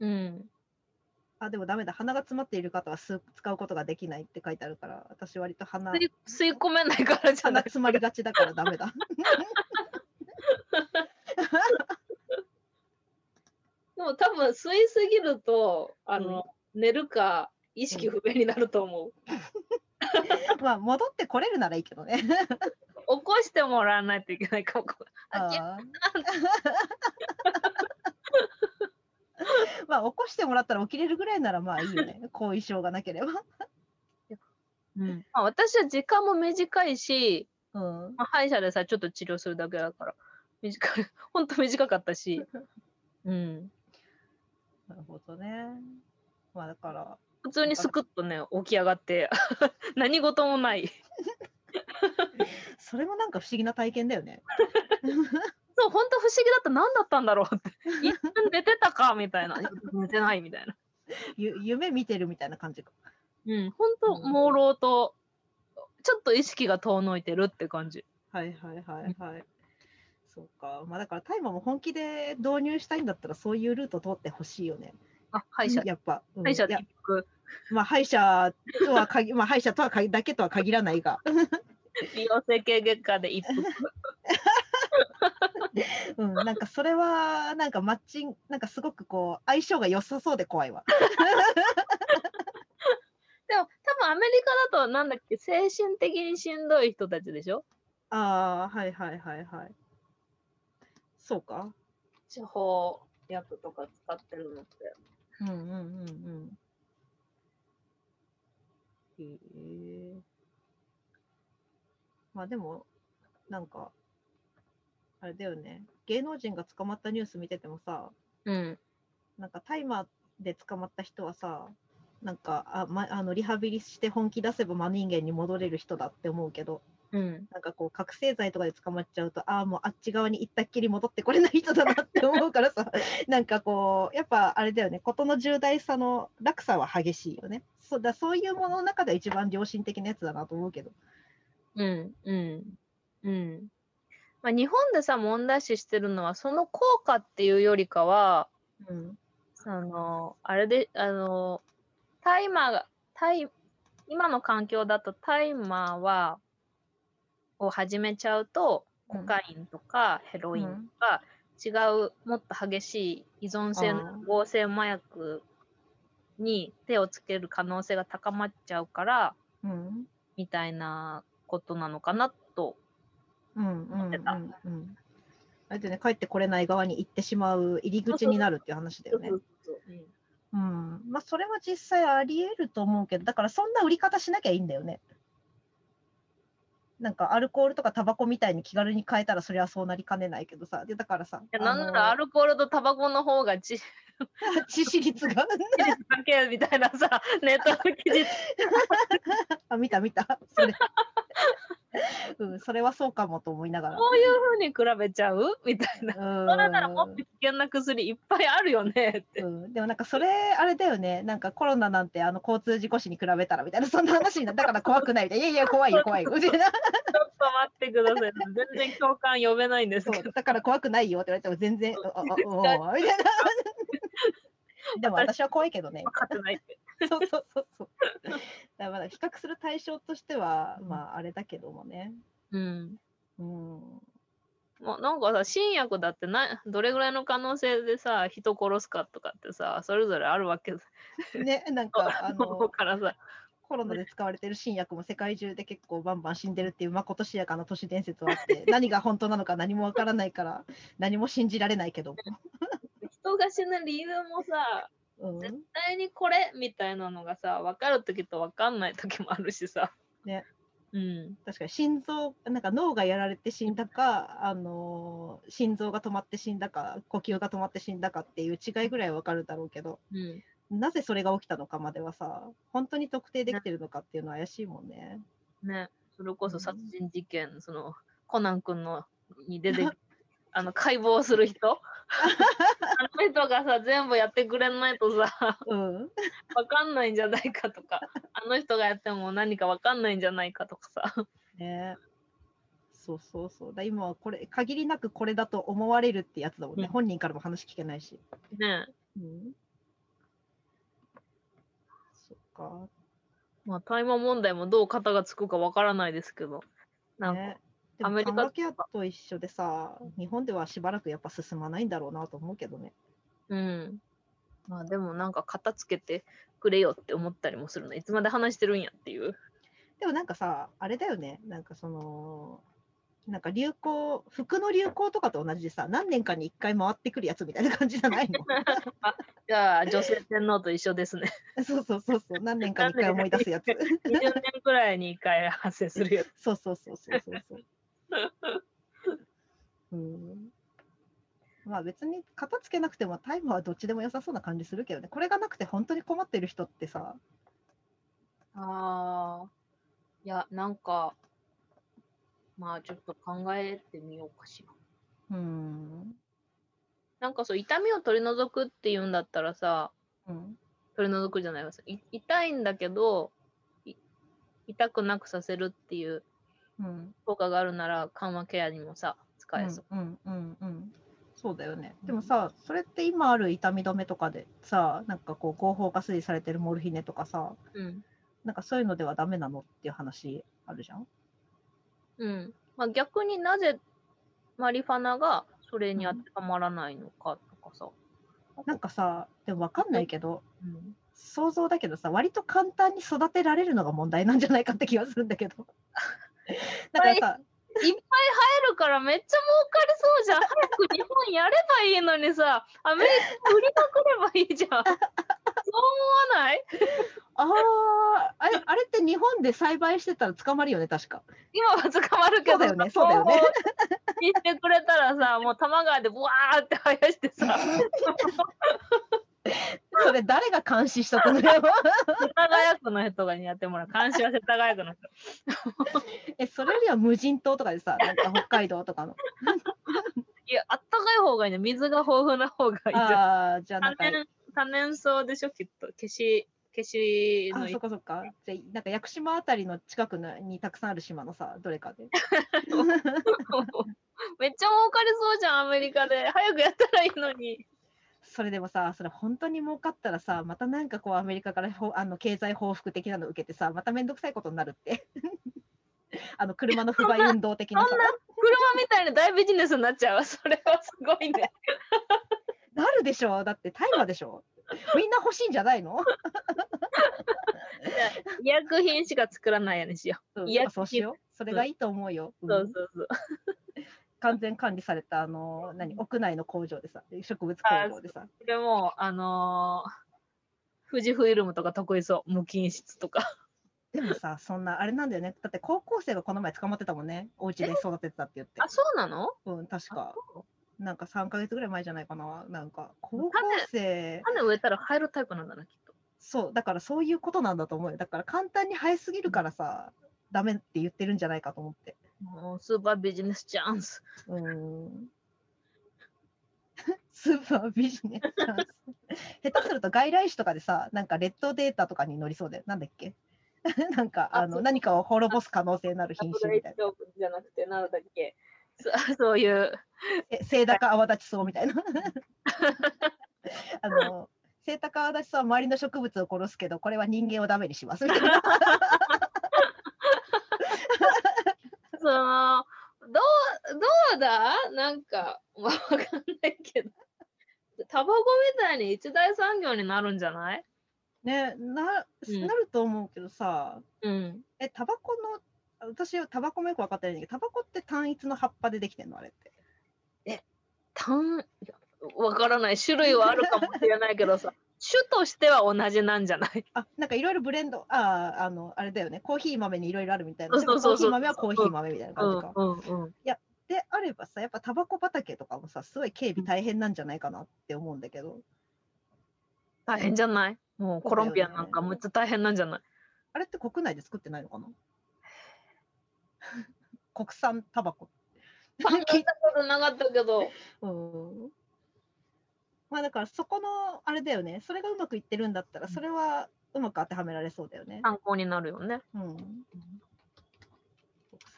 うん。あ、でもダメだ。鼻が詰まっている方はす使うことができないって書いてあるから、私割と鼻吸、い吸い込めないからじゃ。鼻詰まりがちだからダメだ。でも多分吸いすぎると、あの、寝るか意識不明になると思う。まあ、戻ってこれるならいいけどね。起こしてもらわないといけないかも。あ まあ、起こしてもらったら起きれるぐらいならまあいいよね。後遺症がなければ。うんまあ、私は時間も短いし、うん。まあ、歯医者でさ、ちょっと治療するだけだから、短い、ほんと短かったし、うん。なるほどね。まあ、だから、普通にスクッとね、起き上がって、何事もない。それもなんか不思議な体験だよね。そう、本当不思議だった。何だったんだろうって。一瞬寝てたかみたいな。寝てないみたいな。ゆ夢見てるみたいな感じか。うん、本当うん朦朧と、ちょっと意識が遠のいてるって感じ。はいはいはいはい。そうか。まあだから大麻も本気で導入したいんだったらそういうルート通ってほしいよね。あ、歯医者、やっぱ。うん歯医者でまあ歯医者とは限、まあ歯医者とは限だけとは限らないが。美容整形外科で一服。うん、なんかそれは、なんかマッチン、なんかすごくこう、相性が良さそうで怖いわ。でも、多分アメリカだと、なんだっけ、精神的にしんどい人たちでしょ？ああ、はいはいはいはい。そうか。処方薬とか使ってるのって。うんうんうんうん。へえ。まあでも、なんか、あれだよね。芸能人が捕まったニュース見ててもさ、うん。なんか大麻で捕まった人はさ、なんかあ、ま、あのリハビリして本気出せば真人間に戻れる人だって思うけど、うん。なんかこう覚醒剤とかで捕まっちゃうと、ああ、もうあっち側に行ったっきり戻ってこれない人だなって思うからさ、なんかこう、やっぱあれだよね、事の重大さの落差は激しいよね。そうだそういうものの中では一番良心的なやつだなと思うけど。うん。うん。うん。まあ、日本でさ、問題視してるのは、その効果っていうよりかは、うん。その、あれで、あの、タイマーが、タイ、今の環境だとタイマーは、を始めちゃうと、コカインとかヘロインとか、違うもっと激しい依存性の合成麻薬に手をつける可能性が高まっちゃうから、うん。みたいなことなのかなと。うんうんうん。ってた。うんあれでね帰ってこれない側に行ってしまう入り口になるっていう話だよね。うん、まあそれは実際あり得ると思うけどだからそんな売り方しなきゃいいんだよね。なんかアルコールとかタバコみたいに気軽に買えたらそれはそうなりかねないけどさ。でだからさいやなんならアルコールとタバコの方が致死 致死率が。率だけみたいなさ、ネットの記事。あ見た見た。それ,、うん、それはそうかもと思いながら。こういうふうに比べちゃう？みたいな。うん。それならもっと危険な薬いっぱいあるよねって。うん、でもなんかそれあれだよね。なんかコロナなんてあの交通事故死に比べたらみたいな。そんな話になったから怖くないみたいな。いやいや怖いよ 怖いよちょっと待ってください。全然共感呼べないんですけど。だから怖くないよって言われても全然あああおーみたいな。でも私は怖いけどね。分かってないって。そうそうそうそう。だからまだ比較する対象としてはうん。まああれだけどもね。うん。うん。もうなんかさ、新薬だってなどれぐらいの可能性でさ、人殺すかとかってさ、それぞれあるわけ。で す。ねなんかあだの からさ、コロナで使われてる新薬も世界中で結構バンバン死んでるっていうまことしやかな都市伝説はあって何が本当なのか何もわからないから何も信じられないけど、人が死ぬ理由もさ、うん、絶対にこれみたいなのがさ、分かるときと分かんないときもあるしさ。ね。うん。確かに心臓なんか脳がやられて死んだか、あのー心臓が止まって死んだか呼吸が止まって死んだかっていう違いぐらいわかるだろうけどうん。なぜそれが起きたのかまではさ本当に特定できてるのかっていうのは怪しいもんね。ね。それこそうん殺人事件、その、コナン君のに出てきあの解剖する人？あの人がさ全部やってくれないとさうん、わかんないんじゃないかとかあの人がやっても何かわかんないんじゃないかとかさ。ね。そうそうそう。だ今はこれ限りなくこれだと思われるってやつだもんね、うん。本人からも話聞けないし。ね。うん、そっか。まあ大麻問題もどう肩がつくかわからないですけど。なんか、ね、アメリカケアと一緒でさ、日本ではしばらくやっぱ進まないんだろうなと思うけどね。うん。まあでもなんか片付けてくれよって思ったりもするの。いつまで話してるんやっていう。でもなんかさ、あれだよね、なんかその、なんか流行、服の流行とかと同じでさ、何年かに1回回ってくるやつみたいな感じじゃないの？じゃあ女性天皇と一緒ですね。そうそうそうそう、何年かに1回思い出すやつ。20年くらいに1回発生するやつ。そうそうそうそうそうそう。うん。まあ別に片付けなくてもタイムはどっちでも良さそうな感じするけどね。これがなくて本当に困ってる人ってさ、ああ、いや、なんか、まあちょっと考えてみようかしら。うん。なんかそう、痛みを取り除くっていうんだったらさ、うん。取り除くじゃないですい痛いんだけどい、痛くなくさせるっていううん。効果があるなら、緩和ケアにもさ、使えそう。うんうんうんそうだよね。でもさ、それって今ある痛み止めとかでさ、なんかこう合法化推理されてるモルヒネとかさ、うん。なんかそういうのではダメなのっていう話あるじゃん？うん。まあ逆になぜマリファナがそれに当てはまらないのかとかさ。なんかさ、でもわかんないけど、うん、想像だけどさ、割と簡単に育てられるのが問題なんじゃないかって気がするんだけど。だからさ、いっぱい生えるからめっちゃ儲かりそうじゃん。早く日本やればいいのにさ、アメリカ売りまくればいいじゃん。そう思わない？ああ、あれあれって日本で栽培してたら捕まるよね、確か。今は捕まるけど、そうだよねそうだよね。にしてくれたらさ、もう多摩川でブワーって生やしてさ、それ誰が監視しとくのよ？世田谷区の人がにやってもらう。監視は世田谷区の人。え、それよりは無人島とかでさ、なんか北海道とかの。いや、あったかい方がいいね。水が豊富な方がいいじゃん。ああ、じゃあなんか、多年草でしょ、きっと。消し、消しのあ、そっかそっか。じゃあ、なんか屋久島あたりの近くのにたくさんある島のさ、どれかで。めっちゃ儲かりそうじゃん、アメリカで。早くやったらいいのに。それでもさ、それ本当に儲かったらさ、またなんかこうアメリカからほあの経済報復的なの受けてさ、まためんどくさいことになるって。あの車の不買運動的なさそんな車みたいな大ビジネスになっちゃうわ。それはすごいね。なるでしょだって大麻でしょみんな欲しいんじゃないの、医薬品しか作らないようにしようんいやそうしよう。それがいいと思うよ。そうそうそう。完全管理されたあの何屋内の工場でさ、植物工場でさ。それも、あのー、富士フイルムとか得意そう。無菌室とか。でもさ、そんなあれなんだよね。だって高校生がこの前捕まってたもんね。お家で育ててたって言ってあ、。そうなの？うん、確か。あなんか3ヶ月ぐらい前じゃないかな。なんか高校生。種植えたら入るタイプなんだな、きっと。そう、だからそういうことなんだと思うよ。だから簡単に生えすぎるからさ、ダメって言ってるんじゃないかと思って。もうスーパービジネスチャンス。うーん。スーパービジネスチャンス。下手すると外来種とかでさ、なんかレッドデータとかに乗りそうで、なんだっけ？なんかあの何かを滅ぼす可能性のある品種みたいな。じゃなくて、なんだっけ？そ そういう。えセイタカアワダチソウみたいな。あのセイタカアワダチソウは周りの植物を殺すけど、これは人間をダメにしますみたいな。その、どう、どうだ？なんか、まあ、わかんないけど。タバコみたいに一大産業になるんじゃない？ねな、うんなると思うけどさ、うん。え、タバコの、私、タバコもよく分かってないんだけど、タバコって単一の葉っぱでできてんの？あれって。単、いやわからない。種類はあるかもしれないけどさ、種としては同じなんじゃない？あ、なんかいろいろブレンド、ああ、あの、あれだよね、コーヒー豆にいろいろあるみたいな。そうそうそうそうコーヒー豆はコーヒー豆みたいなうん感じか。うんうん。であればさ、やっぱタバコ畑とかもさ、すごい警備大変なんじゃないかなって思うんだけど、大変じゃない？もうコロンビアなんかむっちゃ大変なんじゃない？あれって国内で作ってないのかな？国産タバコ。考えたことなかったけど。うんまあだからそこのあれだよね、それがうまくいってるんだったら、それはうまく当てはめられそうだよね。参考になるよね。うん。国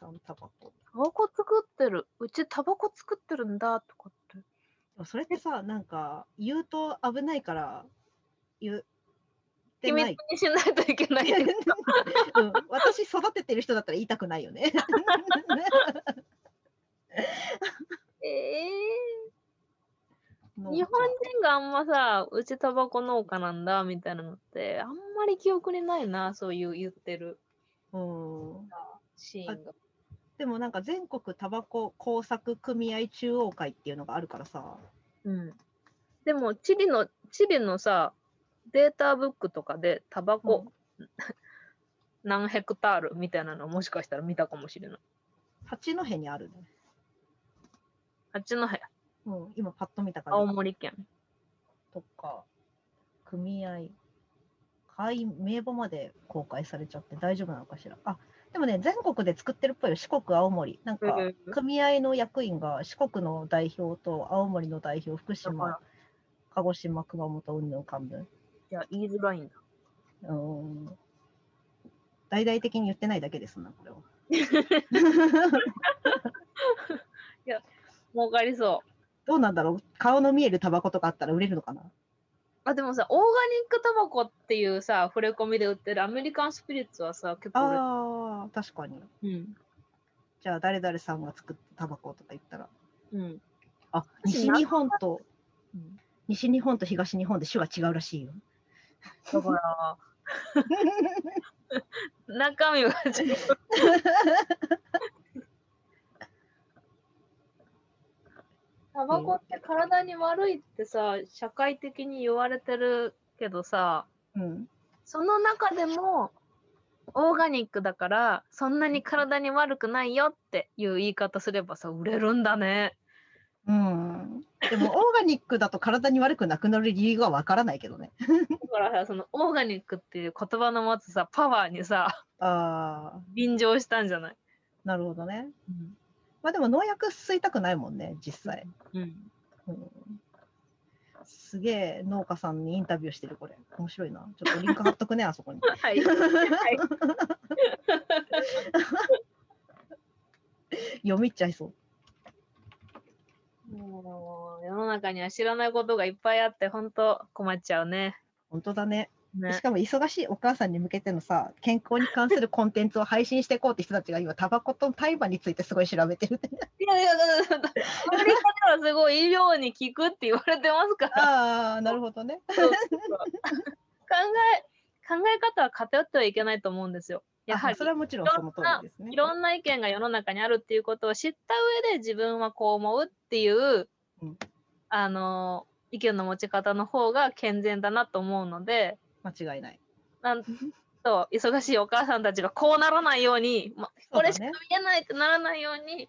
産タバコ。タバコ作ってる。うちタバコ作ってるんだとかって。それってさ、なんか言うと危ないから言って秘密。にしないといけない。うん、私育ててる人だったら言いたくないよね。ええ農家日本人があんまさ、うちタバコ農家なんだみたいなのって、あんまり記憶にないな、そういう言ってるうん、シーンが。でもなんか全国タバコ工作組合中央会っていうのがあるからさ、うん。でも、チリの、チリのさ、データブックとかでタバコ 何ヘクタールみたいなのもしかしたら見たかもしれない。八戸にあるね。八戸、うん、今パッと見た感じ。青森県。とか、組合、会員名簿まで公開されちゃって大丈夫なのかしら。あでもね、全国で作ってるっぽいよ、四国、青森。なんかうん、組合の役員が四国の代表と青森の代表、福島、鹿児島、熊本、運動幹部。いや、言いづらいんだ。うん。大々的に言ってないだけですな、これは。儲かりそう。どうなんだろう？顔の見えるタバコとかあったら売れるのかな？あ、でもさ、オーガニックタバコっていうさ、触れ込みで売ってるアメリカンスピリッツはさ、結構売れああ、確かに。うん。じゃあ、誰々さんが作ったタバコとか言ったら。うん。あ、私西日本と、うん西日本と東日本で種が違うらしいよ。だから、中身は違う。タバコって体に悪いってさ、社会的に言われてるけどさ、うん。その中でも、オーガニックだから、そんなに体に悪くないよっていう言い方すればさ、売れるんだね。うん。でも、オーガニックだと体に悪くなくなる理由がわからないけどね。だからさ、そのオーガニックっていう言葉の持つさ、パワーにさ、ああ、便乗したんじゃない、なるほどね。まあでも農薬吸いたくないもんね、実際。うん。うん、すげえ農家さんにインタビューしてる、これ。面白いな。ちょっとリンク貼っとくね、あそこに。はい。はい、読みちゃいそう。もう世の中には知らないことがいっぱいあって、本当困っちゃうね。本当だね。ねしかも忙しいお母さんに向けてのさ、健康に関するコンテンツを配信していこうって人たちが今、タバコと大麻についてすごい調べてる。いやいや、だだだだアメリカではすごい医療に効くって言われてますから。ああ、なるほどね。考え、考え方は偏ってはいけないと思うんですよ。やはりあそれはもちろんその通りですね。いろんな意見が世の中にあるっていうことを知った上で自分はこう思うっていう、うんあの意見の持ち方の方が健全だなと思うので間違いない。なんと 忙しいお母さんたちがこうならないように、ま、これしか見えないってならないように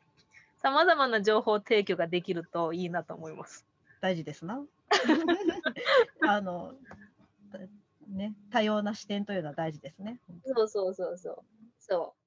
さまざまな情報提供ができるといいなと思います。大事ですな。あの、ね、多様な視点というのは大事ですね。そうそうそうそう。そう